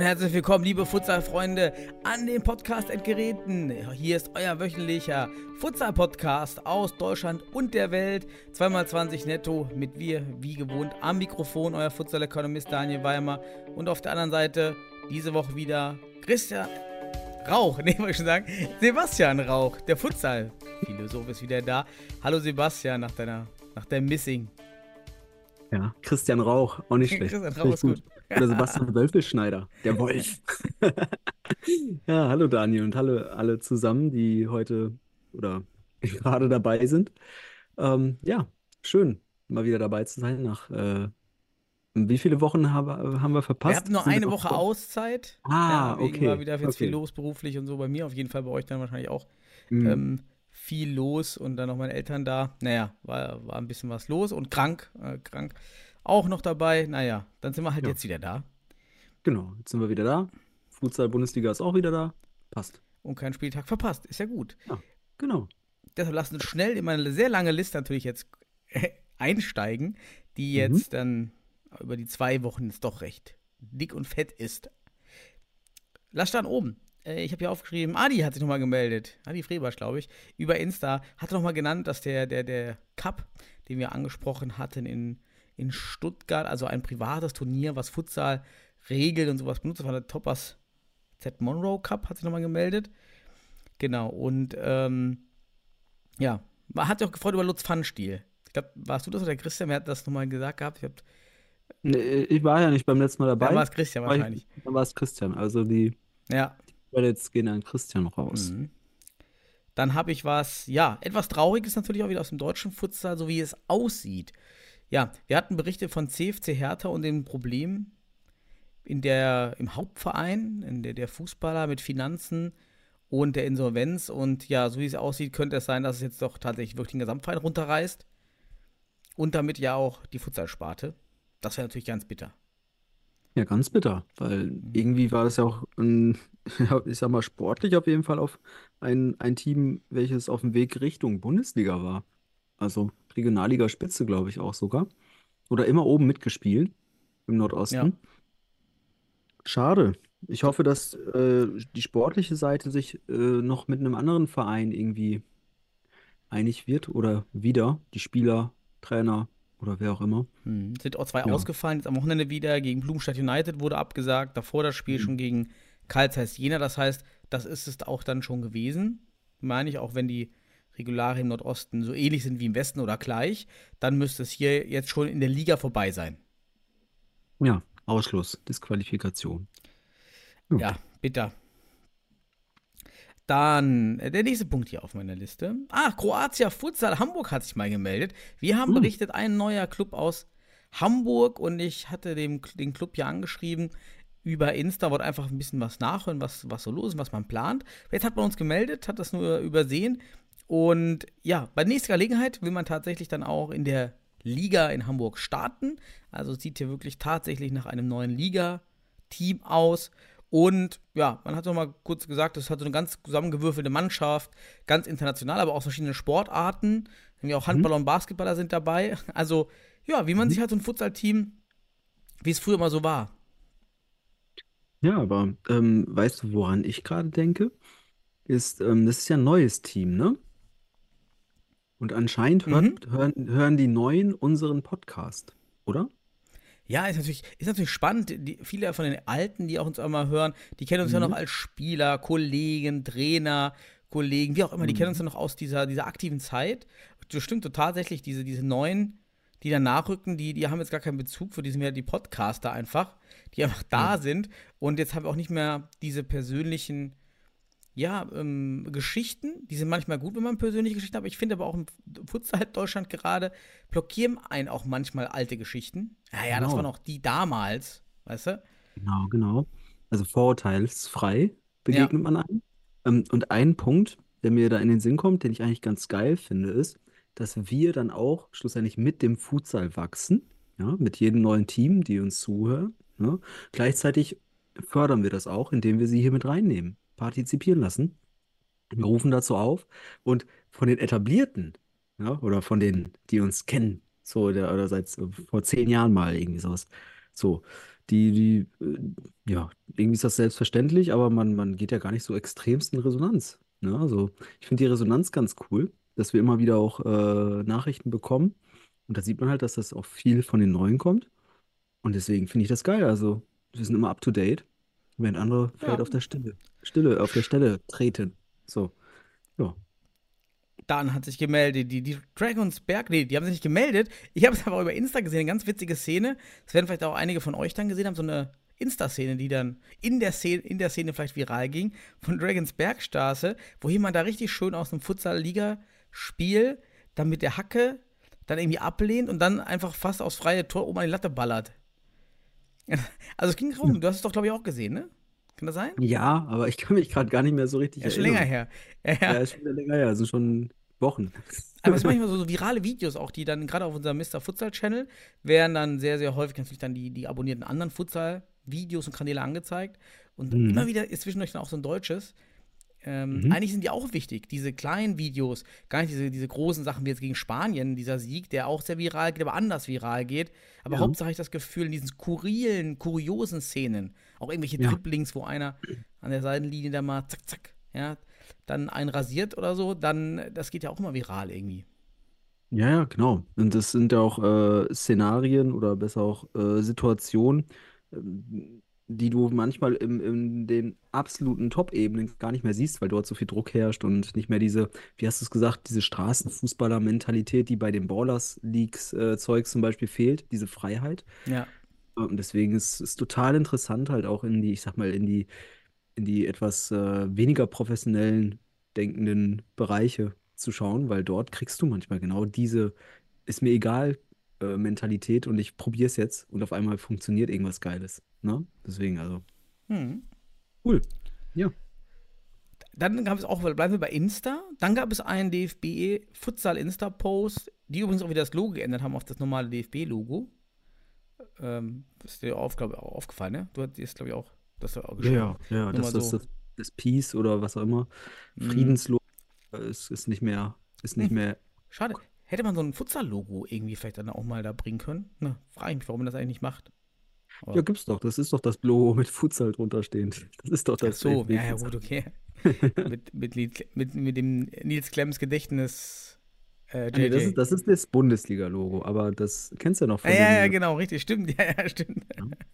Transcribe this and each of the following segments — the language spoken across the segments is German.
Und herzlich willkommen, liebe Futsal-Freunde, an den Podcast-Endgeräten. Hier ist euer wöchentlicher Futsal-Podcast aus Deutschland und der Welt. 2x20 netto mit wir, wie gewohnt, am Mikrofon, euer Futsal-Ökonomist Daniel Weimer. Und auf der anderen Seite diese Woche wieder Christian Rauch, nee, wollte ich schon sagen, Sebastian Rauch, der Futsal-Philosoph ist wieder da. Hallo Sebastian, nach deiner, nach deinem Missing. Ja, Christian Rauch, auch nicht schlecht. Christian Rauch ist ich gut. Oder Sebastian Wölfelschneider, der Wolf. ja, hallo Daniel und hallo alle zusammen, die heute oder gerade dabei sind. Ähm, ja, schön, mal wieder dabei zu sein. Nach äh, wie viele Wochen haben, haben wir verpasst? Wir hatten Sind wir eine Woche Auszeit. Ah, ja, okay, war wieder jetzt viel okay. los beruflich und so. Bei mir auf jeden Fall, bei euch dann wahrscheinlich auch Mhm. ähm, viel los und dann noch meine Eltern da. Naja, war, war ein bisschen was los und krank, äh, krank auch noch dabei. Naja, dann sind wir halt Ja. jetzt wieder da Genau, jetzt sind wir wieder da. Futsal-Bundesliga ist auch wieder da. Passt. und keinen Spieltag verpasst. Ist ja gut. Genau. Deshalb lasst uns schnell in meine sehr lange Liste natürlich jetzt einsteigen, die Mhm. jetzt dann über die zwei Wochen jetzt doch recht dick und fett ist. Lass dann oben. Äh, Ich habe hier aufgeschrieben, Adi hat sich nochmal gemeldet. Adi Frebasch, glaube ich, über Insta. Hat nochmal genannt, dass der, der, der Cup, den wir angesprochen hatten in, in Stuttgart, also ein privates Turnier, was Futsal regelt und sowas benutzt, das war der Toppers Z Monroe Cup, hat sich nochmal gemeldet. Genau, und ähm, ja, man hat sich auch gefreut über Lutz Pfannstiel. Ich glaube, warst du das oder Christian? Wer hat das nochmal gesagt gehabt? Ich hab, Nee, Ich war ja nicht beim letzten Mal dabei. dann war es Christian War ich- wahrscheinlich. Dann war es Christian. Also die Ja. Credits gehen an Christian raus. Mhm. Dann habe ich was, ja, etwas Trauriges natürlich auch wieder aus dem deutschen Futsal, so wie es aussieht. Ja, wir hatten Berichte von CFC Hertha und den Problemen in der, im Hauptverein, in der, der Fußballer mit Finanzen und der Insolvenz. Und ja, so wie es aussieht, könnte es sein, dass es jetzt doch tatsächlich wirklich den Gesamtverein runterreißt. Und damit ja auch die Futsalsparte. Das wäre natürlich ganz bitter. Ja, ganz bitter, weil irgendwie war das ja auch, ein, ich sag mal, sportlich auf jeden Fall auf ein, ein Team, welches auf dem Weg Richtung Bundesliga war. Also Regionalliga Spitze, glaube ich, auch sogar. Oder immer oben mitgespielt im Nordosten. Ja. Schade. Ich hoffe, dass äh, die sportliche Seite sich äh, noch mit einem anderen Verein irgendwie einig wird oder wieder die Spieler, Trainer oder wer auch immer. Hm. Sind auch zwei Ja. ausgefallen, jetzt am Wochenende wieder. Gegen Blumenstadt United wurde abgesagt. Davor das Spiel Mhm. schon gegen Karl Jena. Das heißt, das ist es auch dann schon gewesen. Meine ich, auch wenn die Regularien im Nordosten so ähnlich sind wie im Westen oder gleich, dann müsste es hier jetzt schon in der Liga vorbei sein. Ja, Ausschluss, Disqualifikation. Gut. Ja, bitter. Dann äh, der nächste Punkt hier auf meiner Liste. Ah, Kroatia Futsal Hamburg hat sich mal gemeldet. Wir haben Hm. berichtet, ein neuer Club aus Hamburg und ich hatte dem, den Club ja angeschrieben über Insta, wollte einfach ein bisschen was nachhören, was, was so los ist, was man plant. Jetzt hat man uns gemeldet, hat das nur übersehen. Und ja, bei nächster Gelegenheit will man tatsächlich dann auch in der Liga in Hamburg starten. Also es sieht hier wirklich tatsächlich nach einem neuen Liga-Team aus. Und ja, man hat noch mal kurz gesagt, es hat so eine ganz zusammengewürfelte Mannschaft, ganz international, aber auch verschiedene Sportarten. Irgendwie auch Handballer und Basketballer sind dabei. Also ja, wie man sich halt so ein Futsal-Team, wie es früher mal so war. Ja, aber ähm, weißt du, woran ich gerade denke? Ist, ähm, das ist ja ein neues Team, ne? Und anscheinend Mhm. hört, hören, hören die Neuen unseren Podcast, oder? Ja, ist natürlich, ist natürlich spannend. Die, viele von den Alten, die auch uns einmal hören, die kennen uns ja Mhm. noch als Spieler, Kollegen, Trainer, Kollegen, wie auch immer, die Mhm. kennen uns ja noch aus dieser, dieser aktiven Zeit. Das stimmt so tatsächlich, diese, diese Neuen, die dann nachrücken, die, die haben jetzt gar keinen Bezug für die sind ja die Podcaster einfach, die einfach da sind. Und jetzt haben wir auch nicht mehr diese persönlichen, ja, ähm, Geschichten. Die sind manchmal gut, wenn man persönliche Geschichten hat, aber ich finde aber auch im Futsal Deutschland gerade blockieren einen auch manchmal alte Geschichten. Ja, ja, das Genau. waren auch die damals, weißt du? Genau, genau. Also vorurteilsfrei begegnet man einem. Ähm, und ein Punkt, der mir da in den Sinn kommt, den ich eigentlich ganz geil finde, ist, dass wir dann auch schlussendlich mit dem Futsal wachsen, ja, mit jedem neuen Team, die uns zuhören. Ne? Gleichzeitig fördern wir das auch, indem wir sie hier mit reinnehmen, partizipieren lassen. Wir rufen dazu auf und von den Etablierten, ja, oder von denen, die uns kennen, so, der, oder seit vor zehn Jahren mal irgendwie sowas, so, die, die, äh, ja, irgendwie ist das selbstverständlich, aber man, man geht ja gar nicht so extremst in Resonanz. Ne? Also, ich finde die Resonanz ganz cool, dass wir immer wieder auch äh, Nachrichten bekommen. Und da sieht man halt, dass das auch viel von den Neuen kommt. Und deswegen finde ich das geil. Also, wir sind immer up to date, während andere vielleicht Ja. auf der Stelle, Stille, auf der Stelle treten. So, ja. Dann hat sich gemeldet, die, die Dragons Berg, nee, die haben sich nicht gemeldet. Ich habe es aber über Insta gesehen, eine ganz witzige Szene. Das werden vielleicht auch einige von euch dann gesehen haben, so eine Insta-Szene, die dann in der Szene, in der Szene vielleicht viral ging, von Dragons Bergstraße, wo jemand da richtig schön aus einem Futsal-Liga-Spiel dann mit der Hacke dann irgendwie ablehnt und dann einfach fast aufs freie Tor oben an die Latte ballert. Also es ging rum, du hast es doch, glaube ich, auch gesehen, ne? Kann das sein? Ja, aber ich kann mich gerade gar nicht mehr so richtig Ja, ist schon länger her. Ja, Ja, ja. ist schon länger her, sind schon Wochen. Aber es sind manchmal so, so virale Videos auch, die dann gerade auf unserem Mr. Futsal Channel werden dann sehr, sehr häufig natürlich dann die, die abonnierten anderen Futsal-Videos und Kanäle angezeigt. Und Mhm. immer wieder ist zwischendurch dann auch so ein deutsches. Ähm, Mhm. Eigentlich sind die auch wichtig, diese kleinen Videos, gar nicht diese, diese großen Sachen wie jetzt gegen Spanien, dieser Sieg, der auch sehr viral geht, aber anders viral geht. Aber Ja. Hauptsache ich das Gefühl, in diesen skurrilen, kuriosen Szenen, auch irgendwelche Ja. Dribblings, wo einer an der Seitenlinie da mal zack, zack, ja, dann einen rasiert oder so, dann, das geht ja auch immer viral irgendwie. Ja, ja, genau. Und das sind ja auch äh, Szenarien oder besser auch äh, Situationen, ähm, die du manchmal im, in den absoluten Top-Ebenen gar nicht mehr siehst, weil dort so viel Druck herrscht und nicht mehr diese, wie hast du es gesagt, diese Straßenfußballer-Mentalität, die bei den Ballers-Leagues-Zeugs zum Beispiel fehlt, diese Freiheit. Ja. Und deswegen ist es total interessant, halt auch in die, ich sag mal, in die, in die etwas äh, weniger professionellen denkenden Bereiche zu schauen, weil dort kriegst du manchmal genau diese ist mir egal äh, Mentalität und ich probiere es jetzt und auf einmal funktioniert irgendwas Geiles. Ne? Deswegen, also, Hm. cool. Ja. Dann gab es auch, bleiben wir bei Insta, dann gab es einen DFB Futsal Insta-Post, die übrigens auch wieder das Logo geändert haben auf das normale DFB-Logo. Ähm, ist dir auf, glaub, ich, auch aufgefallen, ne? Du hast glaube ich, auch das auch geschrieben. ja, ja, das, so. das, das Peace oder was auch immer, Mhm. Friedenslogo ist, ist nicht mehr, ist nicht Hm. mehr, Schade. Hätte man so ein Futsal-Logo irgendwie vielleicht dann auch mal da bringen können? Ne, frage ich mich, warum man das eigentlich nicht macht. Aber- ja, gibt's doch, das ist doch das Logo mit Futsal drunter stehend. Das ist doch Ach das so, DFB ja, ja, gut, okay. mit, mit, mit, mit dem Nils Klemms Gedächtnis äh, nee, das ist, das ist das Bundesliga-Logo, aber das kennst du ja noch von ja, ja, den, genau, richtig, stimmt. Ja, ja, stimmt.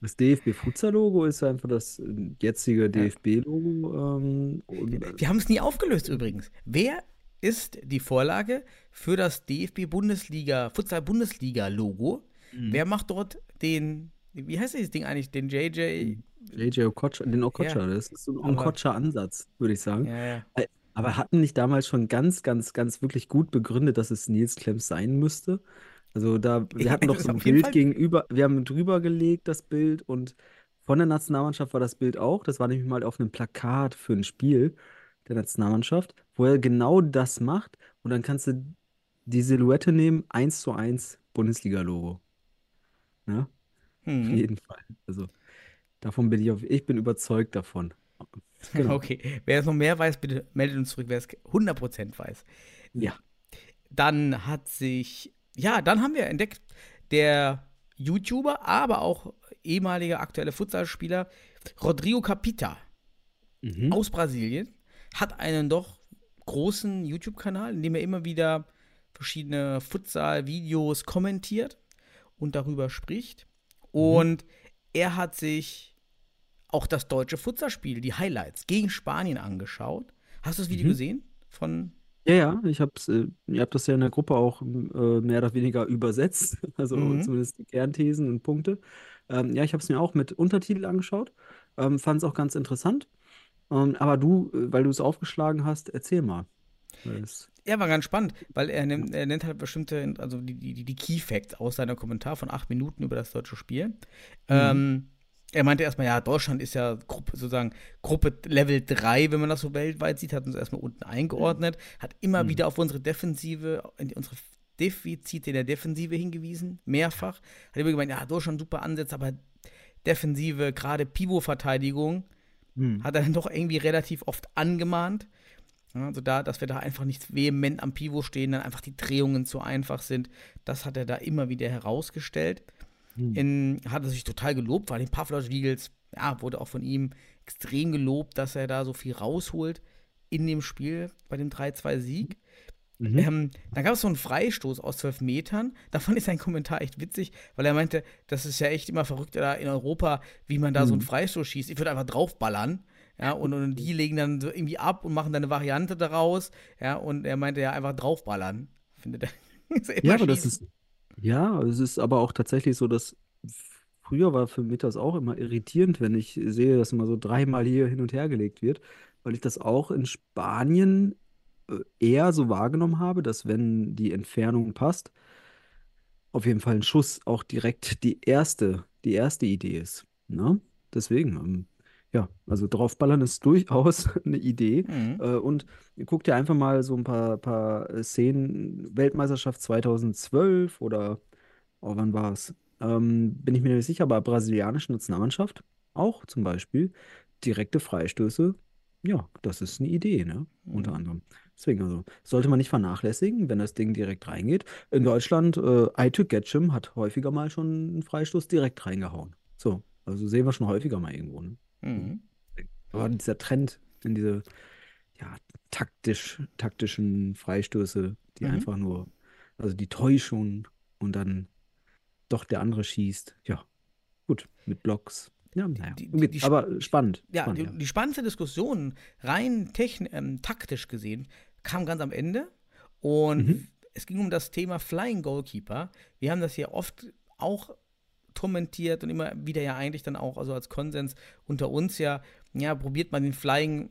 Das DFB-Futsal-Logo ist einfach das äh, jetzige DFB-Logo. Ähm, und, Wir haben es nie aufgelöst übrigens. Wer ist die Vorlage für das DFB Bundesliga, Futsal Bundesliga Logo? Mhm. Wer macht dort den, wie heißt dieses Ding eigentlich, den JJ? JJ Okocha, den Okocha, Ja. das ist so ein Okocha-Ansatz, würde ich sagen. Ja, ja. Aber hatten nicht damals schon ganz, ganz, ganz wirklich gut begründet, dass es Nils Klemms sein müsste? Also da, wir hatten doch so ein auf Bild Fall. gegenüber, wir haben drüber gelegt, das Bild, und von der Nationalmannschaft war das Bild auch. Das war nämlich mal auf einem Plakat für ein Spiel der Nationalmannschaft, wo er genau das macht. Und dann kannst du die Silhouette nehmen, eins zu eins Bundesliga-Logo. Ja, auf Hm. jeden Fall. Also davon bin ich auf, ich bin überzeugt davon. Genau. Okay, wer es noch mehr weiß, bitte meldet uns zurück, wer es 100% weiß. Ja. Dann hat sich, ja, dann haben wir entdeckt, der YouTuber, aber auch ehemaliger aktuelle Futsalspieler Rodrigo Capita Mhm. aus Brasilien hat einen doch großen YouTube-Kanal, in dem er immer wieder verschiedene Futsal-Videos kommentiert und darüber spricht. Und er hat sich auch das deutsche Futsalspiel, die Highlights gegen Spanien angeschaut. Hast du das Video Mhm. gesehen? Von Ja, ja, ich hab's, äh, ihr habt das ja in der Gruppe auch äh, mehr oder weniger übersetzt, also Mhm. zumindest die Kernthesen und Punkte. Ähm, ja, ich habe es mir auch mit Untertitel angeschaut, ähm, fand es auch ganz interessant. Ähm, aber du, äh, weil du es aufgeschlagen hast, erzähl mal. Ja, war ganz spannend, weil er, nimmt, er nennt halt bestimmte, also die, die, die Key Facts aus seiner Kommentar von acht Minuten über das deutsche Spiel. Ähm, er meinte erstmal, ja, Deutschland ist ja Gruppe, sozusagen Gruppe Level 3, wenn man das so weltweit sieht, hat uns erstmal unten eingeordnet, hat immer Mhm. wieder auf unsere Defensive, in unsere Defizite in der Defensive hingewiesen, mehrfach. Hat immer gemeint, ja, Deutschland super Ansätze, aber Defensive, gerade Pivot-Verteidigung, Hm. hat er dann doch irgendwie relativ oft angemahnt. Ja, Also da, dass wir da einfach nicht vehement am Pivot stehen, dann einfach die Drehungen zu einfach sind. Das hat er da immer wieder herausgestellt. Hm. In, hat er sich total gelobt, weil den Pavlos Wiegels, ja, wurde auch von ihm extrem gelobt, dass er da so viel rausholt in dem Spiel bei dem 3-2-Sieg. Mhm. Ähm, dann gab es so einen Freistoß aus 12 Metern. Da fand ich seinen Kommentar echt witzig, weil er meinte, das ist ja echt immer verrückt da in Europa, wie man da so einen Mhm. Freistoß schießt. Ich würde einfach draufballern. Ja, und, und die legen dann so irgendwie ab und machen dann eine Variante daraus. Ja, und er meinte ja einfach draufballern. Findet er. Ist Ja, aber das ist, ja, es ist aber auch tatsächlich so, dass früher war für mich das auch immer irritierend, wenn ich sehe, dass immer so dreimal hier hin und her gelegt wird, weil ich das auch in Spanien äh, eher so wahrgenommen habe, dass wenn die Entfernung passt, auf jeden Fall ein Schuss auch direkt die erste, die erste Idee ist. Ne? Deswegen, ähm, ja, also draufballern ist durchaus eine Idee. Mhm. Äh, und guck dir einfach mal so ein paar, paar äh, Szenen, Weltmeisterschaft 2012 oder, oh, wann war es? Ähm, bin ich mir nicht sicher, aber brasilianische Nationalmannschaft auch zum Beispiel. Direkte Freistöße, ja, das ist eine Idee, ne? Unter Mhm. anderem. Deswegen, also, sollte man nicht vernachlässigen, wenn das Ding direkt reingeht. In Deutschland, äh, Aytürk Getschim hat häufiger mal schon einen Freistoß direkt reingehauen. So, also sehen wir schon häufiger mal irgendwo, ne? Mhm. Aber dieser Trend in diese ja, taktisch, taktischen Freistöße, die Mhm. einfach nur, also die Täuschung und dann doch der andere schießt. Ja, gut, mit Blocks. Ja, naja. die- die- aber spannend. Ja, spannend, die, ja. die spannendste Diskussion, rein techn ähm, taktisch gesehen, kam ganz am Ende. Und Mhm. es ging um das Thema Flying Goalkeeper. Wir haben das hier oft auch kommentiert und immer wieder ja eigentlich dann auch, also als Konsens unter uns ja, ja, probiert man den Flying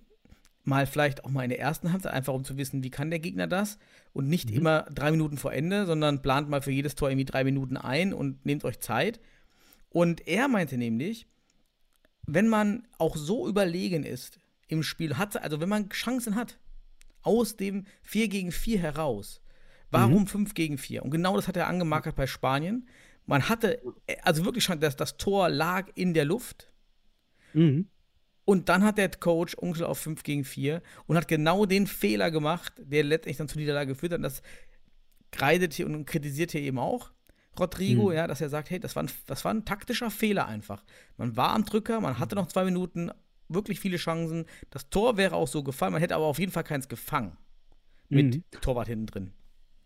mal vielleicht auch mal in der ersten Halbzeit, einfach um zu wissen, wie kann der Gegner das und nicht Mhm. immer drei Minuten vor Ende, sondern plant mal für jedes Tor irgendwie drei Minuten ein und nehmt euch Zeit. Und er meinte nämlich, wenn man auch so überlegen ist im Spiel, hat, also wenn man Chancen hat, aus dem 4 gegen 4 heraus, warum 5 gegen 4? Und genau das hat er angemarkert bei Spanien. Man hatte, also wirklich schon, das, das Tor lag in der Luft. Mhm. Und dann hat der Coach Onkel auf 5 gegen 4 und hat genau den Fehler gemacht, der letztendlich dann zur Niederlage geführt hat. Und das kreidet hier und kritisiert hier eben auch Rodrigo, Mhm. ja, dass er sagt, hey, das war, ein, das war ein taktischer Fehler einfach. Man war am Drücker, man hatte noch zwei Minuten, wirklich viele Chancen. Das Tor wäre auch so gefallen, man hätte aber auf jeden Fall keins gefangen. Mit Mhm. Torwart hinten drin.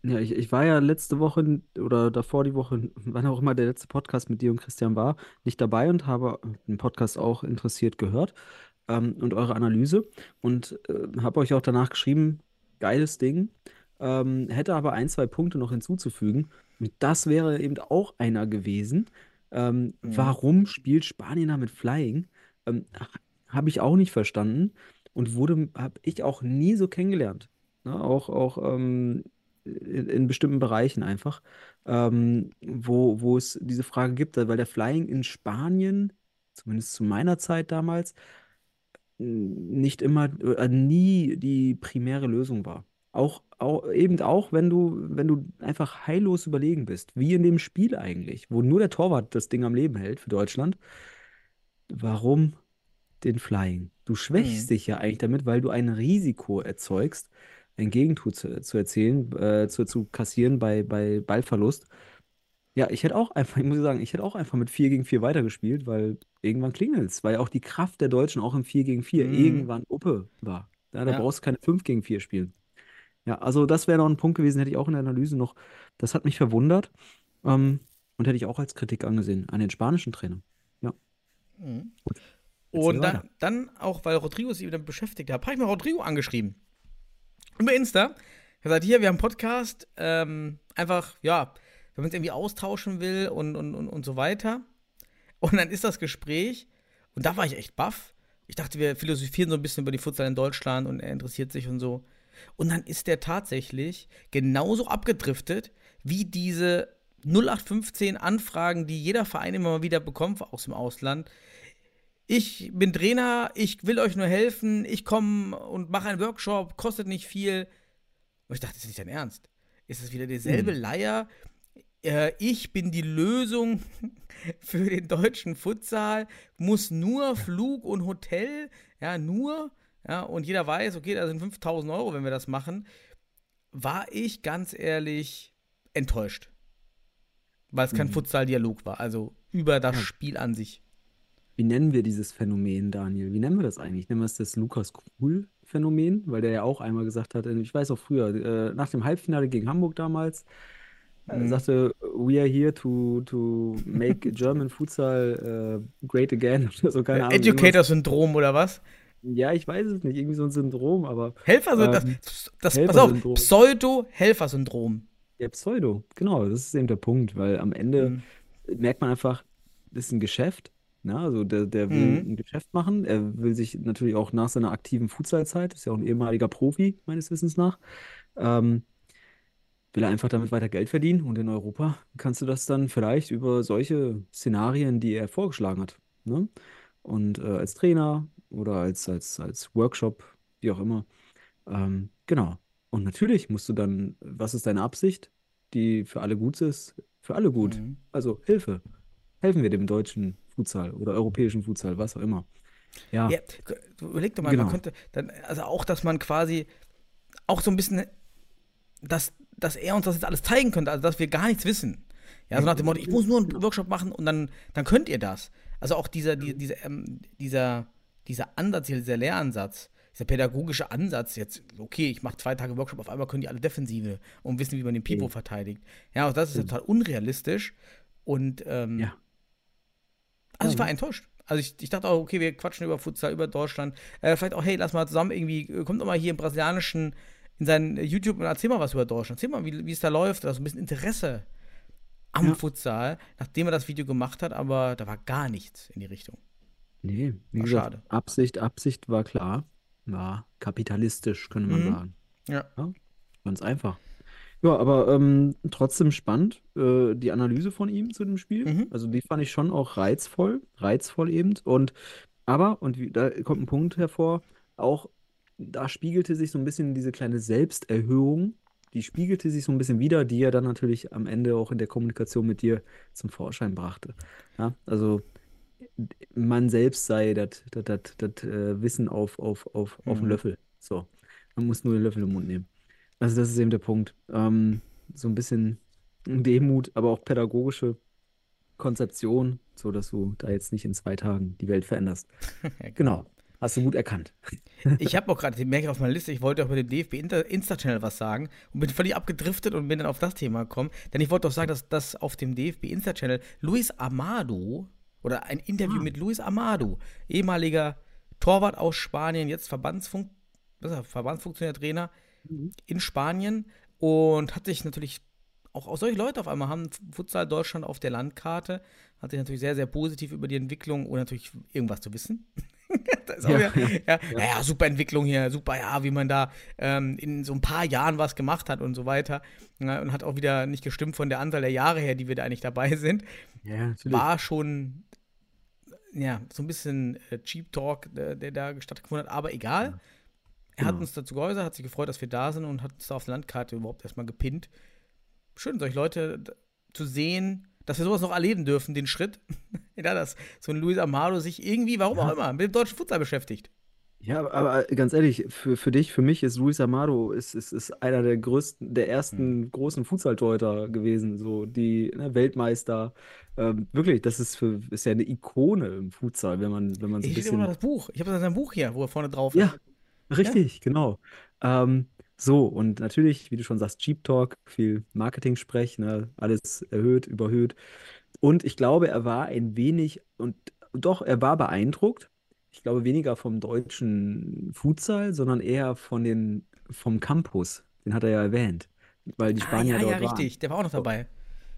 Ja, ich, ich war ja letzte Woche oder davor die Woche, wann auch immer der letzte Podcast mit dir und Christian war, nicht dabei und habe den Podcast auch interessiert gehört ähm, und eure Analyse und äh, habe euch auch danach geschrieben, geiles Ding, ähm, hätte aber ein, zwei Punkte noch hinzuzufügen und das wäre eben auch einer gewesen. Ähm, Mhm. Warum spielt Spanien da mit Flying? Ähm, habe ich auch nicht verstanden und wurde, habe ich auch nie so kennengelernt. Ne? Auch, auch ähm, in, in bestimmten Bereichen einfach, ähm, wo, wo es diese Frage gibt, weil der Flying in Spanien, zumindest zu meiner Zeit damals, nicht immer, äh, nie die primäre Lösung war. Auch, auch eben auch, wenn du, wenn du einfach heillos überlegen bist, wie in dem Spiel eigentlich, wo nur der Torwart das Ding am Leben hält für Deutschland. Warum den Flying? Du schwächst Mhm. dich ja eigentlich damit, weil du ein Risiko erzeugst, ein Gegentor zu, zu erzielen, äh, zu, zu kassieren bei, bei Ballverlust. Ja, ich hätte auch einfach, ich muss sagen, ich hätte auch einfach mit 4 gegen 4 weitergespielt, weil irgendwann klingelt es, weil auch die Kraft der Deutschen auch im 4 gegen 4 Mhm. irgendwann Uppe war. Ja, da Ja. brauchst du keine 5 gegen 4 spielen. Ja, also das wäre noch ein Punkt gewesen, hätte ich auch in der Analyse noch. Das hat mich verwundert ähm, und hätte ich auch als Kritik angesehen an den spanischen Trainer. Ja. Mhm. Und dann, dann auch, weil Rodrigo sich damit beschäftigt hat, habe ich mal Rodrigo angeschrieben. Über Insta. Er gesagt, hier, wir haben einen Podcast, ähm, einfach, ja, wenn man es irgendwie austauschen will und, und, und, und so weiter. Und dann ist das Gespräch, und da war ich echt baff. Ich dachte, wir philosophieren so ein bisschen über die Futsal in Deutschland und er interessiert sich und so. Und dann ist der tatsächlich genauso abgedriftet wie diese 0815 Anfragen, die jeder Verein immer mal wieder bekommt aus dem Ausland. Ich bin Trainer, ich will euch nur helfen, ich komme und mache einen Workshop, kostet nicht viel. Und ich dachte, das ist nicht dein Ernst. Ist es wieder dieselbe Hm. Leier? Äh, ich bin die Lösung für den deutschen Futsal, muss nur Flug und Hotel, ja, nur, ja, und jeder weiß, okay, da sind 5000 Euro, wenn wir das machen. War ich ganz ehrlich enttäuscht. Weil es kein Mhm. Futsal-Dialog war, also über das Ja. Spiel an sich. Wie nennen wir dieses Phänomen, Daniel? Wie nennen wir das eigentlich? Nennen wir es das Lukas Krul-Phänomen? Weil der ja auch einmal gesagt hat, ich weiß auch früher, äh, nach dem Halbfinale gegen Hamburg damals, äh, Mhm. sagte, we are here to, to make German Futsal äh, great again. Oder so, keine Ahnung. irgendwas. Educator-Syndrom oder was? Ja, ich weiß es nicht, irgendwie so ein Syndrom, aber Helfer, Ähm, das, das, pass auf, Helfersyndrom. Pseudo-Helfersyndrom. der Pseudo, genau, das ist eben der Punkt, weil am Ende Mhm. merkt man einfach, das ist ein Geschäft. Ne? Also der, der will Mhm. ein Geschäft machen. Er will sich natürlich auch nach seiner aktiven Futsalzeit, ist ja auch ein ehemaliger Profi, meines Wissens nach, ähm, will er einfach damit weiter Geld verdienen. Und in Europa kannst du das dann vielleicht über solche Szenarien, die er vorgeschlagen hat. Ne? Und äh, als Trainer oder als, als, als Workshop, wie auch immer. Ähm, genau. Und natürlich musst du dann, was ist deine Absicht, die für alle gut ist? Für alle gut. Mhm. Also Hilfe. Helfen wir dem deutschen Futsal oder europäischen Futsal, was auch immer. Ja, Ja, überleg doch mal, Genau. man könnte dann, also auch, dass man quasi auch so ein bisschen, dass, dass er uns das jetzt alles zeigen könnte, also dass wir gar nichts wissen. Ja, so nach dem Motto, ich muss nur einen Workshop machen und dann, dann könnt ihr das. Also auch dieser, die, dieser, ähm, dieser, dieser Ansatz hier, dieser Lehransatz, dieser pädagogische Ansatz, jetzt, okay, ich mache zwei Tage Workshop, auf einmal können die alle Defensive und wissen, wie man den Pipo verteidigt. Ja, auch das ist total unrealistisch. Und ähm, Ja. Also ich Ja, war ne? enttäuscht. Also ich, ich dachte auch, okay, wir quatschen über Futsal, über Deutschland. Äh, vielleicht auch, hey, lass mal zusammen irgendwie, äh, kommt doch mal hier im brasilianischen, in seinen äh, YouTube und erzähl mal was über Deutschland. Erzähl mal, wie es da läuft. Da ist ein bisschen Interesse am Ja. Futsal, nachdem er das Video gemacht hat, aber da war gar nichts in die Richtung. Nee, wie War gesagt, schade. Absicht, Absicht war klar. War kapitalistisch, könnte man Mhm. sagen. Ja. Ganz einfach. Ja, aber ähm, trotzdem spannend, äh, die Analyse von ihm zu dem Spiel. Mhm. Also die fand ich schon auch reizvoll, reizvoll eben. Und aber, und wie, da kommt ein Punkt hervor, auch da spiegelte sich so ein bisschen diese kleine Selbsterhöhung, die spiegelte sich so ein bisschen wider, die er dann natürlich am Ende auch in der Kommunikation mit dir zum Vorschein brachte. Ja, also man selbst sei das äh, Wissen auf, auf, auf, auf dem Mhm. Löffel. So. Man muss nur den Löffel im Mund nehmen. Also das ist eben der Punkt. Ähm, so ein bisschen Demut, aber auch pädagogische Konzeption, so dass du da jetzt nicht in zwei Tagen die Welt veränderst. Genau. Hast du gut erkannt. Ich habe auch gerade, merke ich auf meiner Liste, ich wollte auch mit dem DFB Insta-Channel was sagen und bin völlig abgedriftet und bin dann auf das Thema gekommen. Denn ich wollte doch sagen, dass, dass auf dem DFB Insta-Channel Luis Amado oder ein Interview Ah. mit Luis Amado, ehemaliger Torwart aus Spanien, jetzt Verbandsfunk was ist er, Verbandsfunktionär Trainer in Spanien und hat sich natürlich auch, auch solche Leute auf einmal haben Futsal Deutschland auf der Landkarte, hat sich natürlich sehr, sehr positiv über die Entwicklung und natürlich irgendwas zu wissen. Ja, ja, ja, ja, super Entwicklung hier, super, ja, wie man da ähm, in so ein paar Jahren was gemacht hat und so weiter. Ja, und hat auch wieder nicht gestimmt von der Anzahl der Jahre her, die wir da eigentlich dabei sind. War schon, ja, so ein bisschen äh, Cheap Talk, der, der da stattgefunden hat, aber egal. Er hat Genau. uns dazu geäußert, hat sich gefreut, dass wir da sind und hat uns da auf der Landkarte überhaupt erstmal gepinnt. Schön, solche Leute zu sehen, dass wir sowas noch erleben dürfen, den Schritt. ja, dass so ein Luis Amado sich irgendwie, warum auch immer, mit dem deutschen Futsal beschäftigt. Ja, aber ganz ehrlich, für, für dich, für mich ist Luis Amado ist, ist, ist einer der größten, der ersten großen Futsal-Torhüter gewesen, so die ne, Weltmeister. Ähm, wirklich, das ist für ist ja eine Ikone im Futsal, wenn man wenn man so ein Ich lese immer noch bisschen das Buch. Ich habe sein Buch hier, wo er vorne drauf Ja, ist. Richtig, genau. Ähm, so, und natürlich, wie du schon sagst, Cheap Talk, viel Marketing-Sprech, ne, alles erhöht, überhöht. Und ich glaube, er war ein wenig, und doch, er war beeindruckt. Ich glaube, weniger vom deutschen Futsal, sondern eher von den, vom Campus. Den hat er ja erwähnt, weil die Ah, Spanier ja, ja, dort waren. richtig. Der war auch noch dabei.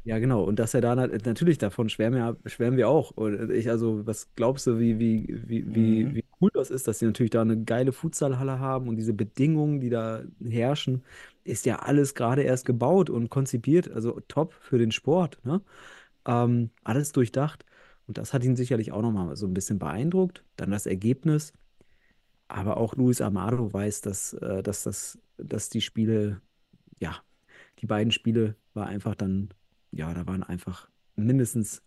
Ja, genau. Und dass er da nat- natürlich davon schwärmen wir, schwärmen wir auch. Und ich, also, was glaubst du, wie, wie, wie, wie, Mhm. wie cool das ist, dass sie natürlich da eine geile Futsalhalle haben und diese Bedingungen, die da herrschen, ist ja alles gerade erst gebaut und konzipiert. Also top für den Sport, ne? Ähm, alles durchdacht. Und das hat ihn sicherlich auch nochmal so ein bisschen beeindruckt. Dann das Ergebnis. Aber auch Luis Amado weiß, dass, äh, dass, das, dass die Spiele, ja, die beiden Spiele war einfach dann, ja, da waren einfach mindestens,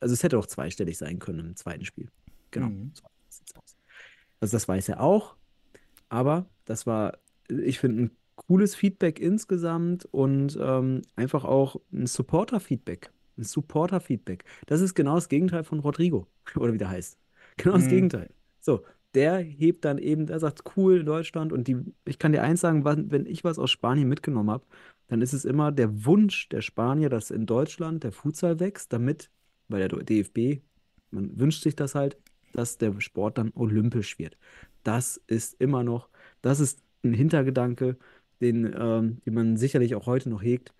also es hätte auch zweistellig sein können im zweiten Spiel. Genau. Mhm. Also das weiß er auch. Aber das war, ich finde, ein cooles Feedback insgesamt und ähm, einfach auch ein Supporter-Feedback. Ein Supporter-Feedback. Das ist genau das Gegenteil von Rodrigo, oder wie der heißt. Genau das Mhm. Gegenteil. So, der hebt dann eben, der sagt, cool, Deutschland. Und die, ich kann dir eins sagen, wenn ich was aus Spanien mitgenommen habe, dann ist es immer der Wunsch der Spanier, dass in Deutschland der Futsal wächst, damit, weil der DFB, man wünscht sich das halt, dass der Sport dann olympisch wird. Das ist immer noch, das ist ein Hintergedanke, den, ähm, den man sicherlich auch heute noch hegt,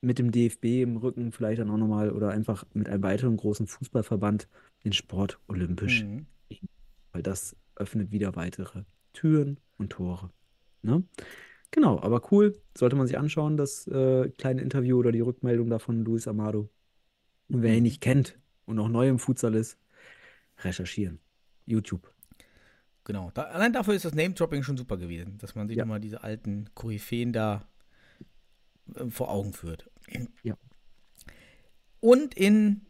mit dem DFB im Rücken vielleicht dann auch nochmal oder einfach mit einem weiteren großen Fußballverband den Sport olympisch, Mhm. weil das öffnet wieder weitere Türen und Tore. Ne? Genau, aber cool, sollte man sich anschauen, das äh, kleine Interview oder die Rückmeldung da von Luis Amado. Und wer ihn nicht kennt und noch neu im Futsal ist, recherchieren. YouTube. Genau. Da, allein dafür ist das Name-Dropping schon super gewesen, dass man sich Ja. nochmal diese alten Koryphäen da äh, vor Augen führt. Ja. Und in,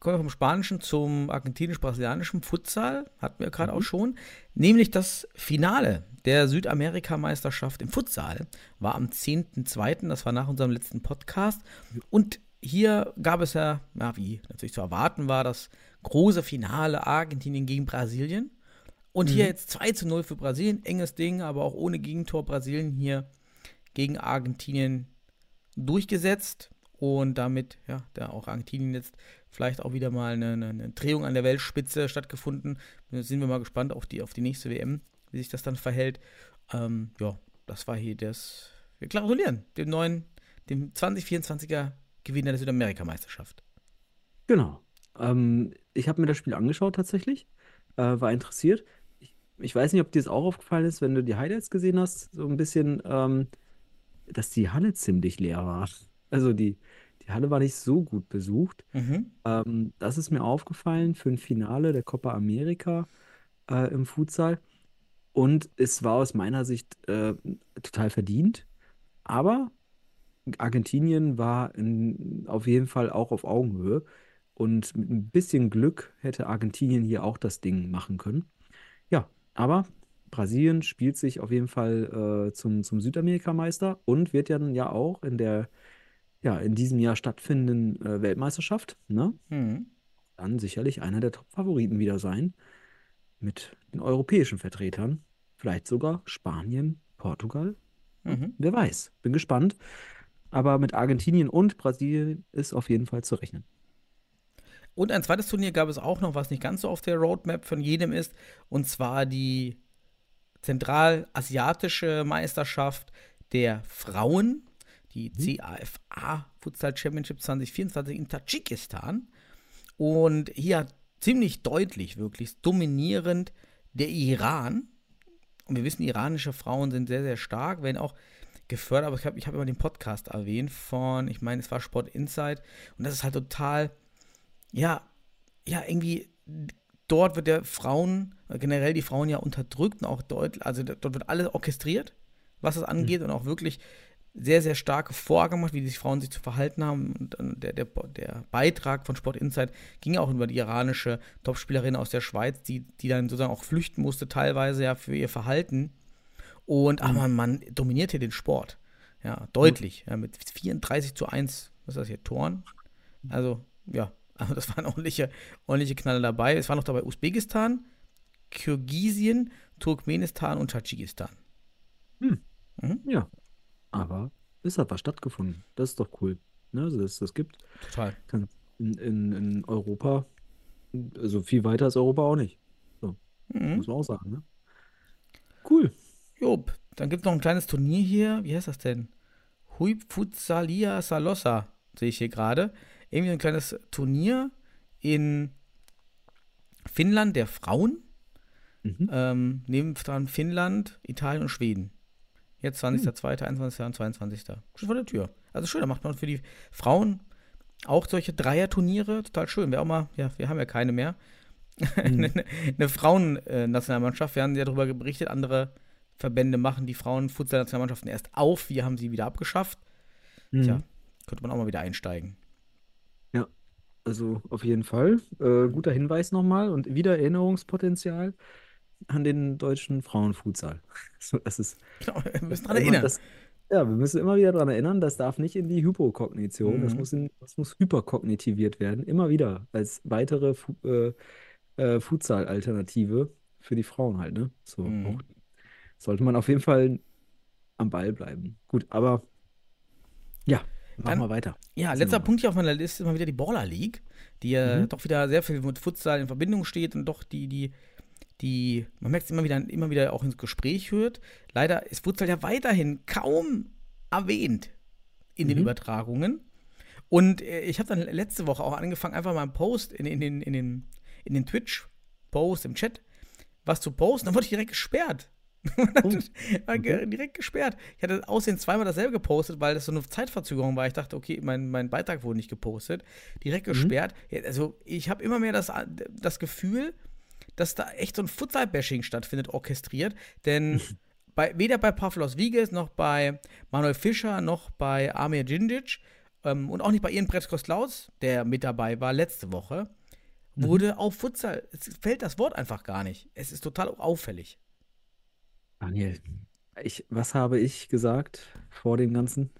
kommen wir vom Spanischen zum argentinisch-brasilianischen Futsal, hatten wir gerade auch schon, nämlich das Finale der Südamerikameisterschaft im Futsal war am 10.2., das war nach unserem letzten Podcast. Und hier gab es ja, ja, wie natürlich zu erwarten war, das große Finale Argentinien gegen Brasilien. Und hier jetzt 2 zu 0 für Brasilien, enges Ding, aber auch ohne Gegentor Brasilien hier gegen Argentinien durchgesetzt und damit, ja, da auch Argentinien jetzt vielleicht auch wieder mal eine, eine, Drehung an der Weltspitze stattgefunden. Jetzt sind wir mal gespannt auf die, auf die nächste WM, wie sich das dann verhält. Ähm, ja, das war hier das. Wir gratulieren dem neuen, dem 2024er Gewinner der Südamerikameisterschaft. Genau. Ähm, ich habe mir das Spiel angeschaut tatsächlich, äh, war interessiert. Ich, ich weiß nicht, ob dir das auch aufgefallen ist, wenn du die Highlights gesehen hast, so ein bisschen, ähm, dass die Halle ziemlich leer war. Also die, die Halle war nicht so gut besucht. Mhm. Ähm, das ist mir aufgefallen für ein Finale der Copa America äh, im Futsal. Und es war aus meiner Sicht äh, total verdient. Aber Argentinien war in, auf jeden Fall auch auf Augenhöhe. Und mit ein bisschen Glück hätte Argentinien hier auch das Ding machen können. Ja, aber Brasilien spielt sich auf jeden Fall äh, zum, zum Südamerikameister und wird ja dann ja auch in der ja, in diesem Jahr stattfindenden äh, Weltmeisterschaft, ne? Mhm. Dann sicherlich einer der Top-Favoriten wieder sein. Mit den europäischen Vertretern. Vielleicht sogar Spanien, Portugal. Mhm. Wer weiß. Bin gespannt. Aber mit Argentinien und Brasilien ist auf jeden Fall zu rechnen. Und ein zweites Turnier gab es auch noch, was nicht ganz so auf der Roadmap von jedem ist, und zwar die Zentralasiatische Meisterschaft der Frauen, die CAFA Futsal Championship 2024 in Tadschikistan. Und hier ziemlich deutlich, wirklich dominierend der Iran. Und wir wissen, iranische Frauen sind sehr, sehr stark, werden auch gefördert. Aber ich habe ich hab immer den Podcast erwähnt von, ich meine, es war Sport Insight. Und das ist halt total ja, ja, irgendwie dort wird der Frauen, generell die Frauen ja unterdrückt und auch deutlich, also dort wird alles orchestriert, was das angeht und auch wirklich sehr, sehr starke Vorgaben gemacht, wie die Frauen sich zu verhalten haben. Und der, der, der Beitrag von Sport Insight ging auch über die iranische Topspielerin aus der Schweiz, die, die dann sozusagen auch flüchten musste, teilweise ja für ihr Verhalten. Und aber man dominiert hier den Sport. Ja, deutlich. Ja, mit 34 zu 1, was ist das hier, Toren? Also, ja, also das waren ordentliche, ordentliche Knalle dabei. Es waren noch dabei Usbekistan, Kirgisien, Turkmenistan und Tadschikistan. Ja. Aber es hat was stattgefunden. Das ist doch cool. Ne? Also, dass es das gibt. Total. In, in, in Europa, also viel weiter ist Europa auch nicht. So, Mhm. muss man auch sagen, ne? Cool. Job, dann gibt es noch ein kleines Turnier hier. Wie heißt das denn? Huip Futsalia Salossa, sehe ich hier gerade. Irgendwie ein kleines Turnier in Finnland der Frauen. Mhm. Ähm, neben dran Finnland, Italien und Schweden. Jetzt 20.02., 21. und 22. Schon vor der Tür. Also schön, da macht man für die Frauen Auch solche Dreier-Turniere, total schön. Wäre auch mal, ja, wir haben ja keine mehr. Mhm. eine eine Frauen-Nationalmannschaft. Wir haben ja darüber berichtet, andere Verbände machen die Frauen-Futsal-Nationalmannschaften erst auf. Wir haben sie wieder abgeschafft. Mhm. Tja, könnte man auch mal wieder einsteigen. Ja, also auf jeden Fall. Äh, guter Hinweis nochmal und wieder Erinnerungspotenzial an den deutschen Frauenfutsal. So, das ist Genau, wir müssen daran immer erinnern. das, ja, wir müssen immer wieder daran erinnern, das darf nicht in die Hypokognition, das Mhm. muss, in, das muss hyperkognitiviert werden, immer wieder als weitere Fu äh, äh, Futsal-Alternative für die Frauen halt, ne? So, Mhm. auch sollte man auf jeden Fall am Ball bleiben. Gut, aber ja, machen wir weiter. Ja, Sind letzter. Punkt hier auf meiner Liste ist mal wieder die Baller League, die ja Mhm. doch wieder sehr viel mit Futsal in Verbindung steht und doch die, die, die, man merkt es immer wieder, immer wieder auch ins Gespräch hört. Leider ist Futsal ja weiterhin kaum erwähnt in den Mhm. Übertragungen. Und äh, ich habe dann letzte Woche auch angefangen, einfach mal einen Post in, in den, in den, in den Twitch-Post im Chat was zu posten, dann wurde ich direkt gesperrt. Oh, ge- direkt gesperrt. Ich hatte aussehen zweimal dasselbe gepostet, weil das so eine Zeitverzögerung war. Ich dachte, okay, mein, mein Beitrag wurde nicht gepostet. Direkt Mhm. gesperrt. Also ich habe immer mehr das, das Gefühl, dass da echt so ein Futsal-Bashing stattfindet, orchestriert. Denn bei, weder bei Pavlos Viges noch bei Manuel Fischer noch bei Amir Djindjic ähm, und auch nicht bei Ian Pretzkos-Klaus, der mit dabei war letzte Woche, Mhm. wurde auf Futsal, es fällt das Wort einfach gar nicht. Es ist total auffällig. Daniel, ich, was habe ich gesagt vor dem Ganzen?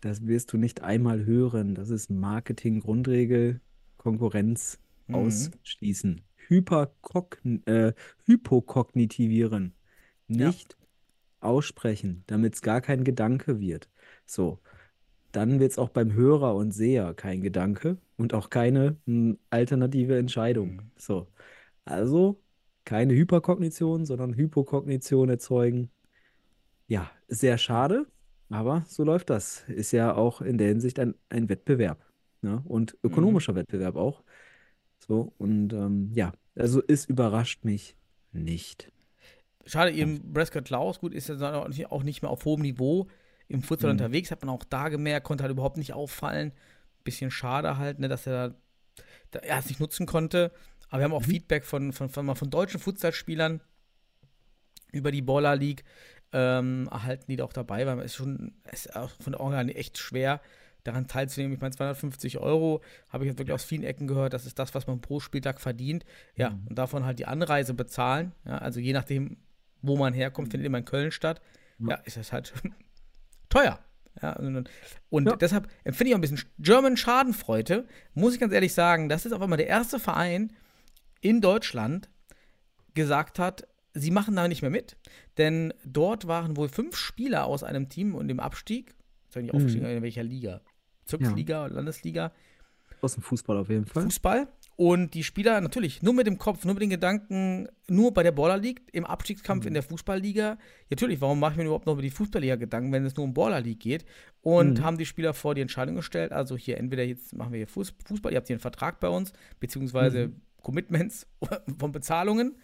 Das wirst du nicht einmal hören. Das ist Marketing-Grundregel, Konkurrenz Mhm. ausschließen. Hyperkogn äh, hypokognitivieren. Ja. Nicht aussprechen, damit es gar kein Gedanke wird. So, dann wird es auch beim Hörer und Seher kein Gedanke und auch keine hm, alternative Entscheidung. Mhm. So, also keine Hyperkognition, sondern Hypokognition erzeugen. Ja, sehr schade, aber so läuft das. Ist ja auch in der Hinsicht ein, ein Wettbewerb. Ne? Und ökonomischer Wettbewerb auch. So, und ähm, ja, also es überrascht mich nicht. Schade, eben Prescott Klaus, gut, ist ja auch nicht- mehr auf hohem Niveau im Futsal Mhm. unterwegs, hat man auch da gemerkt, konnte halt überhaupt nicht auffallen. Bisschen schade halt, ne, dass er da, er es nicht nutzen konnte. Aber wir haben auch Mhm. Feedback von, von, von, von deutschen Futsalspielern über die Baller League ähm, erhalten, die da auch dabei waren. Es ist schon es ist auch von der Organ echt schwer, daran teilzunehmen. Ich meine, 250 Euro habe ich jetzt wirklich aus vielen Ecken gehört. Das ist das, was man pro Spieltag verdient. Ja, Mhm. und davon halt die Anreise bezahlen. Ja, also je nachdem, wo man herkommt, findet immer in Köln statt. Ja, ist das halt teuer. Ja, und und Ja. deshalb empfinde ich auch ein bisschen German Schadenfreude. Muss ich ganz ehrlich sagen, das ist auf einmal der erste Verein in Deutschland gesagt hat, sie machen da nicht mehr mit. Denn dort waren wohl fünf Spieler aus einem Team und im Abstieg. Sag nicht Aufstieg, Mhm. in welcher Liga? Bezirksliga, Landesliga, Aus dem Fußball auf jeden Fall. Fußball. Und die Spieler natürlich nur mit dem Kopf, nur mit den Gedanken, nur bei der Baller League, im Abstiegskampf in der Fußballliga. Natürlich, warum mache ich mir überhaupt noch über die Fußballliga Gedanken, wenn es nur um Baller League geht? Und Mhm. haben die Spieler vor die Entscheidung gestellt, also hier entweder jetzt machen wir hier Fuß- Fußball, ihr habt hier einen Vertrag bei uns, beziehungsweise Commitments von Bezahlungen.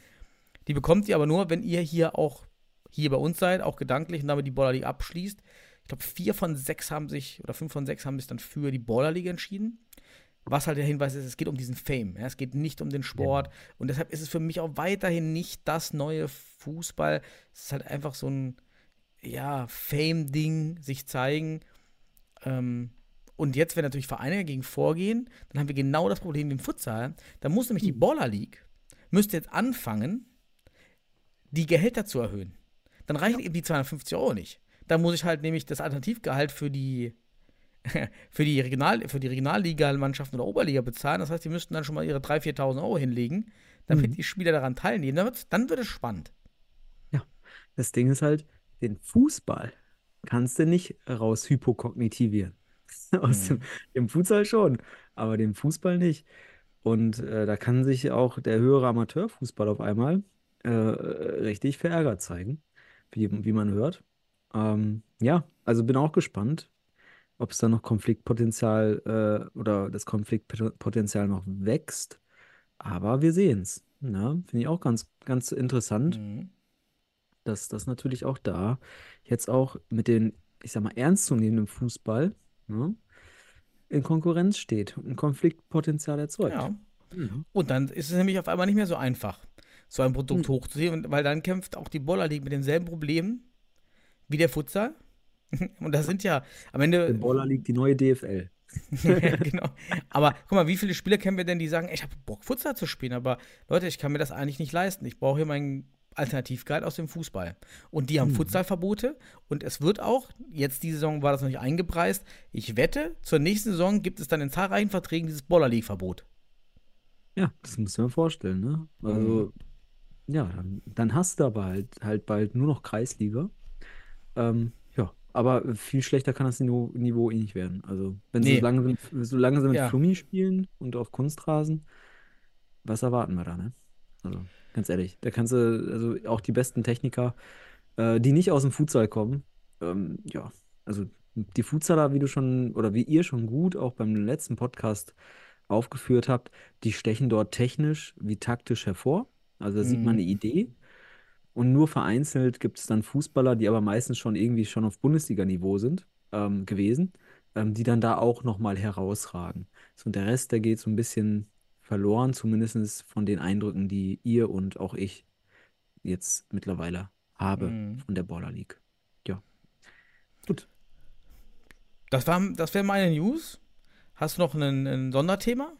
Die bekommt ihr aber nur, wenn ihr hier auch hier bei uns seid, auch gedanklich und damit die Baller League abschließt. Ich glaube, vier von sechs haben sich, oder fünf von sechs haben sich dann für die Baller League entschieden. Was halt der Hinweis ist, es geht um diesen Fame. Ja, es geht nicht um den Sport. Und deshalb ist es für mich auch weiterhin nicht das neue Fußball. Es ist halt einfach so ein, ja, Fame-Ding, sich zeigen. Ähm, und jetzt, wenn natürlich Vereine dagegen vorgehen, dann haben wir genau das Problem wie im Futsal. Da muss nämlich die Baller League, müsste jetzt anfangen, die Gehälter zu erhöhen. Dann reichen eben die 250 Euro nicht. Da muss ich halt nämlich das Alternativgehalt für die für die, Regional, für die Regionalliga-Mannschaften oder Oberliga bezahlen. Das heißt, die müssten dann schon mal ihre 3.000, 4.000 Euro hinlegen, damit Mhm. die Spieler daran teilnehmen. Dann, wird's- dann wird es spannend. Das Ding ist halt, den Fußball kannst du nicht raus hypokognitivieren. Aus dem, dem Futsal schon, aber den Fußball nicht. Und äh, da kann sich auch der höhere Amateurfußball auf einmal äh, richtig verärgert zeigen, wie, wie man hört. Ähm, ja, also bin auch gespannt, ob es da noch Konfliktpotenzial äh, oder das Konfliktpotenzial noch wächst. Aber wir sehen es. Finde ich auch ganz, ganz interessant Mhm. dass das natürlich auch da jetzt auch mit den, ich sag mal, ernstzunehmenden Fußball, ne, in Konkurrenz steht und Konfliktpotenzial erzeugt. Ja. Mhm. Und dann ist es nämlich auf einmal nicht mehr so einfach, so ein Produkt Hm. hochzuziehen, weil dann kämpft auch die Boller League mit denselben Problemen wie der Futsal. Und das sind ja am Ende. Baller liegt die neue DFL. Ja, genau. Aber guck mal, wie viele Spieler kennen wir denn, die sagen, ey, ich habe Bock, Futsal zu spielen, aber Leute, ich kann mir das eigentlich nicht leisten. Ich brauche hier meinen Alternativguide aus dem Fußball. Und die haben Mhm. Futsalverbote und es wird auch, jetzt die Saison war das noch nicht eingepreist, ich wette, zur nächsten Saison gibt es dann in zahlreichen Verträgen dieses Boller League-Verbot. Ja, das musst du mir vorstellen, ne? Also, ja, dann, dann hast du aber halt, halt bald nur noch Kreisliga. Ähm, ja, aber viel schlechter kann das Niveau, Niveau eh nicht werden. Also, wenn sie Nee. so lange, mit- so lange sie mit Ja. Flummi spielen und auf Kunstrasen, was erwarten wir da, ne? Also, ganz ehrlich, da kannst du, also auch die besten Techniker, äh, die nicht aus dem Futsal kommen, ähm, ja, also die Futsaler, wie du schon, oder wie ihr schon gut auch beim letzten Podcast aufgeführt habt, die stechen dort technisch wie taktisch hervor. Also da sieht man Mhm. eine Idee. Und nur vereinzelt gibt es dann Fußballer, die aber meistens schon irgendwie schon auf Bundesliga-Niveau sind, ähm, gewesen, ähm, die dann da auch nochmal herausragen. So, und der Rest, der geht so ein bisschen verloren, zumindest von den Eindrücken, die ihr und auch ich jetzt mittlerweile habe Mhm. von der Baller League. Ja. Gut. Das, war, das wäre meine News. Hast du noch ein, ein Sonderthema?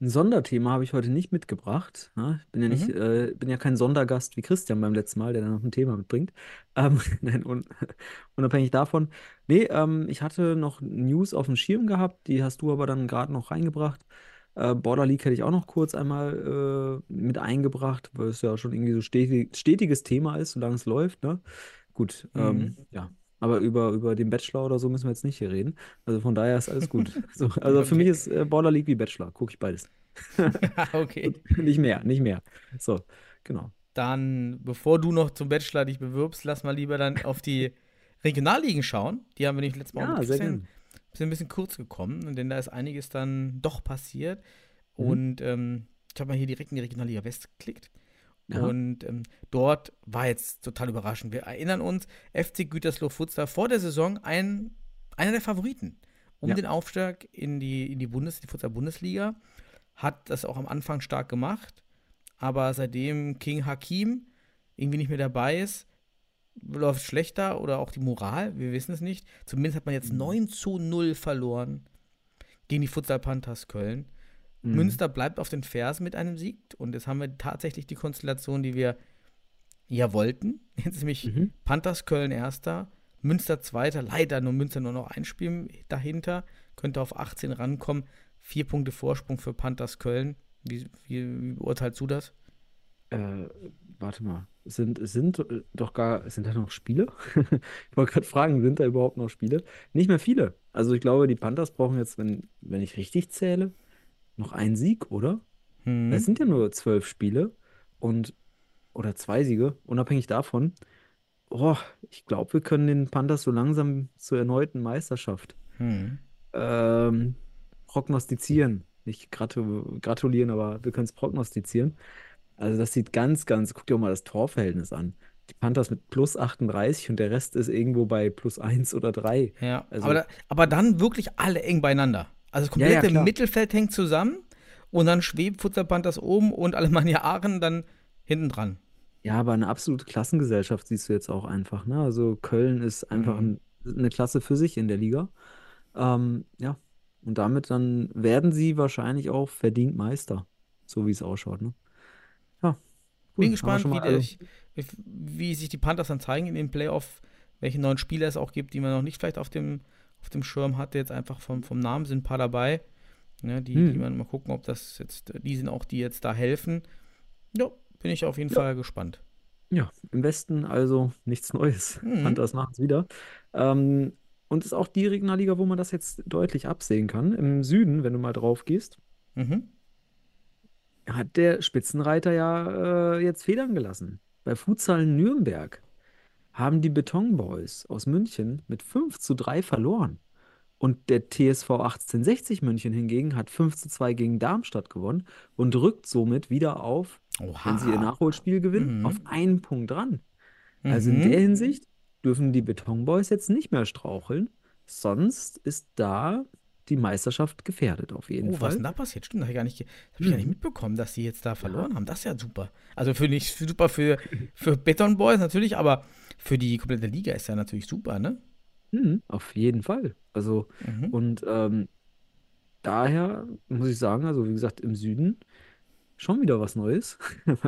Ein Sonderthema habe ich heute nicht mitgebracht. ne? Ich bin ja nicht, Mhm. äh, bin ja kein Sondergast wie Christian beim letzten Mal, der dann noch ein Thema mitbringt. Ähm, nein, un unabhängig davon. Nee, ähm, ich hatte noch News auf dem Schirm gehabt, die hast du aber dann gerade noch reingebracht. Äh, Border League hätte ich auch noch kurz einmal äh, mit eingebracht, weil es ja schon irgendwie so stetig, stetiges Thema ist, solange es läuft, ne? Gut, ähm, Mhm. ja. Aber über, über den Bachelor oder so müssen wir jetzt nicht hier reden. Also von daher ist alles gut. So, also für mich ist äh, Border League wie Bachelor. Gucke ich beides. okay. Nicht mehr, nicht mehr. So, genau. Dann, bevor du noch zum Bachelor dich bewirbst, lass mal lieber dann auf die Regionalligen schauen. Die haben wir nicht letztes Mal Ja, mit sehr Christian-. Sind ein bisschen kurz gekommen, denn da ist einiges dann doch passiert. Mhm. Und ähm, ich habe mal hier direkt in die Regionalliga West geklickt. Ja. Und ähm, dort war jetzt total überraschend. Wir erinnern uns, FC Gütersloh Futsal vor der Saison ein, einer der Favoriten um Ja. den Aufstieg in die, in die, Bundes, die Futsal-Bundesliga. Hat das auch am Anfang stark gemacht. Aber seitdem King Hakim irgendwie nicht mehr dabei ist, läuft es schlechter oder auch die Moral, wir wissen es nicht. Zumindest hat man jetzt Mhm. 9 zu 0 verloren gegen die Futsal Panthers Köln. Mhm. Münster bleibt auf den Fersen mit einem Sieg und jetzt haben wir tatsächlich die Konstellation, die wir ja wollten. Jetzt ist nämlich Mhm. Panthers Köln erster, Münster zweiter, leider nur Münster nur noch ein Spiel dahinter, könnte auf 18 rankommen. Vier Punkte Vorsprung für Panthers Köln. Wie, wie, wie beurteilst du das? Äh, warte mal. Sind, sind äh, doch gar, sind da noch Spiele? Ich wollte gerade fragen, sind da überhaupt noch Spiele? Nicht mehr viele. Also ich glaube, die Panthers brauchen jetzt, wenn, wenn ich richtig zähle, noch einen Sieg, oder? Hm. Es sind ja nur zwölf Spiele und oder zwei Siege, unabhängig davon. Oh, ich glaube, wir können den Panthers so langsam zur erneuten Meisterschaft Hm. ähm, prognostizieren. Nicht gratu gratulieren, aber wir können es prognostizieren. Also das sieht ganz, ganz, guck dir auch mal das Torverhältnis an. Die Panthers mit plus 38 und der Rest ist irgendwo bei plus 1 oder 3. Ja, Also- aber, da, aber dann wirklich alle eng beieinander. Also das Ja, ja, komplette klar. Mittelfeld hängt zusammen und dann schwebt Futsal Panthers oben und Alemannia Aachen dann hinten dran. Ja, aber eine absolute Klassengesellschaft siehst du jetzt auch einfach. Ne? Also Köln ist einfach Mhm. ein, eine Klasse für sich in der Liga. Ähm, ja, und damit dann werden sie wahrscheinlich auch verdient Meister, so wie es ausschaut. Ne? Bin cool. Gespannt, wie, der, ich- wie sich die Panthers dann zeigen in den Playoff, welche neuen Spieler es auch gibt, die man noch nicht vielleicht auf dem, auf dem Schirm hatte. Jetzt einfach vom, vom Namen sind ein paar dabei. Ne, die, Hm. die man mal gucken, ob das jetzt, die sind auch, die jetzt da helfen. Ja, bin ich auf jeden Ja. Fall gespannt. Ja, im Westen also nichts Neues. Mhm. Panthers machen es wieder. Ähm, und ist auch die Regionalliga, wo man das jetzt deutlich absehen kann. Im Süden, wenn du mal drauf gehst, Mhm. Hat der Spitzenreiter ja äh, jetzt Federn gelassen. Bei Futsal Nürnberg haben die Beton Boys aus München mit 5 zu 3 verloren. Und der TSV 1860 München hingegen hat 5 zu 2 gegen Darmstadt gewonnen und rückt somit wieder auf, wenn sie ihr Oha. Nachholspiel gewinnen, Mhm. auf einen Punkt ran. Also in Mhm. der Hinsicht dürfen die Beton Boys jetzt nicht mehr straucheln. Sonst ist da die Meisterschaft gefährdet, auf jeden Oh, was Fall. denn da passiert? Stimmt, habe ich, gar nicht, hab ich gar nicht Mhm. mitbekommen, dass sie jetzt da verloren haben. Das ist ja super. Also für nicht super für, für Beton Boys natürlich, aber für die komplette Liga ist ja natürlich super, ne? Mhm, auf jeden Fall. Also, Mhm. und ähm, daher muss ich sagen, also wie gesagt, im Süden schon wieder was Neues,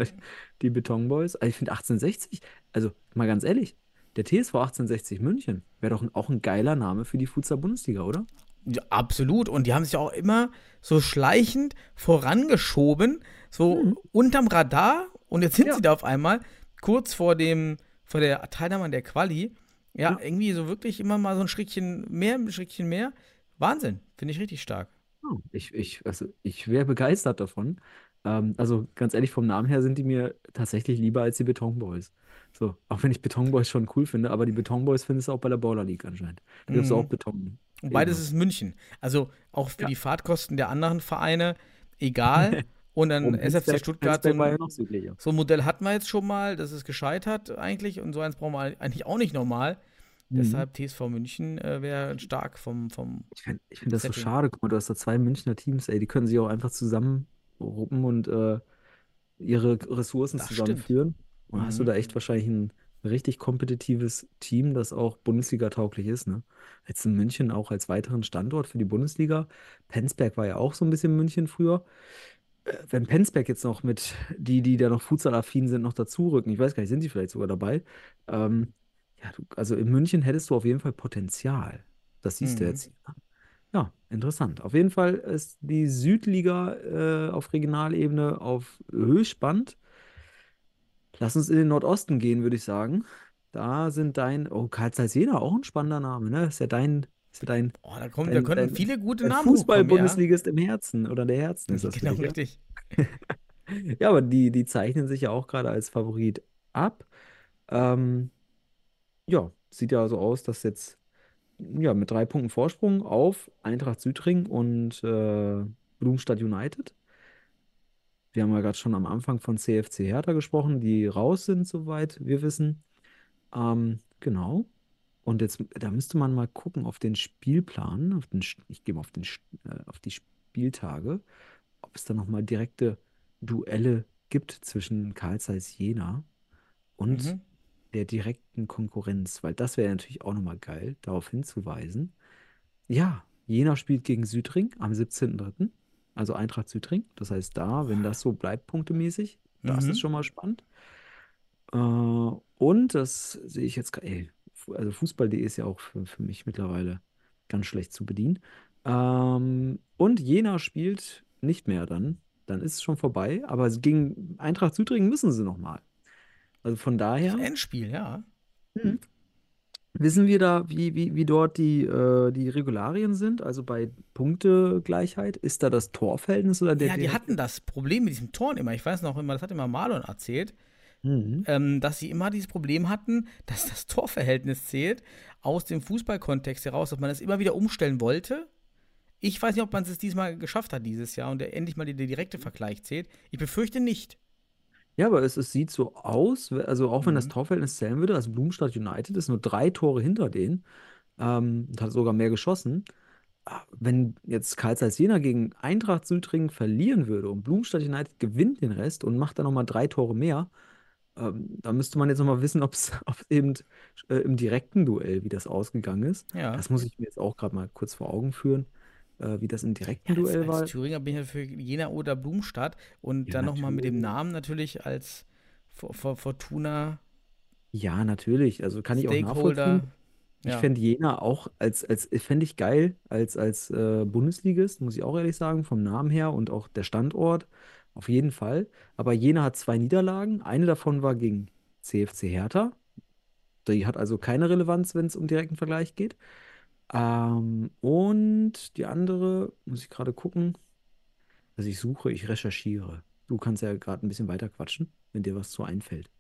die Beton Boys, also ich finde 1860, also mal ganz ehrlich, der TSV 1860 München wäre doch ein, auch ein geiler Name für die Futsal-Bundesliga, oder? Ja, absolut. Und die haben sich auch immer so schleichend vorangeschoben, so unterm Radar. Und jetzt sind Ja. sie da auf einmal kurz vor dem, vor der Teilnahme an der Quali. Ja, Ja. irgendwie so wirklich immer mal so ein Schrittchen mehr, ein Schrittchen mehr. Wahnsinn. Finde ich richtig stark. Oh, ich, ich, also ich wäre begeistert davon. Ähm, also ganz ehrlich, vom Namen her sind die mir tatsächlich lieber als die Beton Boys. So, auch wenn ich Beton Boys schon cool finde, aber die Beton Boys findest du auch bei der Baller League anscheinend. Da gibt es Mhm. auch Beton. Und beides Eben. ist München. Also auch für Ja. die Fahrtkosten der anderen Vereine egal. Und dann Und SFC Stuttgart, so ein, so ein Modell hatten wir jetzt schon mal, das es gescheitert eigentlich. Und so eins brauchen wir eigentlich auch nicht normal. Mhm. Deshalb TSV München äh, wäre stark vom, vom Ich finde find das so schade. Guck mal, du hast da zwei Münchner Teams, ey, die können sich auch einfach zusammenruppen und äh, ihre Ressourcen Das zusammenführen. Und hast du Mhm. da echt wahrscheinlich ein richtig kompetitives Team, das auch Bundesliga-tauglich ist, ne? Jetzt in München auch als weiteren Standort für die Bundesliga. Penzberg war ja auch so ein bisschen München früher. Äh, Wenn Penzberg jetzt noch mit die, die da noch futsalaffin sind, noch dazurücken, ich weiß gar nicht, sind die vielleicht sogar dabei? Ähm, ja, du, also in München hättest du auf jeden Fall Potenzial. Das siehst du Mhm. jetzt hier. ne? Ja, interessant. Auf jeden Fall ist die Südliga äh, auf Regionalebene auf höchst spannend. Lass uns in den Nordosten gehen, würde ich sagen. Da sind dein, oh, Karl Zeiss Jena, auch ein spannender Name, ne? Ist ja dein, ist ja dein, Oh, da, kommen, da dein, können dein, viele gute Namen hochkommen, ja. Fußball-Bundesligist im Herzen oder der Herzen ist das Genau, ja? richtig. Ja, aber die, die zeichnen sich ja auch gerade als Favorit ab. Ähm, ja, sieht ja so aus, dass jetzt ja, mit drei Punkten Vorsprung auf Eintracht Südring und äh, Blumstadt United. Wir haben ja gerade schon am Anfang von CFC Hertha gesprochen, die raus sind, soweit wir wissen. Ähm, genau. Und jetzt, da müsste man mal gucken auf den Spielplan, auf den, ich gehe mal auf den, äh, auf die Spieltage, ob es da nochmal direkte Duelle gibt zwischen Carl Zeiss Jena und Mhm. der direkten Konkurrenz, weil das wäre natürlich auch nochmal geil, darauf hinzuweisen. Ja, Jena spielt gegen Südring am 17.03., also Eintracht Südring. Das heißt, da, wenn das so bleibt, punktemäßig, das Mhm. ist schon mal spannend. Äh, und das sehe ich jetzt, ey, also Fußball.de ist ja auch für, für mich mittlerweile ganz schlecht zu bedienen. Ähm, und Jena spielt nicht mehr dann. Dann ist es schon vorbei, aber gegen Eintracht Südring müssen sie nochmal. Also von daher. Das Endspiel, ja. Wissen wir da, wie, wie, wie dort die, äh, die Regularien sind? Also bei Punktegleichheit, ist da das Torverhältnis oder der Ja, die hatten das Problem mit diesem Toren immer. Ich weiß noch immer, das hat immer Marlon erzählt, Mhm. ähm, dass sie immer dieses Problem hatten, dass das Torverhältnis zählt aus dem Fußballkontext heraus, dass man das immer wieder umstellen wollte. Ich weiß nicht, ob man es diesmal geschafft hat dieses Jahr und der endlich mal der direkte Vergleich zählt. Ich befürchte nicht. Ja, aber es, es sieht so aus, also auch wenn das Mhm. Torverhältnis zählen würde, also Blumstadt United ist nur drei Tore hinter denen ähm, und hat sogar mehr geschossen. Ah, Wenn jetzt Carl Zeiss Jena gegen Eintracht Südring verlieren würde und Blumstadt United gewinnt den Rest und macht dann nochmal drei Tore mehr, ähm, da müsste man jetzt nochmal wissen, ob es eben äh, im direkten Duell, wie das ausgegangen ist. Ja. Das muss ich mir jetzt auch gerade mal kurz vor Augen führen, äh, wie das im direkten Ja, Duell war. als Thüringer bin ich ja für Jena oder Blumstadt und Ja, dann nochmal mit dem. Namen natürlich als For- For- Fortuna Ja, natürlich. Also kann ich auch nachvollziehen. Ich Ja. fände Jena auch als, als fände ich geil als, als äh, Bundesligist, muss ich auch ehrlich sagen, vom Namen her und auch der Standort. Auf jeden Fall. Aber Jena hat zwei Niederlagen. Eine davon war gegen CFC Hertha. Die hat also keine Relevanz, wenn es um direkten Vergleich geht. Ähm, und die andere, muss ich gerade gucken. Also ich suche, ich recherchiere. Du kannst ja gerade ein bisschen weiter quatschen, wenn dir was zu einfällt.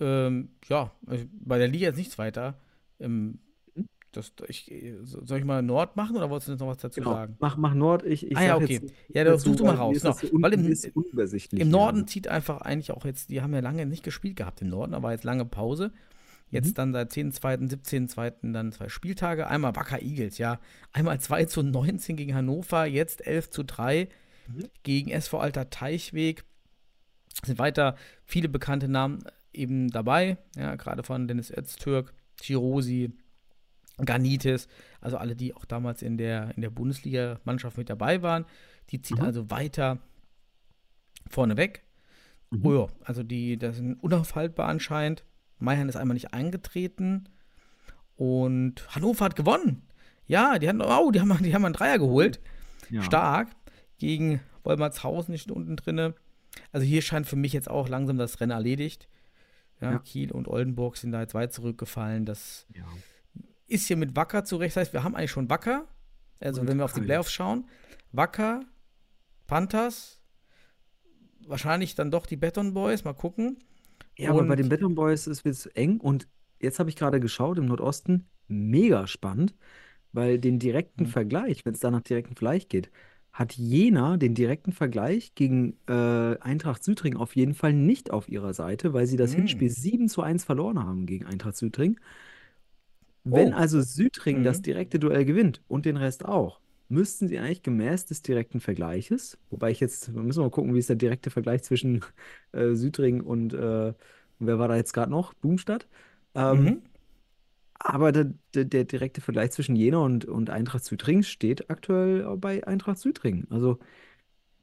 Ähm, ja, bei der Liga ist nichts weiter. Ähm, Mhm. das, ich, soll ich mal Nord machen oder wolltest du jetzt noch was dazu Genau. sagen? Mach, mach Nord. Ich, ich Ah ja, okay. jetzt Ja, das dazu, such du mal raus. Genau. so Weil im-. Im ja. Norden zieht einfach eigentlich auch jetzt, die haben ja lange nicht gespielt gehabt im Norden, aber jetzt lange Pause. Jetzt Mhm. dann seit 10.2., 17.2. dann zwei Spieltage. Einmal Wacker Eagles, ja. Einmal 2 zu 19 gegen Hannover, jetzt 11 zu 3 Mhm. gegen SV Alter Teichweg. Es sind weiter viele bekannte Namen eben dabei, ja, gerade von Dennis Öztürk, Chirosi, Ganitis, also alle, die auch damals in der, in der Bundesliga-Mannschaft mit dabei waren. Die zieht Mhm. also weiter vorne weg. Mhm. Oh ja, also die, das sind unaufhaltbar anscheinend. Maihan ist einmal nicht eingetreten. Und Hannover hat gewonnen. Ja, die, hatten, oh, die, haben, die haben einen Dreier geholt. Ja. Stark. Gegen Wolmertshausen, die steht unten drinne. Also hier scheint für mich jetzt auch langsam das Rennen erledigt. Ja, Ja. Kiel und Oldenburg sind da jetzt weit zurückgefallen. Das Ja. ist hier mit Wacker zurecht. Das heißt, wir haben eigentlich schon Wacker. Also Und wenn wir auf die. Playoffs schauen. Wacker, Panthers, wahrscheinlich dann doch die Beton Boys. Mal gucken. Ja, aber bei Und- den Beton Boys ist es eng und jetzt habe ich gerade geschaut im Nordosten, mega spannend, weil den direkten Mhm. Vergleich, wenn es da nach direkten Vergleich geht, hat Jena den direkten Vergleich gegen äh, Eintracht Südring auf jeden Fall nicht auf ihrer Seite, weil sie das Mhm. Hinspiel 7 zu 1 verloren haben gegen Eintracht Südring. Wenn Oh. also Südring das Mhm. direkte Duell gewinnt und den Rest auch, müssten sie eigentlich gemäß des direkten Vergleiches, wobei ich jetzt, wir müssen mal gucken, wie ist der direkte Vergleich zwischen äh, Südring und äh, wer war da jetzt gerade noch? Blumstadt. Ähm, Mhm. aber der, der, der direkte Vergleich zwischen Jena und, und Eintracht Südring steht aktuell bei Eintracht Südring. Also,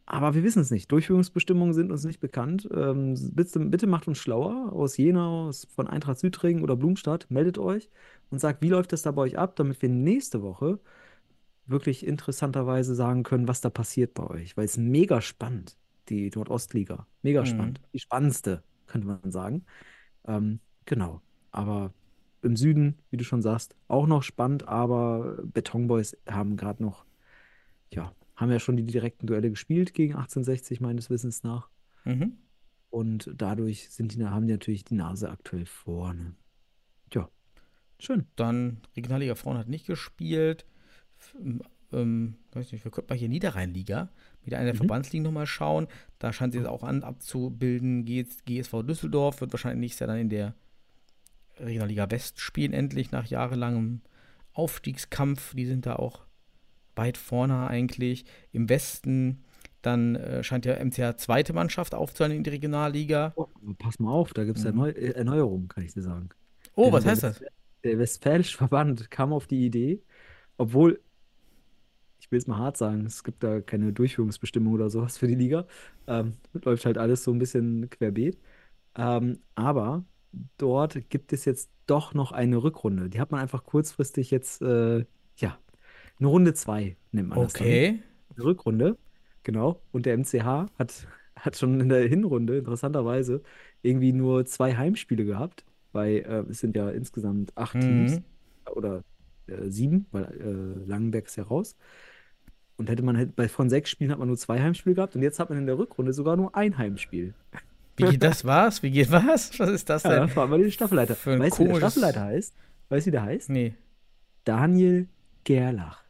aber wir wissen es nicht. Durchführungsbestimmungen sind uns nicht bekannt. Ähm, bitte, bitte macht uns schlauer aus Jena, aus, von Eintracht Südring oder Blumstadt. Meldet euch und sagt, wie läuft das da bei euch ab, damit wir nächste Woche wirklich interessanterweise sagen können, was da passiert bei euch. Weil es mega spannend, die Nordostliga. Mega Mhm. spannend. Die spannendste, könnte man sagen. Ähm, genau. Aber im Süden, wie du schon sagst, auch noch spannend, aber Betonboys haben gerade noch, ja, haben ja schon die direkten Duelle gespielt gegen 1860, meines Wissens nach. Mhm. Und dadurch sind die, haben die natürlich die Nase aktuell vorne. Ja, schön. Dann Regionalliga Frauen hat nicht gespielt. Ähm, Ähm, weiß nicht, wir könnten mal hier Niederrheinliga mit einer der Mhm. Verbandsligen nochmal schauen. Da scheint sich das auch an abzubilden. GS, GSV Düsseldorf wird wahrscheinlich nächstes Jahr dann in der Regionalliga West spielen, endlich nach jahrelangem Aufstiegskampf. Die sind da auch weit vorne eigentlich. Im Westen dann äh, scheint ja MCH zweite Mannschaft aufzuhalten in die Regionalliga. Oh, pass mal auf, da gibt es Mhm. Äh, Erneuerungen, kann ich dir sagen. Oh, Der- was der heißt das? Westfä- Der Westfälische Verband kam auf die Idee, obwohl, will es mal hart sagen, es gibt da keine Durchführungsbestimmung oder sowas für die Liga. Ähm, läuft halt alles so ein bisschen querbeet. Ähm, aber dort gibt es jetzt doch noch eine Rückrunde. Die hat man einfach kurzfristig jetzt, äh, ja, eine Runde 2 nennt man das dann. Okay. Eine Rückrunde, genau. Und der MCH hat, hat schon in der Hinrunde interessanterweise irgendwie nur zwei Heimspiele gehabt, weil äh, es sind ja insgesamt acht Teams Mhm. oder äh, sieben, weil äh, Langenberg ist ja raus. Und hätte man halt bei von sechs Spielen hat man nur zwei Heimspiele gehabt und jetzt hat man in der Rückrunde sogar nur ein Heimspiel. Wie geht das was? Wie geht was? Was ist das Ja, denn? da fragen wir den Staffelleiter. Für weißt du, wie der Staffelleiter heißt? Weißt du, wie der heißt? Nee. Daniel Gerlach.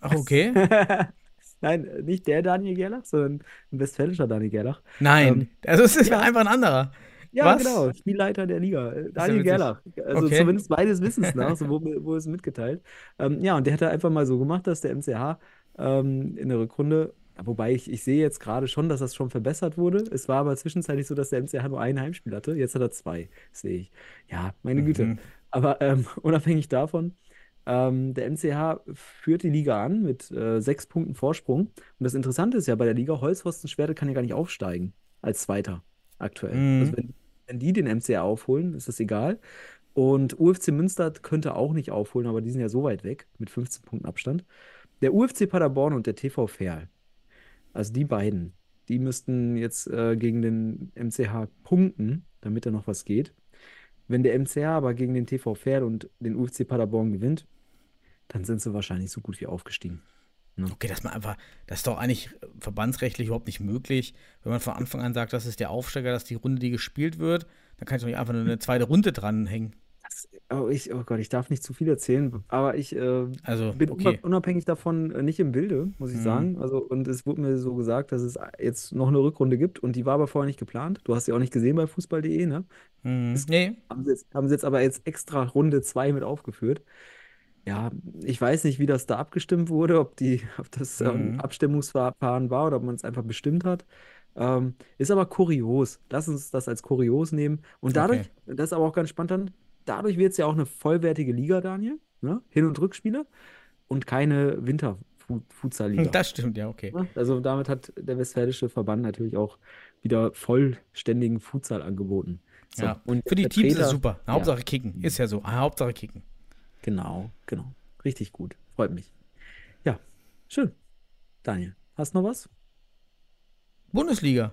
Ach, okay. Nein, nicht der Daniel Gerlach, sondern ein westfälischer Daniel Gerlach. Nein. Ähm, also es ist ja. einfach ein anderer. Ja, Was? genau, Spielleiter der Liga. äh, ja Daniel witzig. Gerlach. Also Okay. zumindest beides Wissens nach, so wurde, wurde es mitgeteilt. Ähm, ja, und der hat da einfach mal so gemacht, dass der MCH ähm, in der Rückrunde, wobei ich, ich sehe jetzt gerade schon, dass das schon verbessert wurde. Es war aber zwischenzeitlich so, dass der MCH nur ein Heimspiel hatte. Jetzt hat er zwei, sehe ich. Ja, meine Güte. Mhm. Aber ähm, unabhängig davon, ähm, der MCH führt die Liga an mit äh, sechs Punkten Vorsprung. Und das Interessante ist ja bei der Liga, Holzpfosten-Schwerte kann ja gar nicht aufsteigen als Zweiter aktuell. Mhm. Also wenn, wenn die den MCH aufholen, ist das egal. Und UFC Münster könnte auch nicht aufholen, aber die sind ja so weit weg mit 15 Punkten Abstand. Der UFC Paderborn und der TV Verl, also die beiden, die müssten jetzt äh, gegen den MCH punkten, damit da noch was geht. Wenn der MCH aber gegen den TV Verl und den UFC Paderborn gewinnt, dann sind sie wahrscheinlich so gut wie aufgestiegen. Okay, dass man einfach, das ist doch eigentlich verbandsrechtlich überhaupt nicht möglich, wenn man von Anfang an sagt, das ist der Aufsteiger, dass die Runde, die gespielt wird, dann kann ich doch nicht einfach nur eine zweite Runde dranhängen. Oh, ich, oh Gott, ich darf nicht zu viel erzählen, aber ich äh, Also, bin okay. unab- unabhängig davon äh, nicht im Bilde, muss ich Mhm. sagen. Also, und es wurde mir so gesagt, dass es jetzt noch eine Rückrunde gibt und die war aber vorher nicht geplant. Du hast sie auch nicht gesehen bei fußball.de, ne? Mhm. Es Nee. haben sie jetzt, haben sie jetzt aber jetzt extra Runde 2 mit aufgeführt. Ja, ich weiß nicht, wie das da abgestimmt wurde, ob die, ob das ähm, Mhm. Abstimmungsverfahren war oder ob man es einfach bestimmt hat. Ähm, ist aber kurios. Lass uns das als kurios nehmen. Und dadurch, Okay. das ist aber auch ganz spannend dann, dadurch wird es ja auch eine vollwertige Liga, Daniel. Ne? Hin- und Rückspiele und keine Winter-Futsal-Liga. Das stimmt, ja, okay. Ne? Also damit hat der Westfälische Verband natürlich auch wieder vollständigen Futsal angeboten. So, Ja. und Für die Teams ist es Treter- super. Ja. Hauptsache kicken. Ist ja so. Ah, Hauptsache kicken. Genau, genau. Richtig gut. Freut mich. Ja, schön. Daniel, hast noch was? Bundesliga.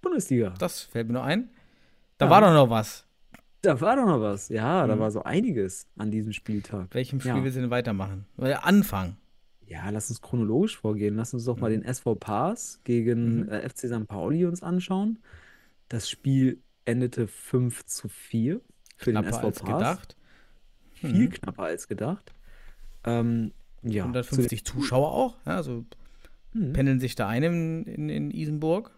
Bundesliga. Das fällt mir noch ein. Da Ja. war doch noch was. Da war doch noch was. Ja, da Mhm. war so einiges an diesem Spieltag. Welchem Spiel Ja. willst du denn weitermachen? Oder anfangen? Ja, lass uns chronologisch vorgehen. Lass uns doch mal den SV Paas gegen Mhm. äh, FC St. Pauli uns anschauen. Das Spiel endete 5 zu 4 für den Knapper SV als Paas. gedacht. Viel Mhm. knapper als gedacht. Ähm, ja, zu 150 Zuschauer auch. Ja, also den, Mhm. pendeln sich da ein in, in, in Isenburg.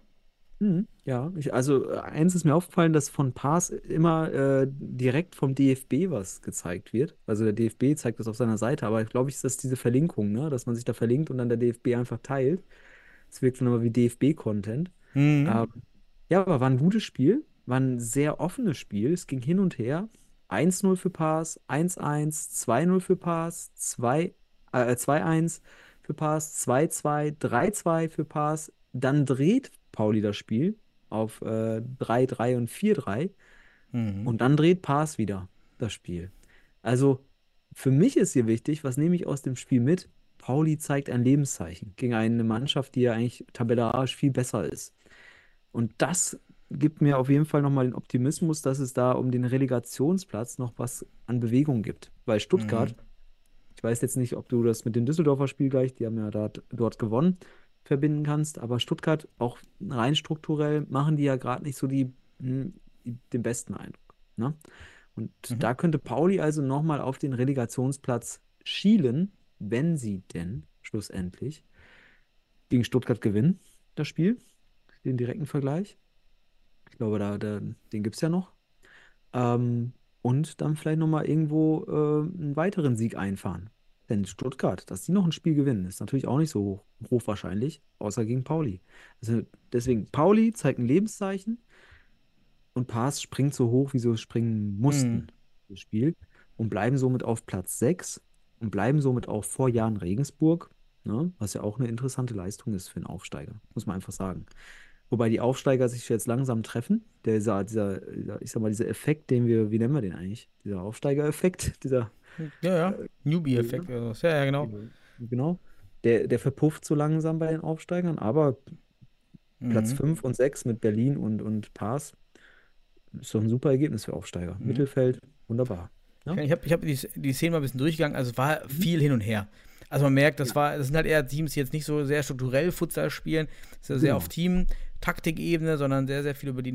Mhm, Ja, ich, also äh, eins ist mir aufgefallen, dass von Paas immer äh, direkt vom DFB was gezeigt wird. Also der DFB zeigt das auf seiner Seite, aber ich glaube, ist das diese Verlinkung, ne? Dass man sich da verlinkt und dann der DFB einfach teilt. Das wirkt dann aber wie DFB-Content. Mhm. Ähm, ja, aber war ein gutes Spiel, war ein sehr offenes Spiel. Es ging hin und her. 1-0 für Paas, 1-1, 2-0 für Paas, 2, äh, 2-1 für Paas, 2-2, 3-2 für Paas. Dann dreht Pauli das Spiel auf äh, 3-3 und 4-3. Mhm. Und dann dreht Paas wieder das Spiel. Also für mich ist hier wichtig, was nehme ich aus dem Spiel mit? Pauli zeigt ein Lebenszeichen gegen eine Mannschaft, die ja eigentlich tabellarisch viel besser ist. Und das gibt mir auf jeden Fall nochmal den Optimismus, dass es da um den Relegationsplatz noch was an Bewegung gibt. Weil Stuttgart, ich weiß jetzt nicht, ob du das mit dem Düsseldorfer Spiel gleich, die haben ja dort, dort gewonnen, verbinden kannst, aber Stuttgart, auch rein strukturell, machen die ja gerade nicht so die, hm, die, den besten Eindruck. Ne? Und Mhm. da könnte Pauli also nochmal auf den Relegationsplatz schielen, wenn sie denn schlussendlich gegen Stuttgart gewinnen, das Spiel, den direkten Vergleich. Ich glaube, da, da, den gibt es ja noch. Ähm, und dann vielleicht nochmal irgendwo äh, einen weiteren Sieg einfahren. Denn Stuttgart, dass die noch ein Spiel gewinnen, ist natürlich auch nicht so hoch, hochwahrscheinlich, außer gegen Pauli. Also deswegen, Pauli zeigt ein Lebenszeichen und Paas springt so hoch, wie sie springen mussten Mhm. im Spiel und bleiben somit auf Platz 6 und bleiben somit auch vor Jan Regensburg, ne, was ja auch eine interessante Leistung ist für einen Aufsteiger, muss man einfach sagen. Wobei die Aufsteiger sich jetzt langsam treffen. Dieser, dieser, ich sag mal, dieser Effekt, den wir, wie nennen wir den eigentlich? Dieser Aufsteiger-Effekt, dieser, Ja, ja. Newbie-Effekt. oder was. Ja, ja, genau. genau, der, der verpufft so langsam bei den Aufsteigern, aber Platz Mhm. 5 und 6 mit Berlin und, und Paas ist doch ein super Ergebnis für Aufsteiger. Mhm. Mittelfeld, wunderbar. Ja? Ich habe ich hab die, die Szene mal ein bisschen durchgegangen, also es war viel hin und her. Also man merkt, das war, das sind halt eher Teams, die jetzt nicht so sehr strukturell Futsal spielen, das ist ja sehr Genau. auf Team-Taktikebene, sondern sehr, sehr viel über die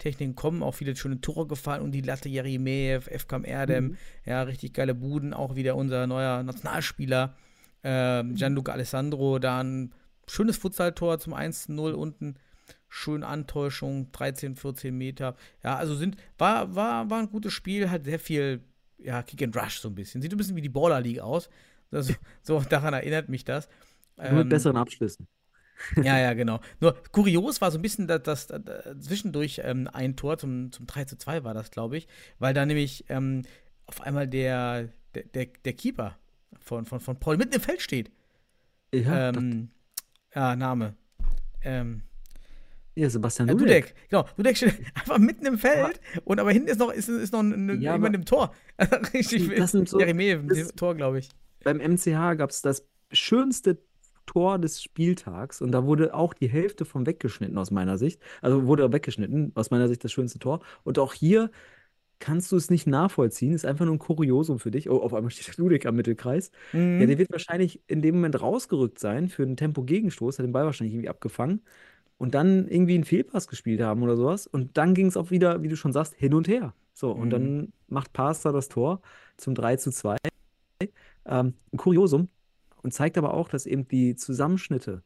Individualtechniken kommen, auch viele schöne Tore gefallen und die Latte Jeremejew, FKM Erdem, Mhm. ja, richtig geile Buden, auch wieder unser neuer Nationalspieler, ähm, Gianluca Alessandro, da ein schönes Futsaltor zum 1-0 unten, schön Antäuschung, 13, 14 Meter. Ja, also sind, war, war, war ein gutes Spiel, hat sehr viel, ja, Kick and Rush so ein bisschen. Sieht ein bisschen wie die Baller League aus. Also, so, daran erinnert mich das. Nur mit Ähm, besseren Abschlüssen. Ja, ja, genau. Nur kurios war so ein bisschen, dass, dass, dass zwischendurch ähm, ein Tor zum, zum 3 zu 2 war das, glaube ich, weil da nämlich ähm, auf einmal der, der, der, der Keeper von, von, von Paul mitten im Feld steht. Ja, das, ähm, ja, Name. Ähm, ja Sebastian Dudek. Dudek. Genau, Dudek steht einfach mitten im Feld und aber hinten ist noch, ist, ist noch ein, Ja, jemand aber- im Tor. Richtig. Das sind so- Jeremejew im das- Tor, glaube ich. Beim MCH gab es das schönste Tor des Spieltags und da wurde auch die Hälfte von weggeschnitten aus meiner Sicht. Also wurde weggeschnitten, aus meiner Sicht das schönste Tor. Und auch hier kannst du es nicht nachvollziehen. Ist einfach nur ein Kuriosum für dich. Oh, auf einmal steht der Dudek am Mittelkreis. Mhm. Ja, der wird wahrscheinlich in dem Moment rausgerückt sein für einen Tempo-Gegenstoß, hat den Ball wahrscheinlich irgendwie abgefangen. und dann irgendwie einen Fehlpass gespielt haben oder sowas. Und dann ging es auch wieder, wie du schon sagst, hin und her. So, und Mhm. dann macht Pastor das Tor zum 3 zu 2. Ähm, ein Kuriosum und zeigt aber auch, dass eben die Zusammenschnitte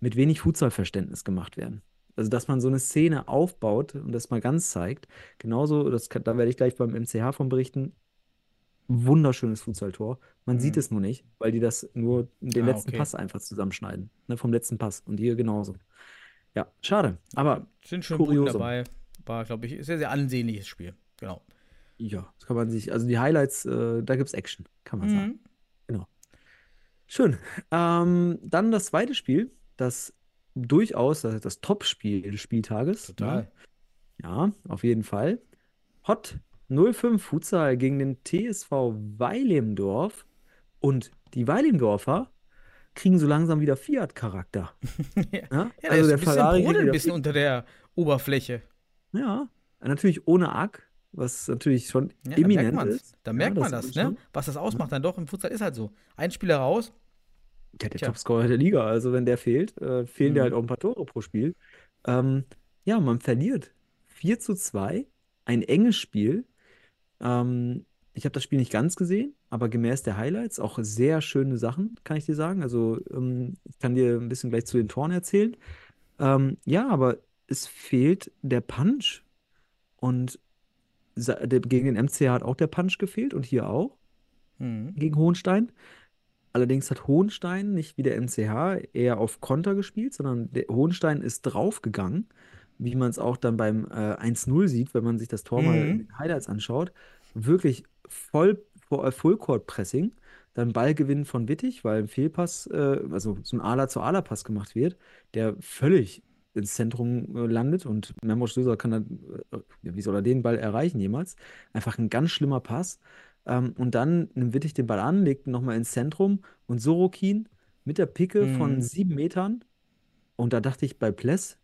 mit wenig Fußballverständnis gemacht werden. Also, dass man so eine Szene aufbaut und das mal ganz zeigt. Genauso, das kann, da werde ich gleich beim MCH von berichten. Wunderschönes Fußballtor. Man sieht Mhm. es nur nicht, weil die das nur den Ah, letzten okay. Pass einfach zusammenschneiden. Ne, vom letzten Pass. Und hier genauso. Ja, schade. Aber Sind schon Kuriosum. dabei. War, glaube ich, sehr, sehr ansehnliches Spiel. Genau. ja, das kann man sich, also die Highlights, äh, da gibt es Action, kann man sagen. Schön. Ähm, dann das zweite Spiel, das durchaus das, das Top-Spiel des Spieltages. Total. Ne? Ja, auf jeden Fall. Hot 05 Futsal gegen den TSV Weilimdorf. Und die Weilimdorfer kriegen so langsam wieder Fiat-Charakter. Ja, Ja? Also der der ist ein bisschen Ferrari ein bisschen unter der Oberfläche. Ja, natürlich ohne Ack, was natürlich schon Ja, da eminent man's. ist. Da Ja, merkt man das das, ne? Was das ausmacht dann doch im Futsal ist halt so. Ein Spieler raus. Ja, der. Topscorer der Liga. Also wenn der fehlt, äh, fehlen dir Mhm. halt auch ein paar Tore pro Spiel. Ähm, ja, man verliert 4 zu 2. Ein enges Spiel. Ähm, ich habe das Spiel nicht ganz gesehen, aber gemäß der Highlights auch sehr schöne Sachen, kann ich dir sagen. Also ähm, ich kann dir ein bisschen gleich zu den Toren erzählen. Ähm, ja, aber es fehlt der Punch. Und gegen den MCH hat auch der Punch gefehlt und hier auch Mhm. gegen Hohenstein. Allerdings hat Hohenstein nicht wie der MCH eher auf Konter gespielt, sondern der Hohenstein ist draufgegangen, wie man es auch dann beim äh, 1-0 sieht, wenn man sich das Tor mal in Mhm. den Highlights anschaut. Wirklich voll äh, Fullcourt-Pressing, dann Ballgewinn von Wittig, weil ein Fehlpass, äh, also so ein Ala zu Ala Pass gemacht wird, der völlig ins Zentrum äh, landet und Memo Stöser kann dann, äh, ja, wie soll er den Ball erreichen jemals? Einfach ein ganz schlimmer Pass. Ähm, und dann nimmt Wittig den Ball an, legt ihn nochmal ins Zentrum und Sorokin mit der Picke von Mhm. sieben Metern. Und da dachte ich bei Pless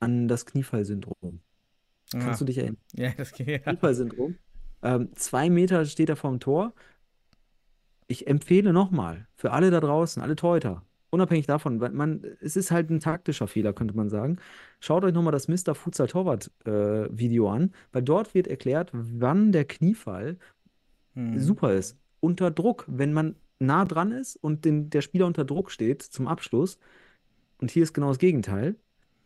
an das Kniefall-Syndrom. Kannst Ja. du dich erinnern? Ja, das geht. Ja. Kniefall-Syndrom. Ähm, zwei Meter steht er vorm Tor. Ich empfehle nochmal für alle da draußen, alle Torhüter, unabhängig davon, weil man, es ist halt ein taktischer Fehler, könnte man sagen. Schaut euch nochmal das Mr. Futsal Torwart äh, Video an, weil dort wird erklärt, wann der Kniefall Mhm. super ist. Unter Druck, wenn man nah dran ist und den, der Spieler unter Druck steht zum Abschluss. Und hier ist genau das Gegenteil.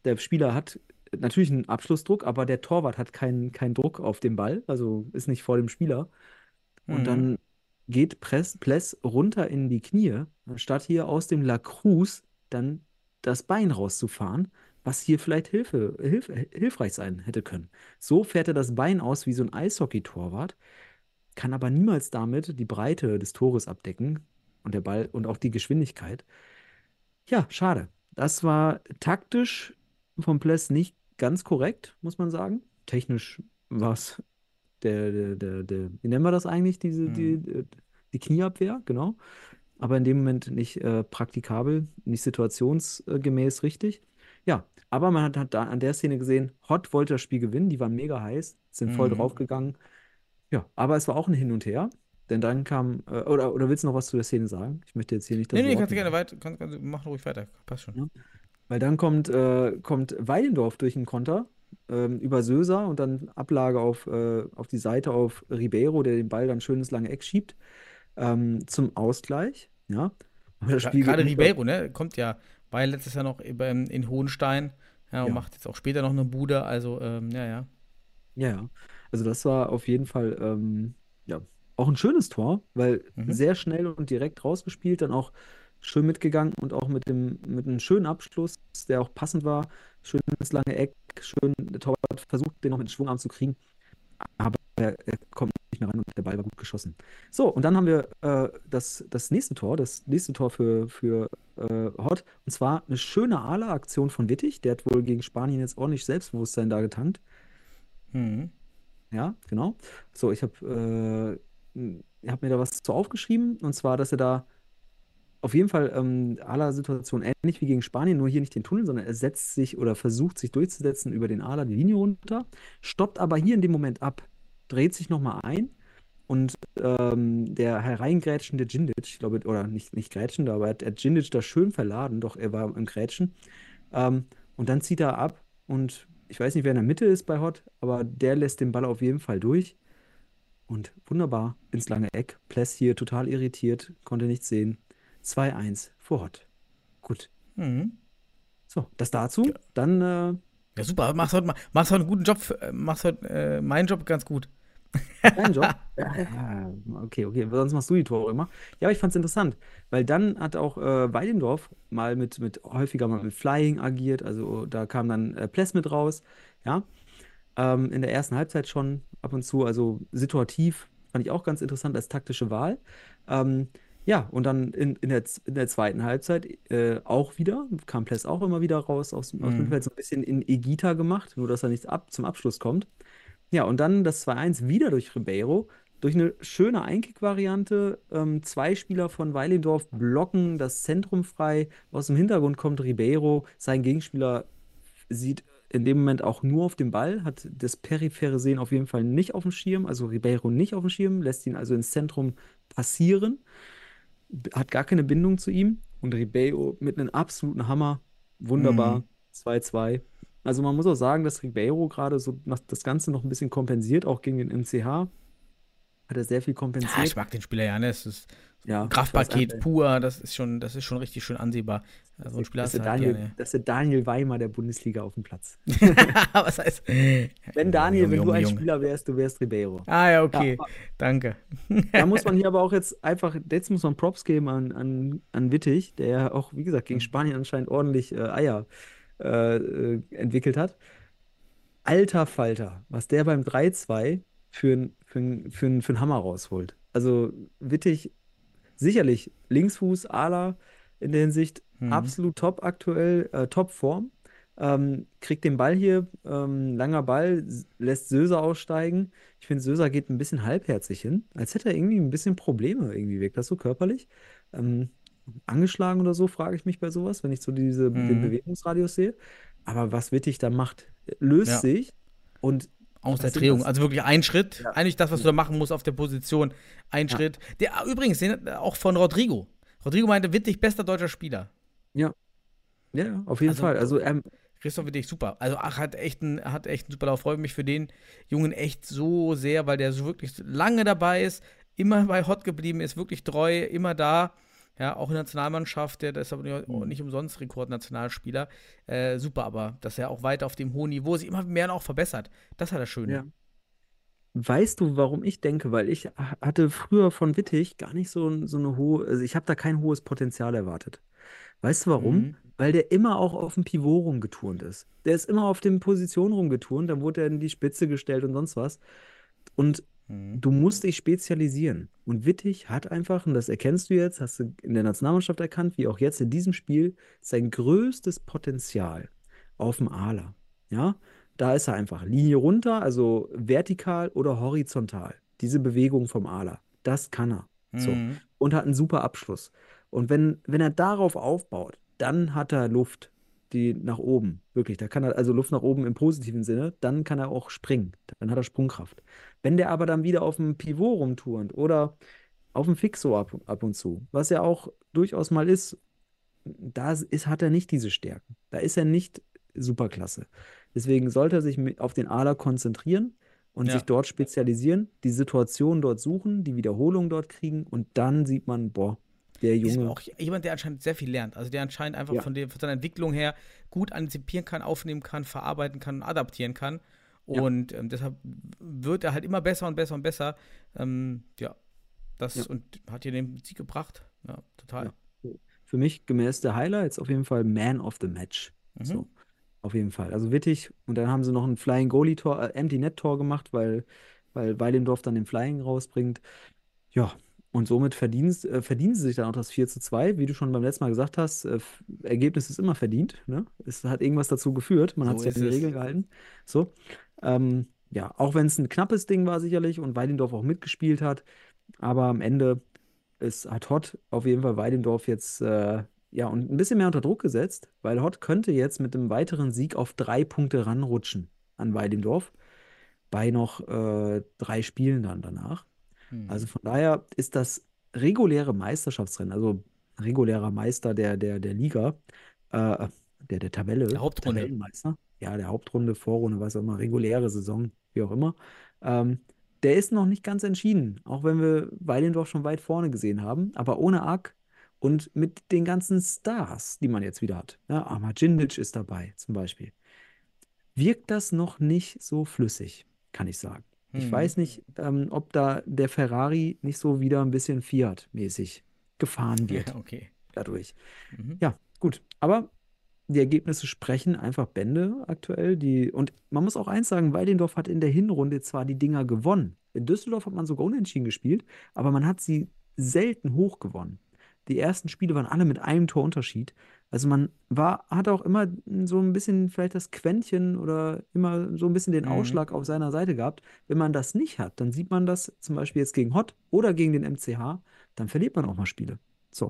Der Spieler hat natürlich einen Abschlussdruck, aber der Torwart hat keinen keinen Druck auf den Ball, also ist nicht vor dem Spieler. Und Mhm. dann geht Press, Pless runter in die Knie, anstatt hier aus dem Lacroix dann das Bein rauszufahren, was hier vielleicht Hilfe, hilf, hilfreich sein hätte können. So fährt er das Bein aus wie so ein Eishockey-Torwart, kann aber niemals damit die Breite des Tores abdecken und der Ball und auch die Geschwindigkeit. Ja, schade. Das war taktisch vom Pless nicht ganz korrekt, muss man sagen. Technisch war es der, der, der, der, wie nennen wir das eigentlich, diese, die, Mhm. die Knieabwehr, genau. Aber in dem Moment nicht äh, praktikabel, nicht situationsgemäß richtig. Ja, aber man hat, hat da an der Szene gesehen, Hot wollte das Spiel gewinnen, die waren mega heiß, sind voll Mhm. draufgegangen. Ja, aber es war auch ein Hin und Her, denn dann kam, äh, oder, oder willst du noch was zu der Szene sagen? Ich möchte jetzt hier nicht das Nee, nee, kannst du gerne weiter. Kannst, kannst, mach ruhig weiter. Passt schon. Ja. Weil dann kommt, äh, kommt Weidendorf durch den Konter ähm, über Söser und dann Ablage auf, äh, auf die Seite auf Ribeiro, der den Ball dann schön ins lange Eck schiebt, ähm, zum Ausgleich. Ja. Gerade Ribeiro, ne? Kommt ja, war ja letztes Jahr noch in, in Hohenstein ja, und Ja. macht jetzt auch später noch eine Bude. Also, ähm, ja, ja. Ja, ja. Also das war auf jeden Fall ähm, ja, auch ein schönes Tor, weil Mhm. sehr schnell und direkt rausgespielt, dann auch schön mitgegangen und auch mit dem mit einem schönen Abschluss, der auch passend war. Schönes lange Eck, schön, der Torwart versucht, den noch mit Schwungarm zu kriegen, aber er, er kommt nicht mehr ran und der Ball war gut geschossen. So, und dann haben wir äh, das, das nächste Tor, das nächste Tor für, für äh, Hot, und zwar eine schöne Ala-Aktion von Wittig, der hat wohl gegen Spanien jetzt ordentlich Selbstbewusstsein da getankt. Mhm. Ja, genau. So, ich habe äh, hab mir da was zu aufgeschrieben, und zwar, dass er da auf jeden Fall ähm, aller Situation ähnlich wie gegen Spanien, nur hier nicht den Tunnel, sondern er setzt sich oder versucht sich durchzusetzen über den Ala die Linie runter, stoppt aber hier in dem Moment ab, dreht sich nochmal ein und ähm, der hereingrätschende Djindjic, ich glaube, oder nicht, nicht grätschende, aber er hat, er Djindjic da schön verladen, doch er war im Grätschen, ähm, Und dann zieht er ab und ich weiß nicht, wer in der Mitte ist bei Hot, aber der lässt den Ball auf jeden Fall durch. Und wunderbar ins lange Eck. Pless hier total irritiert, konnte nichts sehen. 2-1 für Hot. Gut. Mhm. So, das dazu. Dann, äh, Ja, super. Machst heute, machst heute einen guten Job. äh, Machst heute äh, meinen Job ganz gut. dein Job. Ja, ja, okay, okay. Sonst machst du die Tore immer. Ja, aber ich fand es interessant, weil dann hat auch äh, Weidendorf mal mit, mit häufiger mal mit Flying agiert. Also da kam dann äh, Pless mit raus. Ja. Ähm, in der ersten Halbzeit schon ab und zu. Also situativ fand ich auch ganz interessant als taktische Wahl. Ähm, ja, und dann in, in, der, in der zweiten Halbzeit äh, auch wieder, kam Pless auch immer wieder raus aus, aus dem Mhm. Mittelfeld, so ein bisschen in Egita gemacht, nur dass er nicht ab, zum Abschluss kommt. Ja, und dann das 2-1 wieder durch Ribeiro. Durch eine schöne Einkick-Variante. Ähm, zwei Spieler von Weilendorf blocken das Zentrum frei. Aus dem Hintergrund kommt Ribeiro. Sein Gegenspieler sieht in dem Moment auch nur auf den Ball, hat das periphere Sehen auf jeden Fall nicht auf dem Schirm, also Ribeiro nicht auf dem Schirm, lässt ihn also ins Zentrum passieren, hat gar keine Bindung zu ihm. Und Ribeiro mit einem absoluten Hammer, wunderbar, Mhm. 2-2. Also man muss auch sagen, dass Ribeiro gerade so das Ganze noch ein bisschen kompensiert, auch gegen den MCH. Hat er sehr viel Ja, kompensiert. ich mag den Spieler ja. Ne? Es ist Ja, Kraftpaket pur. Das ist schon, das ist schon richtig schön ansehbar. Ja, so ein Spieler Das ist halt Daniel, gerne. das ist der Daniel Weimer der Bundesliga auf dem Platz. Was heißt? Wenn Daniel, Junge, wenn du Junge, ein Junge. Spieler wärst, du wärst Ribeiro. Ah ja, okay. aber- Danke. Da muss man hier aber auch jetzt einfach, jetzt muss man Props geben an, an, an Wittig, der ja auch, wie gesagt, gegen Spanien anscheinend ordentlich äh, Eier äh, äh, entwickelt hat. Alter Falter, was der beim 3-2 für einen für für für Hammer rausholt. Also Wittig, sicherlich Linksfuß, Ala in der Hinsicht, Mhm. absolut top aktuell, äh, top Form. Ähm, kriegt den Ball hier, ähm, langer Ball, lässt Söser aussteigen. Ich finde, Söser geht ein bisschen halbherzig hin, als hätte er irgendwie ein bisschen Probleme. Irgendwie wirkt das so körperlich. Ähm, angeschlagen oder so, frage ich mich bei sowas, wenn ich so diese, den Mhm. Bewegungsradius sehe. Aber was Wittig da macht, löst Ja. sich und Aus der Drehung. Also wirklich ein Schritt. Ja. Eigentlich das, was du da machen musst auf der Position. Ein Ja. Schritt. Der übrigens den, auch von Rodrigo. Rodrigo meinte, Wittig, bester deutscher Spieler. ja, ja, auf jeden Also- Fall. Also ähm, Christoph Wittig, super. Also ach, hat echt einen, hat echt einen super Lauf. Freue mich für den Jungen echt so sehr, weil der so wirklich lange dabei ist, immer bei Hot geblieben ist, wirklich treu, immer da. Ja, auch in der Nationalmannschaft, der, ist aber nicht, Mhm. nicht umsonst Rekordnationalspieler. Äh, super, aber dass er auch weiter auf dem hohen Niveau sich immer mehr auch verbessert. Das hat er schön. Ja. Weißt du, warum ich denke? Weil ich ha- hatte früher von Wittig gar nicht so, so eine hohe, also ich habe da kein hohes Potenzial erwartet. Weißt du warum? Mhm. Weil der immer auch auf dem Pivot rumgeturnt ist. Der ist immer auf den Positionen rumgeturnt, dann wurde er in die Spitze gestellt und sonst was. Und Mhm. du musst dich spezialisieren. Und Wittig hat einfach, und das erkennst du jetzt, hast du in der Nationalmannschaft erkannt, wie auch jetzt in diesem Spiel, sein größtes Potenzial auf dem Aler. Ja, da ist er einfach Linie runter, also vertikal oder horizontal. Diese Bewegung vom Aler, das kann er. So. Mhm. Und hat einen super Abschluss. Und wenn, wenn er darauf aufbaut, dann hat er Luft, die nach oben. Wirklich, da kann er also Luft nach oben im positiven Sinne, dann kann er auch springen. Dann hat er Sprungkraft. Wenn der aber dann wieder auf dem Pivot rumturnt oder auf dem Fixo ab, ab und zu, was ja auch durchaus mal ist, da ist, hat er nicht diese Stärken. Da ist er nicht superklasse. Deswegen sollte er sich auf den Aler konzentrieren und Ja. sich dort spezialisieren, die Situation dort suchen, die Wiederholung dort kriegen und dann sieht man, boah, der Ist Junge. auch jemand, der anscheinend sehr viel lernt. Also der anscheinend einfach Ja. von, der, von seiner Entwicklung her gut antizipieren kann, aufnehmen kann, verarbeiten kann, adaptieren kann. Ja. Und ähm, deshalb wird er halt immer besser und besser und besser. Ähm, ja, das Ja. und hat hier den Sieg gebracht. Ja, total. Ja. Für mich gemäß der Highlights auf jeden Fall Man of the Match. Mhm. So, auf jeden Fall. Also Wittig. Und dann haben sie noch ein Flying Goalie-Tor, äh, Empty Net-Tor gemacht, weil, weil Weilendorf dann den Flying rausbringt. Ja, und somit verdienen, äh, verdienen sie sich dann auch das 4 zu 2. Wie du schon beim letzten Mal gesagt hast, äh, Ergebnis ist immer verdient. Ne? Es hat irgendwas dazu geführt. Man So hat sich ist an die es. Regeln gehalten. So. Ähm, ja, auch wenn es ein knappes Ding war, sicherlich, und Weilendorf auch mitgespielt hat. Aber am Ende ist, hat Hott auf jeden Fall Weidendorf jetzt äh, ja, und ein bisschen mehr unter Druck gesetzt, weil Hott könnte jetzt mit einem weiteren Sieg auf drei Punkte ranrutschen an Weidendorf bei noch äh, drei Spielen dann danach. Mhm. Also von daher ist das reguläre Meisterschaftsrennen, also regulärer Meister der, der, der Liga, äh, der der Tabelle, Der Hauptrunde. Tabellenmeister, ja, der Hauptrunde, Vorrunde, was auch immer, reguläre Saison, wie auch immer, ähm, der ist noch nicht ganz entschieden, auch wenn wir Weilendorf schon weit vorne gesehen haben, aber ohne Ack und mit den ganzen Stars, die man jetzt wieder hat. Ja, Ahmadindic ist dabei zum Beispiel. Wirkt das noch nicht so flüssig, kann ich sagen. Ich Mhm. weiß nicht, ähm, ob da der Ferrari nicht so wieder ein bisschen Fiat-mäßig gefahren wird Ja, okay. dadurch. Mhm. Ja, gut. Aber die Ergebnisse sprechen einfach Bände aktuell. Die, und man muss auch eins sagen, Weidendorf hat in der Hinrunde zwar die Dinger gewonnen. In Düsseldorf hat man sogar unentschieden gespielt, aber man hat sie selten hoch gewonnen. Die ersten Spiele waren alle mit einem Tor Unterschied. Also man war, hat auch immer so ein bisschen vielleicht das Quäntchen oder immer so ein bisschen den Mhm. Ausschlag auf seiner Seite gehabt. Wenn man das nicht hat, dann sieht man das zum Beispiel jetzt gegen Hott oder gegen den MCH, dann verliert man auch mal Spiele. So.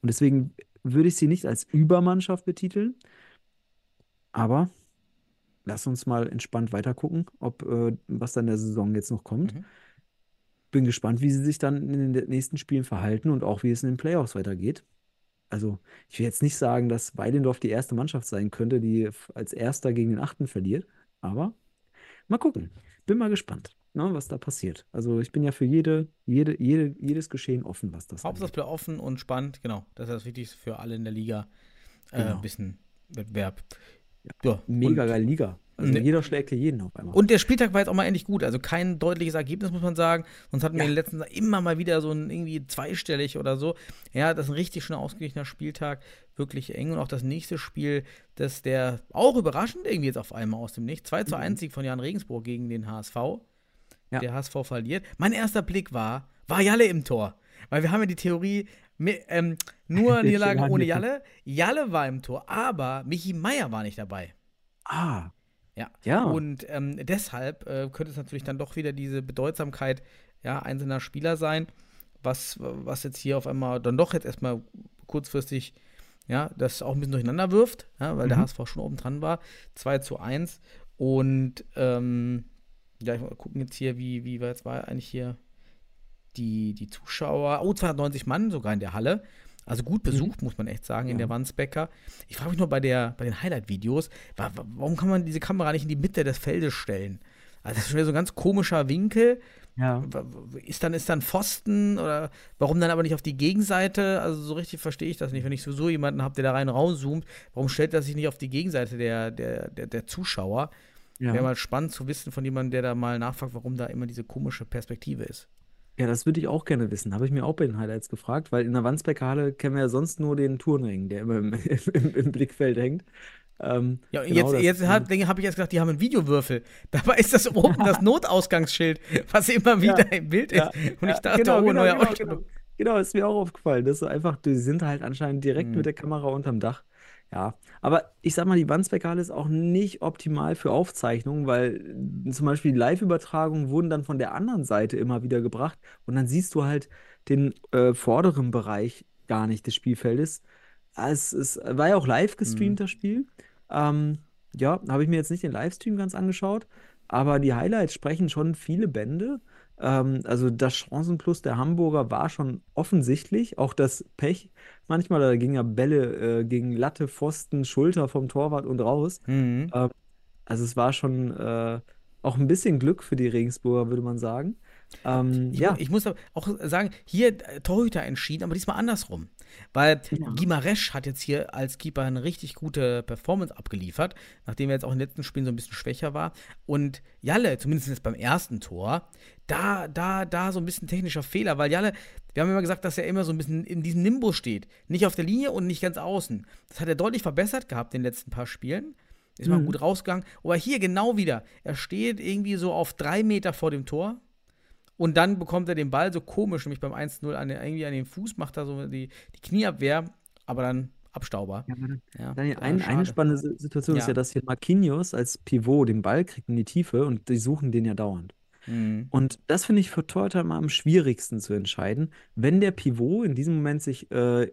Und deswegen würde ich sie nicht als Übermannschaft betiteln. Aber lass uns mal entspannt weitergucken, ob äh, was dann der Saison jetzt noch kommt. Mhm. Bin gespannt, wie sie sich dann in den nächsten Spielen verhalten und auch wie es in den Playoffs weitergeht. Also, ich will jetzt nicht sagen, dass Weidendorf die erste Mannschaft sein könnte, die als Erster gegen den Achten verliert, aber mal gucken. Bin mal gespannt, ne, was da passiert. Also, ich bin ja für jede, jede, jede, jedes Geschehen offen, was das Hauptsache angeht. bleibt offen und spannend, genau. Das ist das Wichtigste für alle in der Liga. Äh, Genau. Ein bisschen Wettbewerb. Ja, Mega und, geile Liga. Also, Ne- jeder schlägt hier jeden auf einmal. und der Spieltag war jetzt auch mal endlich gut. Also kein deutliches Ergebnis, muss man sagen. Sonst hatten wir Ja. in den letzten Jahren immer mal wieder so ein irgendwie zweistellig oder so. Ja, das ist ein richtig schön ausgeglichener Spieltag. Wirklich eng. Und auch das nächste Spiel, das der auch überraschend irgendwie jetzt auf einmal aus dem Nichts. 2 zu 1 Sieg von Jan Regensburg gegen den HSV. Ja. Der HSV verliert. Mein erster Blick war, war Jalle im Tor. Weil wir haben ja die Theorie, ähm, nur Der Niederlagen ohne Jalle. Jalle war im Tor, aber Michi Meier war nicht dabei. Ah, Ja. Ja. Und ähm, deshalb äh, könnte es natürlich dann doch wieder diese Bedeutsamkeit ja, einzelner Spieler sein, was, was jetzt hier auf einmal dann doch jetzt erstmal kurzfristig ja, das auch ein bisschen durcheinander wirft, ja, weil der Mhm. HSV schon oben dran war. 2 zu 1. Und ähm, ja, ich mal gucken jetzt hier, wie, wie war jetzt war eigentlich hier die, die Zuschauer. Oh, 290 Mann sogar in der Halle. Also gut besucht, muss man echt sagen, in Ja. der Wandsbecker. Ich frage mich nur bei, der, bei den Highlight-Videos, wa- wa- warum kann man diese Kamera nicht in die Mitte des Feldes stellen? Also das ist schon wieder so ein ganz komischer Winkel. ja. Ist dann, ist dann Pfosten oder warum dann aber nicht auf die Gegenseite? Also so richtig verstehe ich das nicht. Wenn ich sowieso jemanden habe, der da rein rauszoomt, warum stellt er sich nicht auf die Gegenseite der, der, der, der Zuschauer? Ja. Wäre mal spannend zu wissen von jemandem, der da mal nachfragt, warum da immer diese komische Perspektive ist. Ja, das würde ich auch gerne wissen. Habe ich mir auch bei den Highlights gefragt, weil in der Wandsbecker Halle kennen wir ja sonst nur den Turnring, der immer im, im, im Blickfeld hängt. Ähm, Ja, und genau, jetzt, jetzt habe ich jetzt gedacht, die haben einen Videowürfel. Dabei ist das oben das Notausgangsschild, was immer wieder im Bild ist. Ja, und ich ja, dachte, genau, oh, genau, neue genau, Ausstellung. Genau, genau, ist mir auch aufgefallen. Das ist einfach, die sind halt anscheinend direkt Mhm. mit der Kamera unterm Dach. Ja, aber ich sag mal, die Wandsbecker Halle ist auch nicht optimal für Aufzeichnungen, weil äh, zum Beispiel die Live-Übertragungen wurden dann von der anderen Seite immer wieder gebracht und dann siehst du halt den äh, vorderen Bereich gar nicht des Spielfeldes. Es, es war ja auch live gestreamt, das Spiel. Ähm, ja, habe ich mir jetzt nicht den Livestream ganz angeschaut, aber die Highlights sprechen schon viele Bände. Ähm, also das Chancenplus der Hamburger war schon offensichtlich. Auch das Pech manchmal, da gingen ja Bälle äh, gegen Latte, Pfosten, Schulter vom Torwart und raus. Mhm. Ähm, also es war schon äh, auch ein bisschen Glück für die Regensburger, würde man sagen. Ähm, Ich, ja, ich muss aber auch sagen, hier äh, Torhüter entschieden, aber diesmal andersrum. Weil Ja. Gimaresch hat jetzt hier als Keeper eine richtig gute Performance abgeliefert, nachdem er jetzt auch in den letzten Spielen so ein bisschen schwächer war. Und Jalle, zumindest jetzt beim ersten Tor, da, da, da so ein bisschen technischer Fehler, weil Jalle, wir haben immer gesagt, dass er immer so ein bisschen in diesem Nimbus steht. Nicht auf der Linie und nicht ganz außen. Das hat er deutlich verbessert gehabt in den letzten paar Spielen. Ist mal Mhm. gut rausgegangen. Aber hier genau wieder. Er steht irgendwie so auf drei Meter vor dem Tor. Und dann bekommt er den Ball so komisch, nämlich beim 1-0 an den, irgendwie an den Fuß, macht er so die, die Knieabwehr, aber dann Abstauber. Ja, Ja, Daniel, ein, eine spannende Si- Situation ist Ja. ja, dass hier Marquinhos als Pivot den Ball kriegt in die Tiefe und die suchen den ja dauernd. Mhm. Und das finde ich für Torhüter mal am schwierigsten zu entscheiden. Wenn der Pivot in diesem Moment sich äh,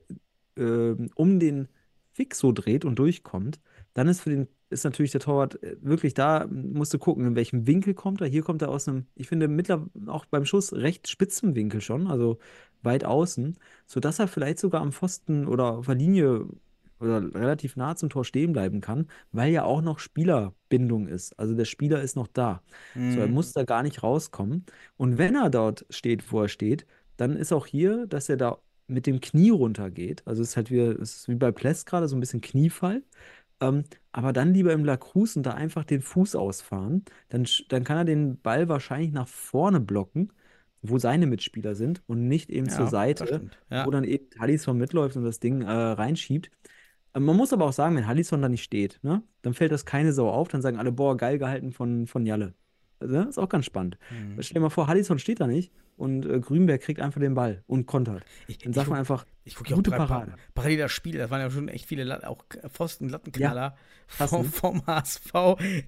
äh, um den Fixo dreht und durchkommt, dann ist für den ist natürlich der Torwart äh, wirklich da, musst du gucken, in welchem Winkel kommt er. Hier kommt er aus einem, ich finde, mittlerweile auch beim Schuss recht spitzen Winkel schon, also weit außen, sodass er vielleicht sogar am Pfosten oder auf der Linie oder relativ nah zum Tor stehen bleiben kann, weil ja auch noch Spielerbindung ist. Also der Spieler ist noch da. So, er Mhm. muss da gar nicht rauskommen. Und wenn er dort steht, wo er steht, dann ist auch hier, dass er da mit dem Knie runtergeht. Also es ist halt wie, es ist wie bei Pless gerade, so ein bisschen Kniefall. Ähm, aber dann lieber im Lacrosse und da einfach den Fuß ausfahren. Dann, sch- dann kann er den Ball wahrscheinlich nach vorne blocken, wo seine Mitspieler sind und nicht eben zur Ja, das Seite, stimmt. Ja. wo dann eben Halisson mitläuft und das Ding äh, reinschiebt. Äh, Man muss aber auch sagen, wenn Halisson da nicht steht, ne, dann fällt das keine Sau auf. Dann sagen alle, boah, geil gehalten von, von Jalle. Ne, ist auch ganz spannend. Mhm. Stell dir mal vor, Halisson steht da nicht und äh, Grünberg kriegt einfach den Ball und kontert. Ich, Dann ich sagt man einfach, Ich gucke ja auch Gute par- Parade. parallel das Spiel. Das waren ja schon echt viele Lat auch Pfosten, Lattenknaller krass, vom, ne? vom HSV.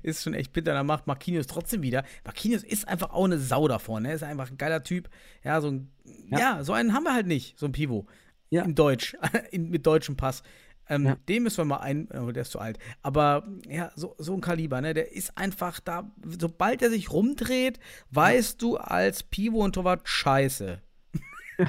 Ist schon echt bitter. Dann macht Marquinhos trotzdem wieder. Marquinhos ist einfach auch eine Sau da vorne. Er ist einfach ein geiler Typ. Ja, so ein, ja. Ja. so einen haben wir halt nicht, so ein Pivot. Ja. In Deutsch, in, mit deutschem Pass. Ähm, Ja. Den müssen wir mal ein, oh, der ist zu alt. Aber ja, so, so ein Kaliber, ne? Der ist einfach da, sobald er sich rumdreht, weißt du als Pivot und Torwart Scheiße.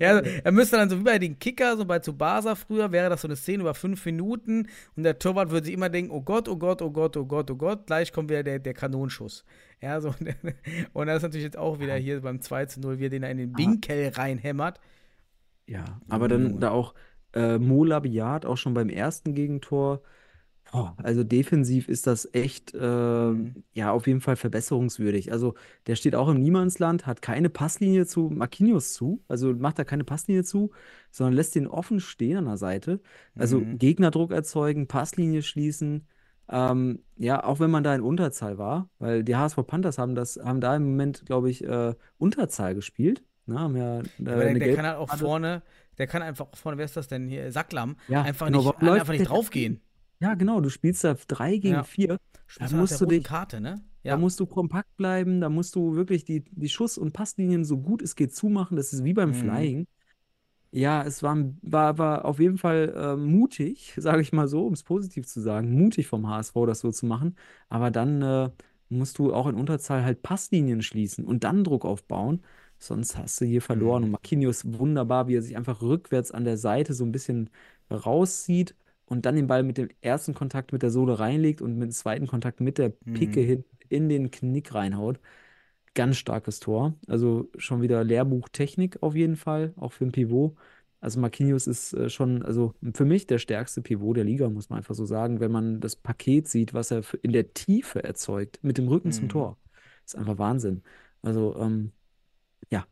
Ja, er müsste dann so wie bei den Kicker, so bei Tsubasa früher, wäre das so eine Szene über fünf Minuten und der Torwart würde sich immer denken, oh Gott, oh Gott, oh Gott, oh Gott, oh Gott, gleich kommt wieder der, der Kanonschuss. Ja, so, und das ist natürlich jetzt auch wieder hier beim 2 zu 0, wie er den da in den Winkel reinhämmert. Ja, aber dann da auch äh, Mo Labiat auch schon beim ersten Gegentor. Boah, also defensiv ist das echt, äh, ja, auf jeden Fall verbesserungswürdig. Also der steht auch im Niemandsland, hat keine Passlinie zu Marquinhos zu, also macht da keine Passlinie zu, sondern lässt den offen stehen an der Seite. Also Mhm. Gegnerdruck erzeugen, Passlinie schließen. Ähm, ja, auch wenn man da in Unterzahl war, weil die HSV Panthers haben das, haben da im Moment, glaube ich, äh, Unterzahl gespielt. Ne, haben ja, äh, der, der kann halt auch vorne, der kann einfach vorne, wer ist das denn hier? Sacklam, Ja, einfach genau, nicht, läuft einfach nicht draufgehen. Ja, genau, du spielst da 3 gegen Ja. 4. Spielst Da musst du dich, Karte, ne? da musst du kompakt bleiben, da musst du wirklich die, die Schuss- und Passlinien so gut es geht zumachen. Das ist wie beim Mhm. Flying. Ja, es war, war, war auf jeden Fall äh, mutig, sage ich mal so, um es positiv zu sagen, mutig vom HSV, das so zu machen. Aber dann äh, musst du auch in Unterzahl halt Passlinien schließen und dann Druck aufbauen. Sonst hast du hier verloren. Mhm. Und Marquinhos wunderbar, wie er sich einfach rückwärts an der Seite so ein bisschen rauszieht und dann den Ball mit dem ersten Kontakt mit der Sohle reinlegt und mit dem zweiten Kontakt mit der Picke Mhm. hin in den Knick reinhaut. Ganz starkes Tor. Also schon wieder Lehrbuchtechnik auf jeden Fall, auch für ein Pivot. Also Marquinhos ist äh, schon, also für mich der stärkste Pivot der Liga, muss man einfach so sagen, wenn man das Paket sieht, was er in der Tiefe erzeugt, mit dem Rücken zum Mhm. Tor. Ist einfach Wahnsinn. Also, ähm, ja,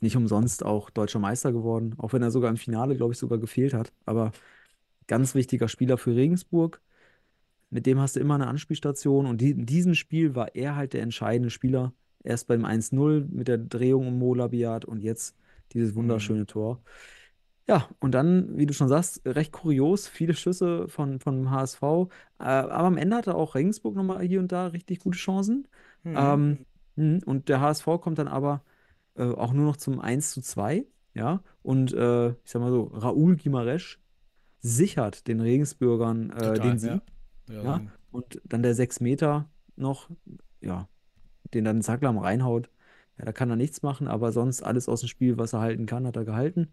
nicht umsonst auch deutscher Meister geworden, auch wenn er sogar im Finale, glaube ich, sogar gefehlt hat. Aber ganz wichtiger Spieler für Regensburg. Mit dem hast du immer eine Anspielstation und die, in diesem Spiel war er halt der entscheidende Spieler. Erst beim 1-0 mit der Drehung um Mo Labiat und jetzt dieses wunderschöne Tor. Ja, und dann, wie du schon sagst, recht kurios, viele Schüsse von, von HSV. Äh, aber am Ende hatte auch Regensburg nochmal hier und da richtig gute Chancen. Mhm. Ähm, mh, und der HSV kommt dann aber äh, auch nur noch zum 1 zu 2. Ja, und äh, ich sag mal so, Raúl Guimarães sichert den Regensburgern äh, Total, den Sieg. ja. Ja, Ja, und dann der 6 Meter noch, ja, den dann Sacklam reinhaut. Ja, da kann er nichts machen, aber sonst alles aus dem Spiel, was er halten kann, hat er gehalten.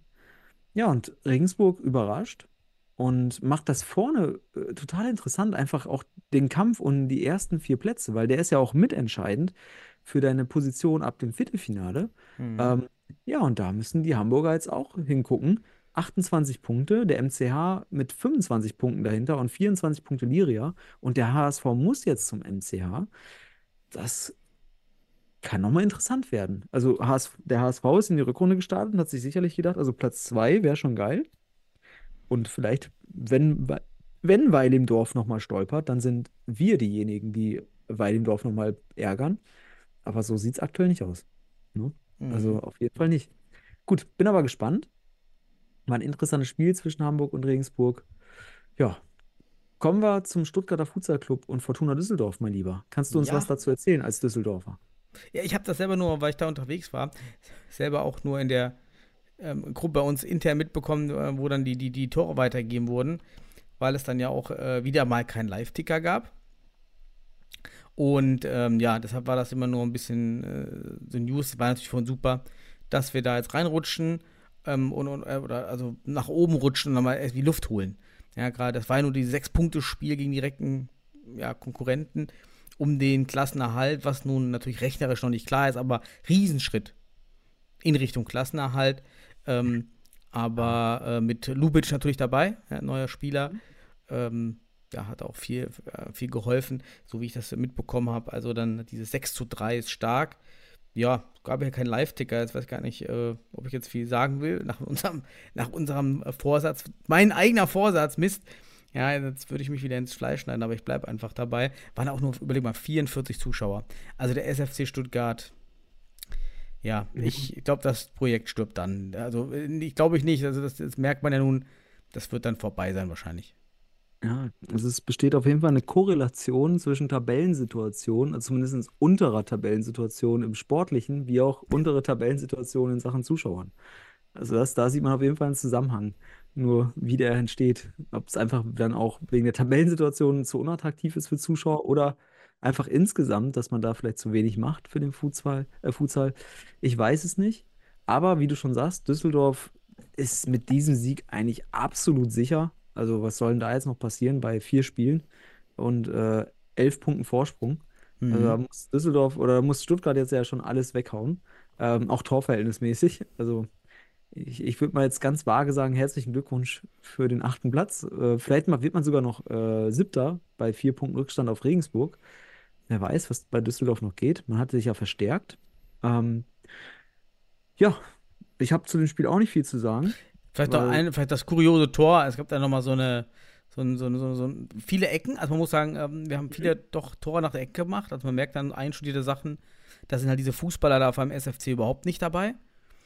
Ja, und Regensburg überrascht und macht das vorne äh, total interessant, einfach auch den Kampf um die ersten vier Plätze, weil der ist ja auch mitentscheidend für deine Position ab dem Viertelfinale. Mhm. Ähm, ja, und da müssen die Hamburger jetzt auch hingucken. 28 Punkte, der MCH mit 25 Punkten dahinter und 24 Punkte Liria. Und der HSV muss jetzt zum MCH. Das kann nochmal interessant werden. Also HS, der HSV ist in die Rückrunde gestartet und hat sich sicherlich gedacht, also Platz 2 wäre schon geil. Und vielleicht, wenn, We- wenn Weil im Dorf nochmal stolpert, dann sind wir diejenigen, die Weil im Dorf nochmal ärgern. Aber so sieht es aktuell nicht aus. Ne? Also Mhm. auf jeden Fall nicht. Gut, bin aber gespannt. War ein interessantes Spiel zwischen Hamburg und Regensburg. Ja, kommen wir zum Stuttgarter Futsal Club und Fortuna Düsseldorf, mein Lieber. Kannst du uns Ja. was dazu erzählen als Düsseldorfer? Ja, ich habe das selber nur, weil ich da unterwegs war, selber auch nur in der ähm, Gruppe bei uns intern mitbekommen, äh, wo dann die, die, die Tore weitergegeben wurden, weil es dann ja auch äh, wieder mal keinen Live-Ticker gab. Und ähm, ja, deshalb war das immer nur ein bisschen äh, so News, war natürlich schon super, dass wir da jetzt reinrutschen ähm, und, und äh, oder also nach oben rutschen und dann mal erst die Luft holen. Ja, gerade, das war ja nur die Sechs-Punkte-Spiel gegen direkten ja, Konkurrenten um den Klassenerhalt, was nun natürlich rechnerisch noch nicht klar ist, aber Riesenschritt in Richtung Klassenerhalt. Ähm, aber äh, mit Lubic natürlich dabei, ja, neuer Spieler. Ähm, ja, hat auch viel, äh, viel geholfen, so wie ich das mitbekommen habe. Also dann dieses 6 zu 3 ist stark. Ja, gab ja keinen Live-Ticker, jetzt weiß ich gar nicht, äh, ob ich jetzt viel sagen will. Nach unserem, nach unserem Vorsatz, mein eigener Vorsatz, Mist. Ja, jetzt würde ich mich wieder ins Fleisch schneiden, aber ich bleibe einfach dabei. Waren auch nur, überleg mal, 44 Zuschauer. Also der SFC Stuttgart, ja, mhm. ich glaube, das Projekt stirbt dann. Also ich glaube ich nicht. Also das, das merkt man ja nun, das wird dann vorbei sein wahrscheinlich. Ja, also es besteht auf jeden Fall eine Korrelation zwischen Tabellensituationen, also zumindest unterer Tabellensituationen im Sportlichen, wie auch untere Tabellensituationen in Sachen Zuschauern. Also das, da sieht man auf jeden Fall einen Zusammenhang. Nur wie der entsteht, ob es einfach dann auch wegen der Tabellensituation zu unattraktiv ist für Zuschauer oder einfach insgesamt, dass man da vielleicht zu wenig macht für den Futsal, äh, Futsal. Ich weiß es nicht. Aber wie du schon sagst, Düsseldorf ist mit diesem Sieg eigentlich absolut sicher. Also was soll denn da jetzt noch passieren bei vier Spielen und äh, elf Punkten Vorsprung? Mhm. Also da muss Düsseldorf oder da muss Stuttgart jetzt ja schon alles weghauen. Ähm, auch torverhältnismäßig. Also ich, ich würde mal jetzt ganz vage sagen, herzlichen Glückwunsch für den achten Platz. Äh, vielleicht mal, wird man sogar noch äh, siebter bei vier Punkten Rückstand auf Regensburg. Wer weiß, was bei Düsseldorf noch geht. Man hatte sich ja verstärkt. Ähm, ja, ich habe zu dem Spiel auch nicht viel zu sagen. Vielleicht noch ein, vielleicht das kuriose Tor. Es gab da nochmal so eine, so, ein, so, so, so viele Ecken. Also man muss sagen, ähm, wir haben viele doch Tore nach der Ecke gemacht. Also man merkt dann einstudierte Sachen. Da sind halt diese Fußballer da beim SFC überhaupt nicht dabei.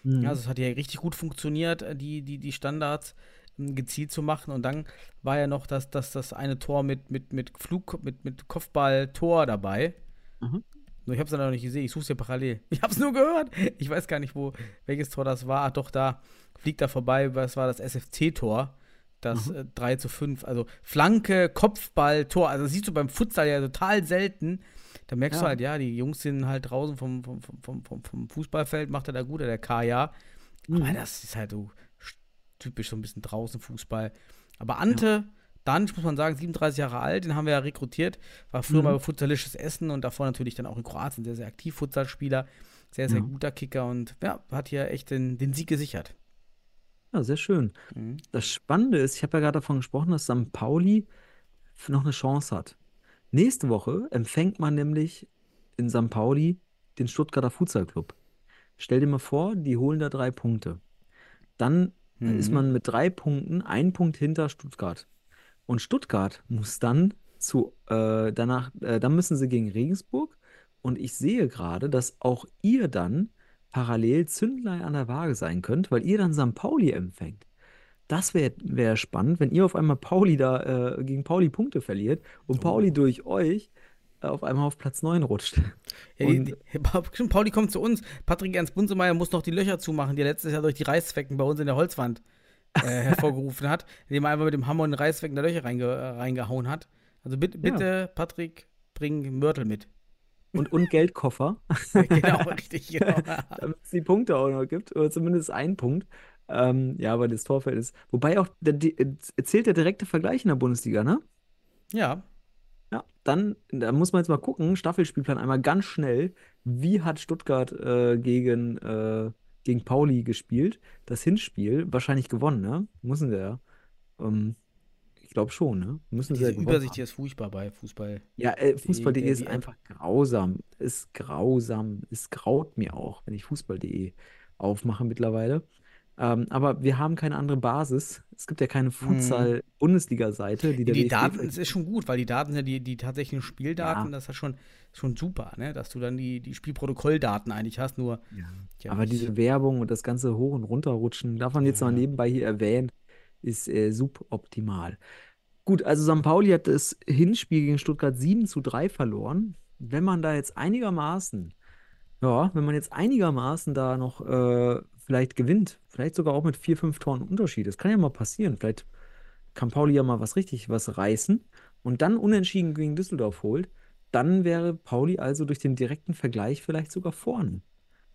Mhm. Also es hat ja richtig gut funktioniert, äh, die, die, die Standards ähm, gezielt zu machen. Und dann war ja noch das, das, das eine Tor mit, mit, mit Flug, mit, mit Kopfball-Tor dabei. Mhm. Nur ich habe es dann noch nicht gesehen, ich suche es ja parallel. Ich habe es nur gehört. Ich weiß gar nicht, wo, welches Tor das war. Ach doch, da fliegt er vorbei. Was war das SFC-Tor? Das mhm. äh, 3 zu 5. Also Flanke, Kopfball, Tor. Also das siehst du beim Futsal ja total selten. Da merkst ja. du halt, ja, die Jungs sind halt draußen vom, vom, vom, vom, vom Fußballfeld, macht er da gut, der Kaya. Mhm. Aber das ist halt so typisch so ein bisschen draußen Fußball. Aber Ante, ja. Dann muss man sagen, 37 Jahre alt, den haben wir ja rekrutiert, war früher mhm. mal futsalisches Essen und davor natürlich dann auch in Kroatien sehr, sehr aktiv Futsalspieler, sehr, sehr ja. guter Kicker und ja, hat hier echt den, den Sieg gesichert. Ja, sehr schön. Mhm. Das Spannende ist, ich habe ja gerade davon gesprochen, dass St. Pauli noch eine Chance hat. Nächste Woche empfängt man nämlich in St. Pauli den Stuttgarter Futsal Club. Stell dir mal vor, die holen da drei Punkte. Dann mhm. ist man mit drei Punkten ein Punkt hinter Stuttgart. Und Stuttgart muss dann zu, äh, danach, äh, dann müssen sie gegen Regensburg. Und ich sehe gerade, dass auch ihr dann parallel Zündlei an der Waage sein könnt, weil ihr dann St. Pauli empfängt. Das wäre wär spannend, wenn ihr auf einmal Pauli da äh, gegen Pauli Punkte verliert und oh. Pauli durch euch äh, auf einmal auf Platz 9 rutscht. Ja, die, die, Pauli kommt zu uns. Patrick Ernst Bunsemeyer muss noch die Löcher zumachen, die letztes Jahr durch die Reißzwecken bei uns in der Holzwand äh, hervorgerufen hat, indem er einfach mit dem Hammer in den Reißzwecken der Löcher reinge, äh, reingehauen hat. Also bitte, bitte ja. Patrick, bring Mörtel mit. Und, und Geldkoffer. genau, richtig, genau. Damit es die Punkte auch noch gibt, oder zumindest einen Punkt. Ähm, ja, weil das Torfeld ist. Wobei auch, der, erzählt der direkte Vergleich in der Bundesliga, ne? Ja. Ja, dann, da muss man jetzt mal gucken, Staffelspielplan einmal ganz schnell. Wie hat Stuttgart äh, gegen, äh, gegen Pauli gespielt? Das Hinspiel wahrscheinlich gewonnen, ne? Müssen sie ja. Ähm, ich glaube schon, ne? Müssen Diese sie ja Übersicht hier ist furchtbar bei Fußball. Ja, äh, Fußball.de ist einfach grausam. Ist grausam. Es graut mir auch, wenn ich Fußball.de aufmache mittlerweile. Ähm, aber wir haben keine andere Basis. Es gibt ja keine mhm. Futsal-Bundesliga-Seite, die der Die Daten, es ist schon gut, weil die Daten sind ja die, die tatsächlichen Spieldaten, ja. das ist schon, schon super, ne? dass du dann die, die Spielprotokolldaten eigentlich hast, nur. Ja. Ja, aber diese Werbung und das ganze Hoch- und Runterrutschen, darf man jetzt mal nebenbei hier erwähnen, ist äh, suboptimal. Gut, also St. Pauli hat das Hinspiel gegen Stuttgart 7 zu 3 verloren. Wenn man da jetzt einigermaßen, ja, wenn man jetzt einigermaßen da noch äh, vielleicht gewinnt. Vielleicht sogar auch mit vier, fünf Toren Unterschied. Das kann ja mal passieren. Vielleicht kann Pauli ja mal was richtig was reißen und dann unentschieden gegen Düsseldorf holt. Dann wäre Pauli also durch den direkten Vergleich vielleicht sogar vorne.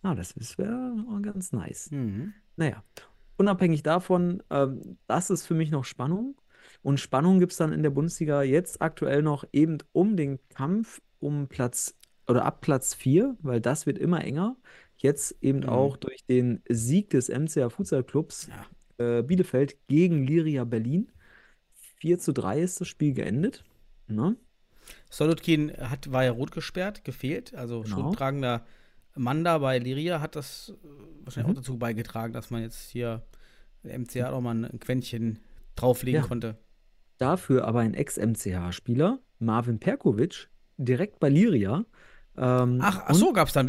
Na, das wäre ganz nice. Mhm. Naja, unabhängig davon, ähm, das ist für mich noch Spannung. Und Spannung gibt es dann in der Bundesliga jetzt aktuell noch eben um den Kampf um Platz oder ab Platz 4, weil das wird immer enger. Jetzt eben Mhm. auch durch den Sieg des MCA Futsal Clubs Ja. äh, Bielefeld gegen Liria Berlin. 4 zu 3 ist das Spiel geendet. Ne? Solutkin hat, war ja rot gesperrt, gefehlt. Also Genau. schuldtragender Mann da bei Liria hat das äh, wahrscheinlich Mhm. auch dazu beigetragen, dass man jetzt hier MCA auch mal ein Quäntchen drauflegen Ja. konnte. Dafür aber ein Ex-MCH-Spieler, Marvin Perkovic, direkt bei Liria. Ähm, Ach, ach so, gab es da einen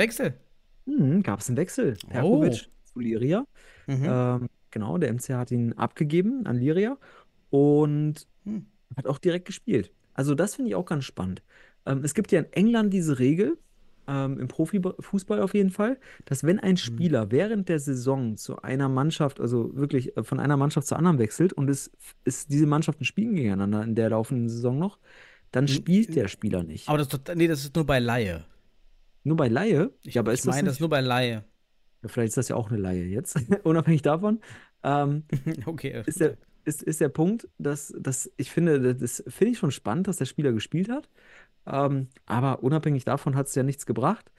Wechsel? gab es einen Wechsel. Oh. Perkovic zu Liria. Mhm. Ähm, genau, der MCH hat ihn abgegeben an Liria und Hm. hat auch direkt gespielt. Also das finde ich auch ganz spannend. Ähm, es gibt ja in England diese Regel, ähm, im Profifußball auf jeden Fall, dass wenn ein Spieler während der Saison zu einer Mannschaft, also wirklich äh, von einer Mannschaft zur anderen wechselt und es ist diese Mannschaften spielen gegeneinander in der laufenden Saison noch, dann spielt der Spieler nicht. Aber das, nee, das ist nur bei Laie. Nur bei Laie? Ich, aber ich das meine, das ist nur bei Laie. ja, vielleicht ist das ja auch eine Laie jetzt, unabhängig davon. Ähm, okay. ist der, ist, ist der Punkt, dass, dass ich finde, das finde ich schon spannend, dass der Spieler gespielt hat. Ähm, aber unabhängig davon hat es ja nichts gebracht.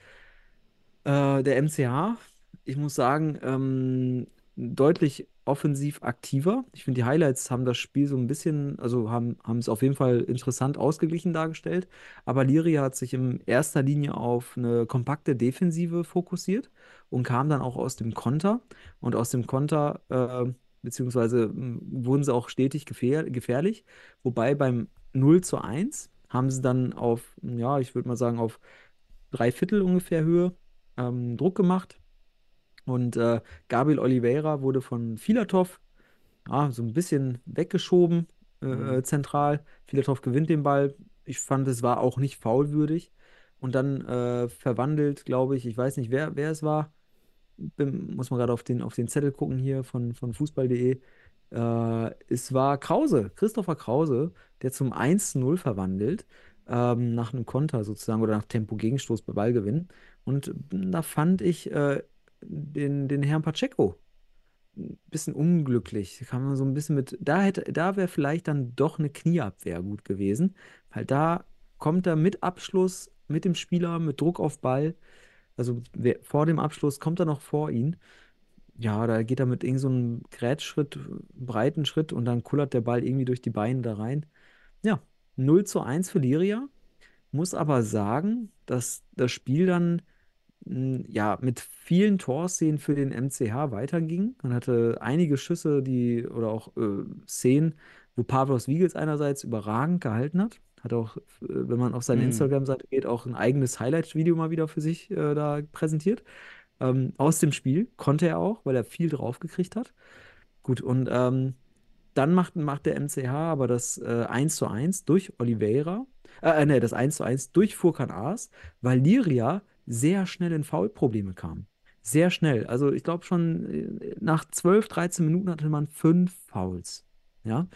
Äh, der MCH, ich muss sagen, ähm, deutlich offensiv aktiver. Ich finde, die Highlights haben das Spiel so ein bisschen, also haben, haben es auf jeden Fall interessant ausgeglichen dargestellt. Aber Liria hat sich in erster Linie auf eine kompakte Defensive fokussiert und kam dann auch aus dem Konter. Und aus dem Konter, äh, beziehungsweise mh, wurden sie auch stetig gefähr gefährlich. Wobei beim 0 zu 1 haben sie dann auf, ja, ich würde mal sagen, auf drei Viertel ungefähr Höhe ähm, Druck gemacht. Und äh, Gabriel Oliveira wurde von Filatov ja, so ein bisschen weggeschoben, äh, Mhm. zentral. Filatov gewinnt den Ball. Ich fand, es war auch nicht foulwürdig. Und dann äh, verwandelt, glaube ich, ich weiß nicht, wer, wer es war. Bin, muss man gerade auf den, auf den Zettel gucken hier von, von fußball.de. Äh, es war Krause, Christopher Krause, der zum 1-0 verwandelt, ähm, nach einem Konter sozusagen oder nach Tempo-Gegenstoß bei Ballgewinn. Und da fand ich äh, den, den Herrn Pacheco ein bisschen unglücklich. Kann man so ein bisschen mit, da hätte, da wäre vielleicht dann doch eine Knieabwehr gut gewesen, weil da kommt er mit Abschluss, mit dem Spieler, mit Druck auf Ball, also wer, vor dem Abschluss kommt er noch vor ihn. Ja, da geht er mit irgend so Grätschritt, breiten Schritt und dann kullert der Ball irgendwie durch die Beine da rein. Ja, 0 zu 1 für Liria. Muss aber sagen, dass das Spiel dann mh, ja mit vielen Torszenen für den MCH weiterging. Man hatte einige Schüsse, die oder auch äh, Szenen, wo Pavlos Wiegels einerseits überragend gehalten hat. Hat auch, äh, wenn man auf seine Mhm. Instagram-Seite geht, auch ein eigenes Highlight-Video mal wieder für sich äh, da präsentiert. Ähm, aus dem Spiel konnte er auch, weil er viel drauf gekriegt hat. Gut, und ähm, dann macht, macht der MCH aber das äh, 1 zu 1 durch Oliveira, äh, ne, das 1 zu 1 durch Furkan Aas, weil Liria sehr schnell in Foulprobleme kam. Sehr schnell. Also ich glaube schon äh, nach 12, 13 Minuten hatte man fünf Fouls. Ja.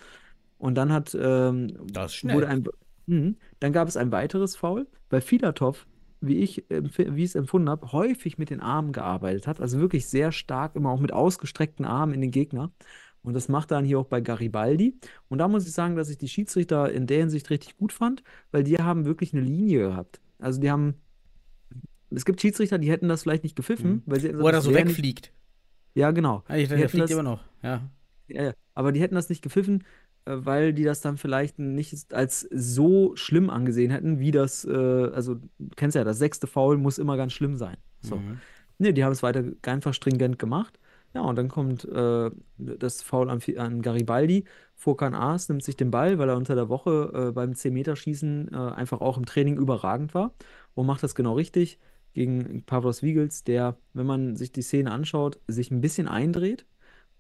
Und dann hat ähm, Das ist schnell. wurde ein, Mhm. dann gab es ein weiteres Foul, weil Filatov, wie ich, wie ich es empfunden habe, häufig mit den Armen gearbeitet hat. Also wirklich sehr stark, immer auch mit ausgestreckten Armen in den Gegner. Und das macht er dann hier auch bei Garibaldi. Und da muss ich sagen, dass ich die Schiedsrichter in der Hinsicht richtig gut fand, weil die haben wirklich eine Linie gehabt. Also die haben, es gibt Schiedsrichter, die hätten das vielleicht nicht gepfiffen, Mhm. weil sie Wo er da so wegfliegt. Ja, genau. Ah, Ich, der fliegt das- immer noch. Ja. Ja, ja. Aber die hätten das nicht gepfiffen, äh, weil die das dann vielleicht nicht als so schlimm angesehen hätten, wie das, äh, also du kennst ja, das sechste Foul muss immer ganz schlimm sein. So. Mhm. Nee, die haben es weiter einfach stringent gemacht. Ja, und dann kommt äh, das Foul an, an Garibaldi. Furkan Aas nimmt sich den Ball, weil er unter der Woche äh, beim 10-Meter-Schießen äh, einfach auch im Training überragend war und macht das genau richtig gegen Pavlos Wiegels, der, wenn man sich die Szene anschaut, sich ein bisschen eindreht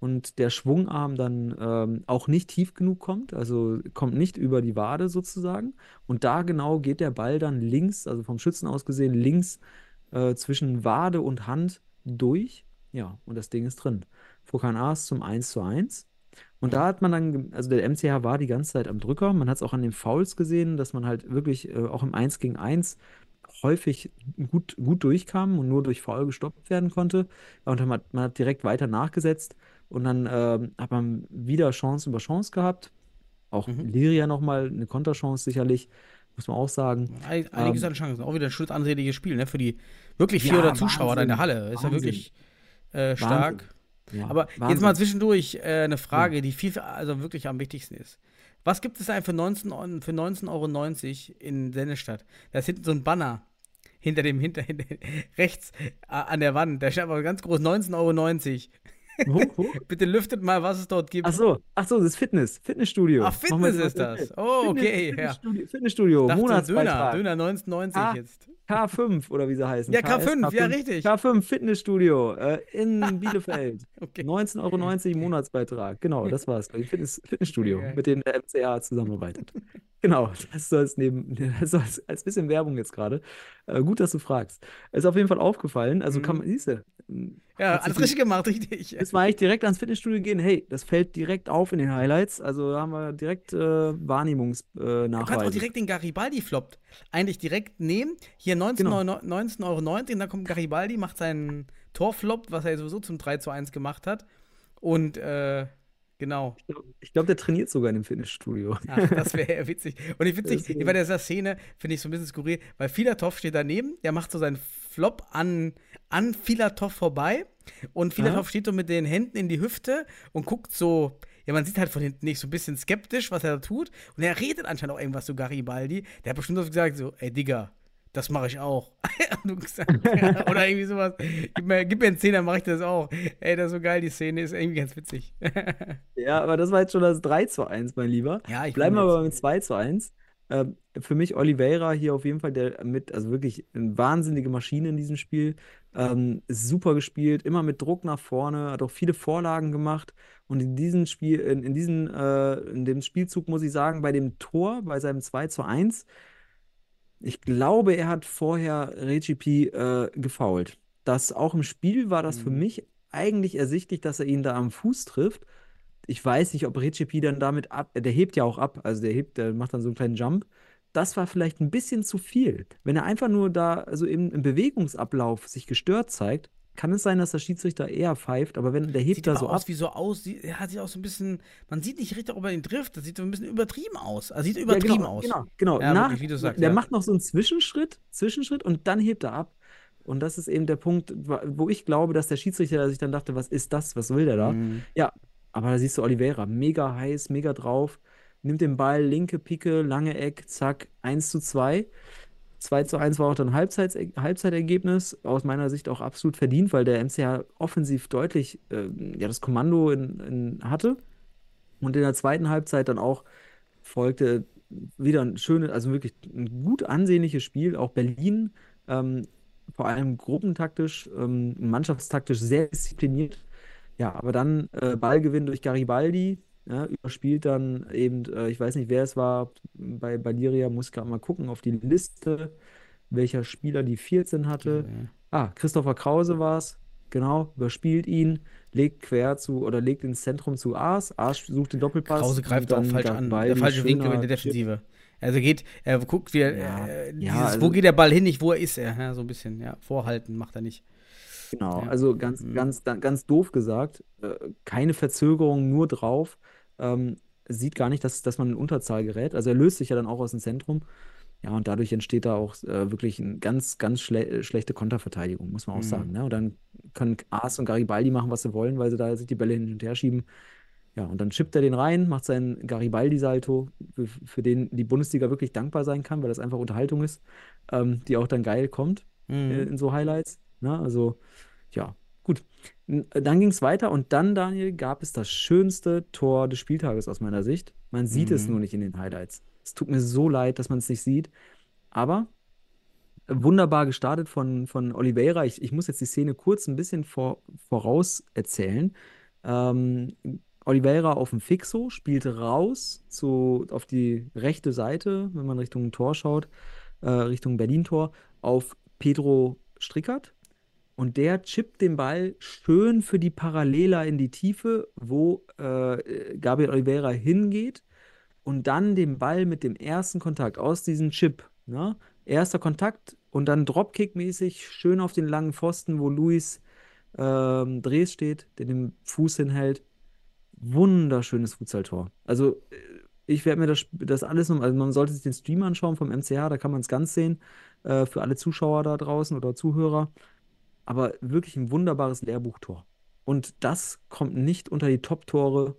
und der Schwungarm dann ähm, auch nicht tief genug kommt, also kommt nicht über die Wade sozusagen. Und da genau geht der Ball dann links, also vom Schützen aus gesehen, links äh, zwischen Wade und Hand durch. Ja, und das Ding ist drin. Furkan Aas zum 1 zu 1. Und da hat man dann, also der MCH war die ganze Zeit am Drücker. Man hat es auch an den Fouls gesehen, dass man halt wirklich äh, auch im 1 gegen 1 häufig gut, gut durchkam und nur durch Foul gestoppt werden konnte. Ja, und dann hat man hat direkt weiter nachgesetzt und dann ähm, hat man wieder Chance über Chance gehabt. Auch Mhm. Liria nochmal eine Konterchance sicherlich, muss man auch sagen. Ein- Einiges Ähm, an Chancen. Auch wieder ein schönes ansehnliches Spiel, ne? Für die wirklich Ja, 400 Zuschauer da in der. Halle. Ist ja Wahnsinn. wirklich äh, stark. Ja, Aber jetzt Wahnsinn. mal zwischendurch äh, eine Frage, die viel, also wirklich am wichtigsten ist. Was gibt es da für 19 Eu- für 19,90 Euro in Sennestadt? Da ist hinten so ein Banner hinter dem, hinter, hinter rechts an der Wand. Da steht aber ganz groß 19,90 Wo, wo? Euro. Bitte lüftet mal, was es dort gibt. Ach so, ach so, das ist Fitness, Fitnessstudio. Ach, Fitness ist das. Oh, okay, ja. Fitnessstudio, Fitnessstudio Dachte, Döner, Monatsbeitrag. Döner 19,90 Ah. jetzt. K5 oder wie sie heißen. Ja, KS, K5, ja, richtig. K5 Fitnessstudio äh, in Bielefeld. Okay. 19,90 Euro Monatsbeitrag. Genau, das war's. Fitness, Fitnessstudio, Okay. mit dem der MCA zusammenarbeitet. genau, das soll es neben, das soll als, als bisschen Werbung jetzt gerade. Äh, gut, dass du fragst. Ist auf jeden Fall aufgefallen. Also kann man, siehst du, Mhm. Ja, alles richtig gemacht, richtig. Jetzt mal eigentlich direkt ans Fitnessstudio gehen. Hey, das fällt direkt auf in den Highlights. Also da haben wir direkt äh, Wahrnehmungsnachweise. Äh, Du kannst auch direkt den Garibaldi floppt. Eigentlich direkt nehmen. Hier 19,90 Genau. Euro, 19,90 Euro, dann kommt Garibaldi, macht seinen Torflop, was er sowieso zum 3 zu 1 gemacht hat. Und äh, genau. Ich glaube, der trainiert sogar in dem Fitnessstudio. Ach, das wäre ja witzig. Und ich witzig, wär- bei dieser Szene finde ich so ein bisschen skurril, weil Filatov steht daneben, der macht so seinen Flop an, an Filatov vorbei und Filatov Aha. steht so mit den Händen in die Hüfte und guckt so, ja, man sieht halt von hinten nicht so ein bisschen skeptisch, was er da tut. Und er redet anscheinend auch irgendwas zu Garibaldi. Der hat bestimmt gesagt, so, ey Digga, das mache ich auch. Oder irgendwie sowas. Gib mir, gib mir einen Zehner, mache ich das auch. Ey, das ist so geil, die Szene ist irgendwie ganz witzig. Ja, aber das war jetzt schon das 3 zu 1, mein Lieber. Ja, ich Bleiben wir aber mit 2 zu 1. Ähm, für mich Oliveira hier auf jeden Fall der mit, also wirklich eine wahnsinnige Maschine in diesem Spiel. Ähm, super gespielt, immer mit Druck nach vorne, hat auch viele Vorlagen gemacht. Und in diesem Spiel, in, in diesem, äh, in dem Spielzug muss ich sagen, bei dem Tor, bei seinem 2 zu 1, ich glaube, er hat vorher Recipe äh, gefoult. Das auch im Spiel war das für Mhm. mich eigentlich ersichtlich, dass er ihn da am Fuß trifft. Ich weiß nicht, ob Recipe dann damit ab, der hebt ja auch ab, also der hebt, der macht dann so einen kleinen Jump. Das war vielleicht ein bisschen zu viel. Wenn er einfach nur da, also im, im Bewegungsablauf sich gestört zeigt, kann es sein, dass der Schiedsrichter eher pfeift, aber wenn der hebt Sieht da so aus ab. wie so aus, sieht, er hat sich auch so ein bisschen, man sieht nicht richtig, ob er ihn trifft, das sieht so ein bisschen übertrieben aus. Also sieht Ja, übertrieben genau, aus. Genau, genau. Ja, Nach, wirklich, sagst, der ja. macht noch so einen Zwischenschritt, Zwischenschritt und dann hebt er ab. Und das ist eben der Punkt, wo ich glaube, dass der Schiedsrichter sich dann dachte, was ist das? Was will der da? Mhm. Ja, aber da siehst du Oliveira, mega heiß, mega drauf, nimmt den Ball, linke Picke, lange Eck, zack, 1 zu 2. 2 zu 1 war auch dann Halbzeits Halbzeitergebnis, aus meiner Sicht auch absolut verdient, weil der MCH offensiv deutlich äh, ja, das Kommando in, in, hatte. Und in der zweiten Halbzeit dann auch folgte wieder ein schönes, also wirklich ein gut ansehnliches Spiel. Auch Berlin, ähm, vor allem gruppentaktisch, ähm, mannschaftstaktisch sehr diszipliniert. Ja, aber dann äh, Ballgewinn durch Garibaldi, ja, überspielt dann eben, äh, ich weiß nicht, wer es war, bei Baliria, muss ich gerade mal gucken auf die Liste, welcher Spieler die 14 hatte. Ah, Christopher Krause war es, genau, überspielt ihn, legt quer zu, oder legt ins Zentrum zu Aas. Aas sucht den Doppelpass. Krause greift auch dann falsch an. Der falsche Winkel in der Defensive. Also geht, er guckt, wie er, Ja, äh, ja, dieses, also- wo geht der Ball hin, nicht wo er ist er. Ja, so ein bisschen, ja. Vorhalten macht er nicht. Genau, also ganz, Mhm. ganz, ganz doof gesagt, äh, keine Verzögerung, nur drauf. Ähm, sieht gar nicht, dass, dass man in Unterzahl gerät. Also er löst sich ja dann auch aus dem Zentrum. Ja, und dadurch entsteht da auch äh, wirklich eine ganz, ganz schle schlechte Konterverteidigung, muss man auch Mhm. sagen. Ne? Und dann können Aas und Garibaldi machen, was sie wollen, weil sie da sich die Bälle hin und her schieben. Ja, und dann chippt er den rein, macht seinen Garibaldi-Salto, für, für den die Bundesliga wirklich dankbar sein kann, weil das einfach Unterhaltung ist, ähm, die auch dann geil kommt äh, Mhm. in so Highlights. Ne? Also, ja, Dann ging es weiter und dann, Daniel, gab es das schönste Tor des Spieltages aus meiner Sicht. Man sieht es Mhm. nur nicht in den Highlights. Es tut mir so leid, dass man es nicht sieht. Aber wunderbar gestartet von, von Oliveira. Ich, ich muss jetzt die Szene kurz ein bisschen vor, voraus erzählen. Ähm, Oliveira auf dem Fixo, spielt raus zu, auf die rechte Seite, wenn man Richtung Tor schaut, äh, Richtung Berlin-Tor, auf Pedro Strickert. Und der chippt den Ball schön für die Paralela in die Tiefe, wo äh, Gabriel Oliveira hingeht und dann den Ball mit dem ersten Kontakt aus diesem Chip, ne? Erster Kontakt und dann Dropkick-mäßig schön auf den langen Pfosten, wo Luis ähm, Drees steht, der den Fuß hinhält. Wunderschönes Futsaltor. Also äh, Ich werde mir das, das alles also man sollte sich den Stream anschauen vom MCH, da kann man es ganz sehen, äh, für alle Zuschauer da draußen oder Zuhörer. Aber wirklich ein wunderbares Lehrbuchtor. Und das kommt nicht unter die Top-Tore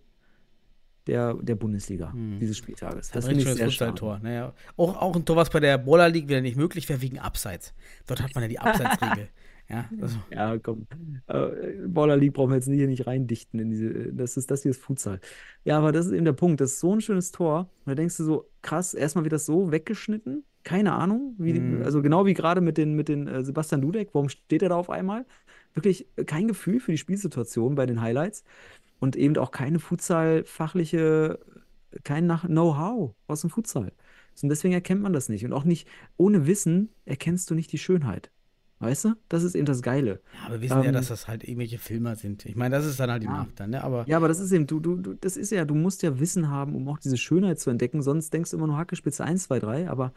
der, der Bundesliga dieses Spieltages. Das Das ist das stark. Futsal-Tor. Naja, auch, auch ein Tor, was bei der Baller League wieder nicht möglich wäre, wegen Abseits. Dort hat man ja die Abseitsregel. ja, also, Ja, komm. Äh, Baller League brauchen wir jetzt hier nicht reindichten in diese. Das ist das hier ist Futsal. Ja, aber das ist eben der Punkt. Das ist so ein schönes Tor. Und da denkst du so, krass, erstmal wird das so weggeschnitten. Keine Ahnung. Wie, die- Mhm. Also genau wie gerade mit den, mit den äh, Sebastian Dudek. Warum steht er da auf einmal? Wirklich äh, kein Gefühl für die Spielsituation bei den Highlights. Und eben auch keine Futsal-fachliche, kein Nach- Know-how aus dem Futsal. Und deswegen erkennt man das nicht. Und auch nicht, ohne Wissen erkennst du nicht die Schönheit. Weißt du? Das ist eben das Geile. ja, aber wir wissen ja, Ähm, dass das halt irgendwelche Filmer sind. Ich meine, das ist dann halt im Ja. Nachteil, ne? Aber Ja, aber das ist eben, du, du, du, das ist ja, du musst ja Wissen haben, um auch diese Schönheit zu entdecken, sonst denkst du immer nur Hackespitze 1, 2, 3, aber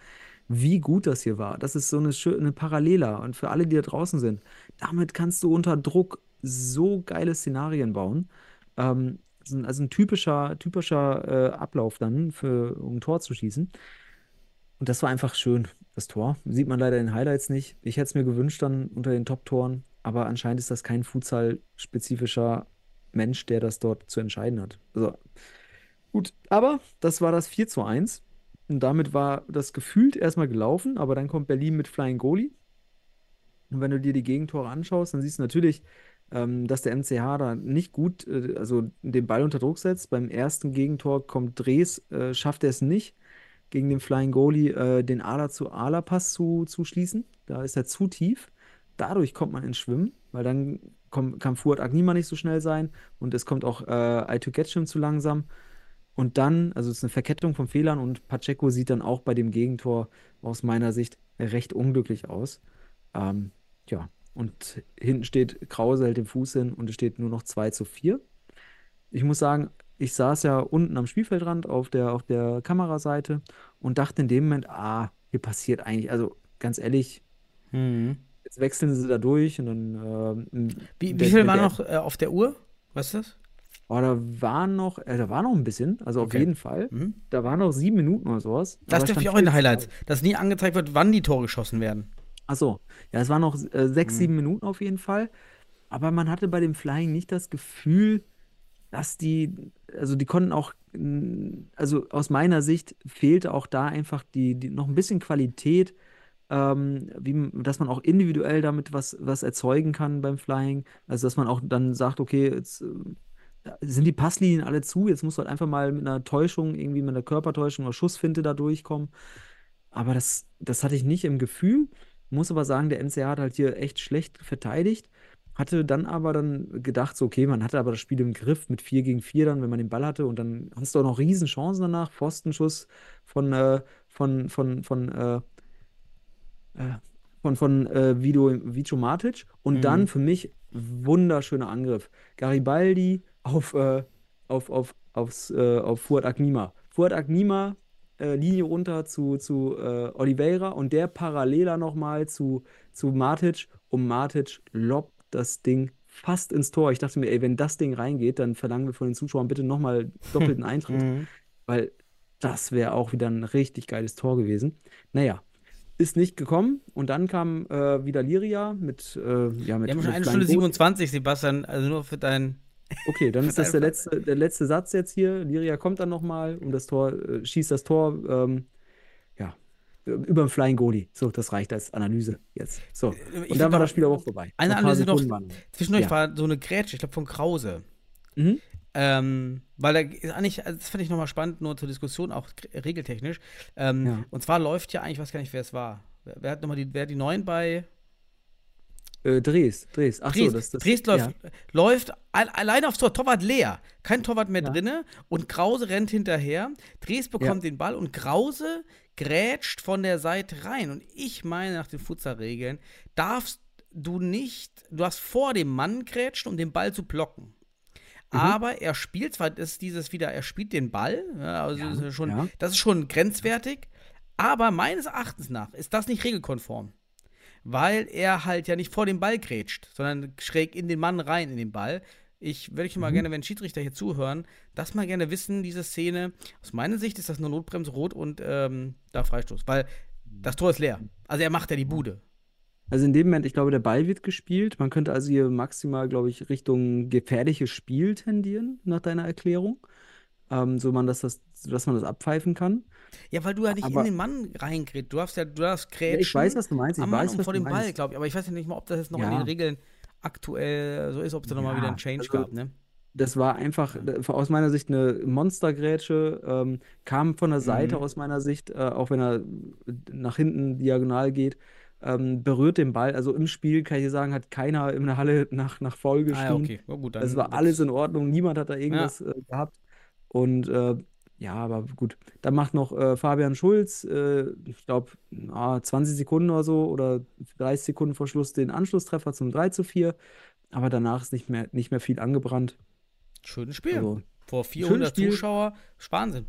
wie gut das hier war, das ist so eine, schö- eine Parallela und für alle, die da draußen sind, damit kannst du unter Druck so geile Szenarien bauen. Ähm, also ein- typischer, typischer äh, Ablauf dann, für, um ein Tor zu schießen. Und das war einfach schön, das Tor. Sieht man leider in Highlights nicht. Ich hätte es mir gewünscht dann unter den Top-Toren, aber anscheinend ist das kein Futsal-spezifischer Mensch, der das dort zu entscheiden hat. So. Gut, aber das war das 4 zu 1. Und damit war das gefühlt erstmal gelaufen, aber dann kommt Berlin mit Flying Goalie. Und wenn du dir die Gegentore anschaust, dann siehst du natürlich, ähm, dass der MCH da nicht gut, äh, also den Ball unter Druck setzt. Beim ersten Gegentor kommt Drees, äh, schafft er es nicht, gegen den Flying Goalie äh, den Ala zu zu, schließen. Da ist er zu tief. Dadurch kommt man ins Schwimmen, weil dann komm, kann Fuad Agnima nicht so schnell sein und es kommt auch äh, Getchim zu langsam. Und dann, also es ist eine Verkettung von Fehlern und Pacheco sieht dann auch bei dem Gegentor aus meiner Sicht recht unglücklich aus. Ähm, ja, und hinten steht Krause, hält den Fuß hin und es steht nur noch 2 zu 4. Ich muss sagen, ich saß ja unten am Spielfeldrand auf der, auf der Kameraseite und dachte in dem Moment, ah, hier passiert eigentlich, also ganz ehrlich, Mhm. jetzt wechseln sie da durch und dann. ähm, Wie, wie viel war noch äh, auf der Uhr? Was ist das? Oh, da war noch, äh, da war noch ein bisschen, also auf Okay. jeden Fall. Mhm. Da waren noch sieben Minuten oder sowas. Das stand ich auch in den 4 zu Highlights, 2. dass nie angezeigt wird, wann die Tore geschossen werden. Ach so, ja, es waren noch äh, sechs, Mhm. sieben Minuten auf jeden Fall. Aber man hatte bei dem Flying nicht das Gefühl, dass die, also die konnten auch, mh, also aus meiner Sicht fehlte auch da einfach die, die noch ein bisschen Qualität, ähm, wie, dass man auch individuell damit was, was erzeugen kann beim Flying. Also dass man auch dann sagt, okay, jetzt äh, sind die Passlinien alle zu, jetzt musst du halt einfach mal mit einer Täuschung, irgendwie mit einer Körpertäuschung oder Schussfinte da durchkommen. Aber das, das hatte ich nicht im Gefühl. Muss aber sagen, der NCA hat halt hier echt schlecht verteidigt. Hatte dann aber dann gedacht, so, okay, man hatte aber das Spiel im Griff mit 4 gegen 4 dann, wenn man den Ball hatte. Und dann hast du auch noch riesen Chancen danach. Pfostenschuss von, äh, von, von, von, äh, äh, von, von äh, Vido, Vico Matic. Und Mhm. dann für mich wunderschöner Angriff. Garibaldi auf, äh, auf, auf, aufs, äh, auf Fuad Agnima. Fuad Agnima, äh, Linie runter zu, zu äh, Oliveira und der paralleler nochmal zu, zu Matic und Matic lobt das Ding fast ins Tor. Ich dachte mir, ey, wenn das Ding reingeht, dann verlangen wir von den Zuschauern bitte nochmal doppelten Eintritt, Mhm. weil das wäre auch wieder ein richtig geiles Tor gewesen. Naja, ist nicht gekommen und dann kam äh, wieder Liria mit, äh, ja, mit, Wir haben schon eine Stunde Boot. 27, Sebastian, also nur für dein. Okay, dann ist das der letzte, der letzte Satz jetzt hier. Liria kommt dann nochmal um das Tor, äh, schießt das Tor, ähm, ja, über den Flying Goalie. So, das reicht als Analyse jetzt. So, Ich und find dann war das Spiel aber auch vorbei. Eine Analyse noch. Waren- Zwischendurch Ja. war so eine Grätsche, ich glaube von Krause. Mhm. Ähm, weil da ist eigentlich, also das fand ich nochmal spannend, nur zur Diskussion, auch regeltechnisch. Ähm, Ja. Und zwar läuft ja eigentlich, ich weiß gar nicht, wer es war. Wer, wer hat nochmal die, wer die neun bei Äh, Dres, Dres. Ach so, Dresd? das, das, Dresd läuft, ja. läuft al- alleine aufs Tor, Torwart leer. Kein Torwart mehr Ja. drinne und Krause rennt hinterher. Dresd bekommt den Ball und Krause grätscht von der Seite rein. Und ich meine, nach den Futsal-Regeln darfst du nicht, du darfst vor dem Mann grätschen, um den Ball zu blocken. Mhm. Aber er spielt zwar, das ist dieses wieder, er spielt den Ball, ja, also Ja, das, ist schon, ja. das ist schon grenzwertig, aber meines Erachtens nach ist das nicht regelkonform. Weil er halt ja nicht vor dem Ball grätscht, sondern schräg in den Mann rein, in den Ball. Ich würde ich mal Mhm. gerne, wenn Schiedsrichter hier zuhören, das mal gerne wissen, diese Szene. Aus meiner Sicht ist das nur Notbremse rot und ähm, da Freistoß, weil das Tor ist leer. Also er macht ja die Bude. Also in dem Moment, ich glaube, der Ball wird gespielt. Man könnte also hier maximal, glaube ich, Richtung gefährliches Spiel tendieren, nach deiner Erklärung. Ähm, so man das, das, dass man das abpfeifen kann. Ja, weil du ja nicht Aber- in den Mann reingrätst. Du darfst ja, du darfst grätschen. Ja, ich weiß, was du meinst. Ich am Mann weiß, und was vor du dem Ball, meinst. glaube ich. Aber ich weiß ja nicht mal, ob das jetzt noch in Ja. den Regeln aktuell so ist, ob es da nochmal Ja, wieder einen Change also- gab, ne? Das war einfach aus meiner Sicht eine Monstergrätsche, ähm, kam von der Seite Mhm. aus meiner Sicht, äh, auch wenn er nach hinten diagonal geht, ähm, berührt den Ball. Also im Spiel kann ich dir sagen, hat keiner in der Halle nach, nach Foul Ah, geschrien. ja, okay. Ja, gut, dann Es war alles in Ordnung, niemand hat da irgendwas äh, gehabt. Und äh, ja, aber gut. Dann macht noch äh, Fabian Schulz, äh, ich glaube, 20 Sekunden oder so oder 30 Sekunden vor Schluss den Anschlusstreffer zum 3 zu 4. Aber danach ist nicht mehr, nicht mehr viel angebrannt. Schönes Spiel. Also, Vor 400 Spiel. Zuschauer. Wahnsinn.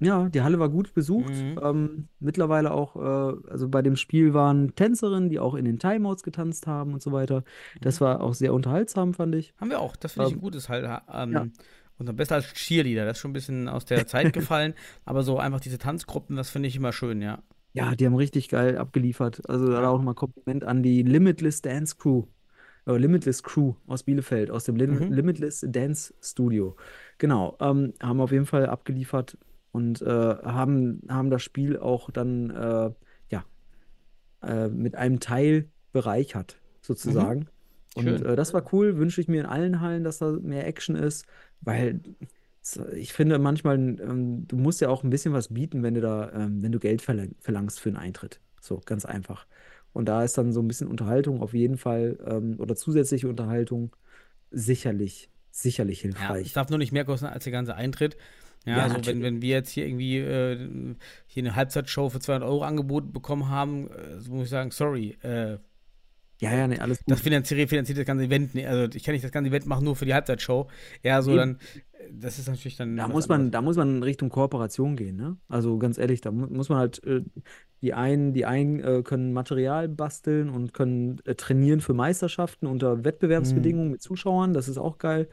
ja, die Halle war gut besucht. Mhm. Ähm, mittlerweile auch, äh, also bei dem Spiel waren Tänzerinnen, die auch in den Timeouts getanzt haben und so weiter. Mhm. Das war auch sehr unterhaltsam, fand ich. Haben wir auch. Das finde ich Ähm, ein gutes halt. Ähm, ja. Und dann besser als Cheerleader. Das ist schon ein bisschen aus der Zeit gefallen. Aber so einfach diese Tanzgruppen, das finde ich immer schön, ja. Ja, die haben richtig geil abgeliefert. Also da auch nochmal Kompliment an die Limitless Dance Crew. Äh, Limitless Crew aus Bielefeld, aus dem Lim Mhm. Limitless Dance Studio. Genau, ähm, haben auf jeden Fall abgeliefert und äh, haben, haben das Spiel auch dann äh, ja, äh, mit einem Teil bereichert, sozusagen. Und Schön. äh, das war cool, wünsche ich mir in allen Hallen, dass da mehr Action ist, weil ich finde manchmal, ähm, du musst ja auch ein bisschen was bieten, wenn du da, ähm, wenn du Geld verlang verlangst für einen Eintritt. So, ganz einfach. Und da ist dann so ein bisschen Unterhaltung auf jeden Fall ähm, oder zusätzliche Unterhaltung sicherlich, sicherlich Ja, hilfreich. es darf nur nicht mehr kosten als der ganze Eintritt. Ja, Ja, also wenn, wenn wir jetzt hier irgendwie äh, hier eine Halbzeitshow für 200 Euro angeboten bekommen haben, äh, so muss ich sagen, sorry, äh, Ja, ja, nee, alles gut. das finanziert, finanziert das ganze Event nicht. Also ich kann nicht das ganze Event machen nur für die Halbzeitshow. Ja, so Eben. dann, äh, das ist natürlich dann. Da muss man, anderes. da muss man in Richtung Kooperation gehen, ne? Also ganz ehrlich, da mu muss man halt, äh, die einen, die einen äh, können Material basteln und können äh, trainieren für Meisterschaften unter Wettbewerbsbedingungen mit Zuschauern, das ist auch geil.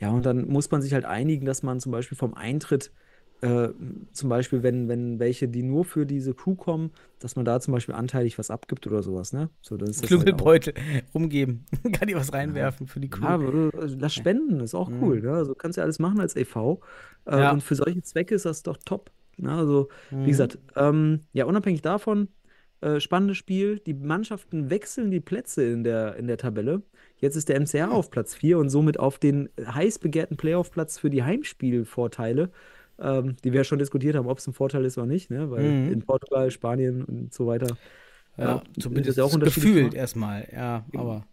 Ja, und dann muss man sich halt einigen, dass man zum Beispiel vom Eintritt, äh, zum Beispiel, wenn, wenn welche, die nur für diese Crew kommen, dass man da zum Beispiel anteilig was abgibt oder sowas, ne? So, das ist das halt rumgeben. kann die was reinwerfen für die Crew. Ja, aber, äh, lass spenden, ist auch cool. Ne? Also kannst ja alles machen als e.V. Äh, Ja. Und für solche Zwecke ist das doch top. Ne? Also, Mhm. wie gesagt, ähm, ja, unabhängig davon, äh, spannendes Spiel. Die Mannschaften wechseln die Plätze in der, in der Tabelle. Jetzt ist der MCR auf Platz 4 und somit auf den heiß begehrten Playoff-Platz für die Heimspielvorteile, ähm, die wir ja schon diskutiert haben, ob es ein Vorteil ist oder nicht, ne? Weil Mhm. in Portugal, Spanien und so weiter. Ja, ja, zumindest auch gefühlt gemacht. erstmal, ja, aber.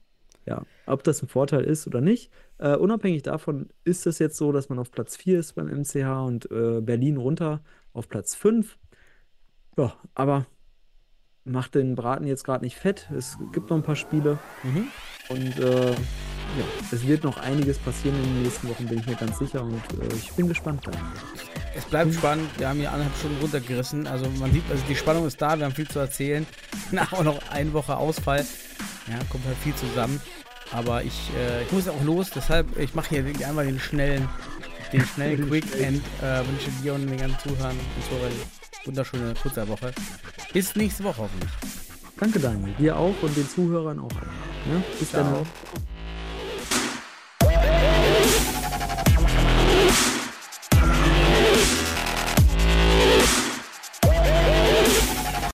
Ja, ob das ein Vorteil ist oder nicht. Äh, unabhängig davon ist es jetzt so, dass man auf Platz 4 ist beim MCH und äh, Berlin runter auf Platz 5. Ja, aber macht den Braten jetzt gerade nicht fett. Es gibt noch ein paar Spiele Mhm. und äh, ja, es wird noch einiges passieren in den nächsten Wochen, bin ich mir ganz sicher und äh, ich bin gespannt dann. Es bleibt spannend. Wir haben hier anderthalb Stunden runtergerissen. Also man sieht, also die Spannung ist da. Wir haben viel zu erzählen. Nach auch noch eine Woche Ausfall. Ja, kommt halt viel zusammen. Aber ich, äh, ich muss auch los. Deshalb, ich mache hier einmal den schnellen, den schnellen Quick and äh, wünsche dir und den ganzen Zuhörern und Zuhörern eine wunderschöne Kurzerwoche. Bis nächste Woche hoffentlich. Danke, Daniel. Dir auch und den Zuhörern auch. Ne? Bis Ciao. dann.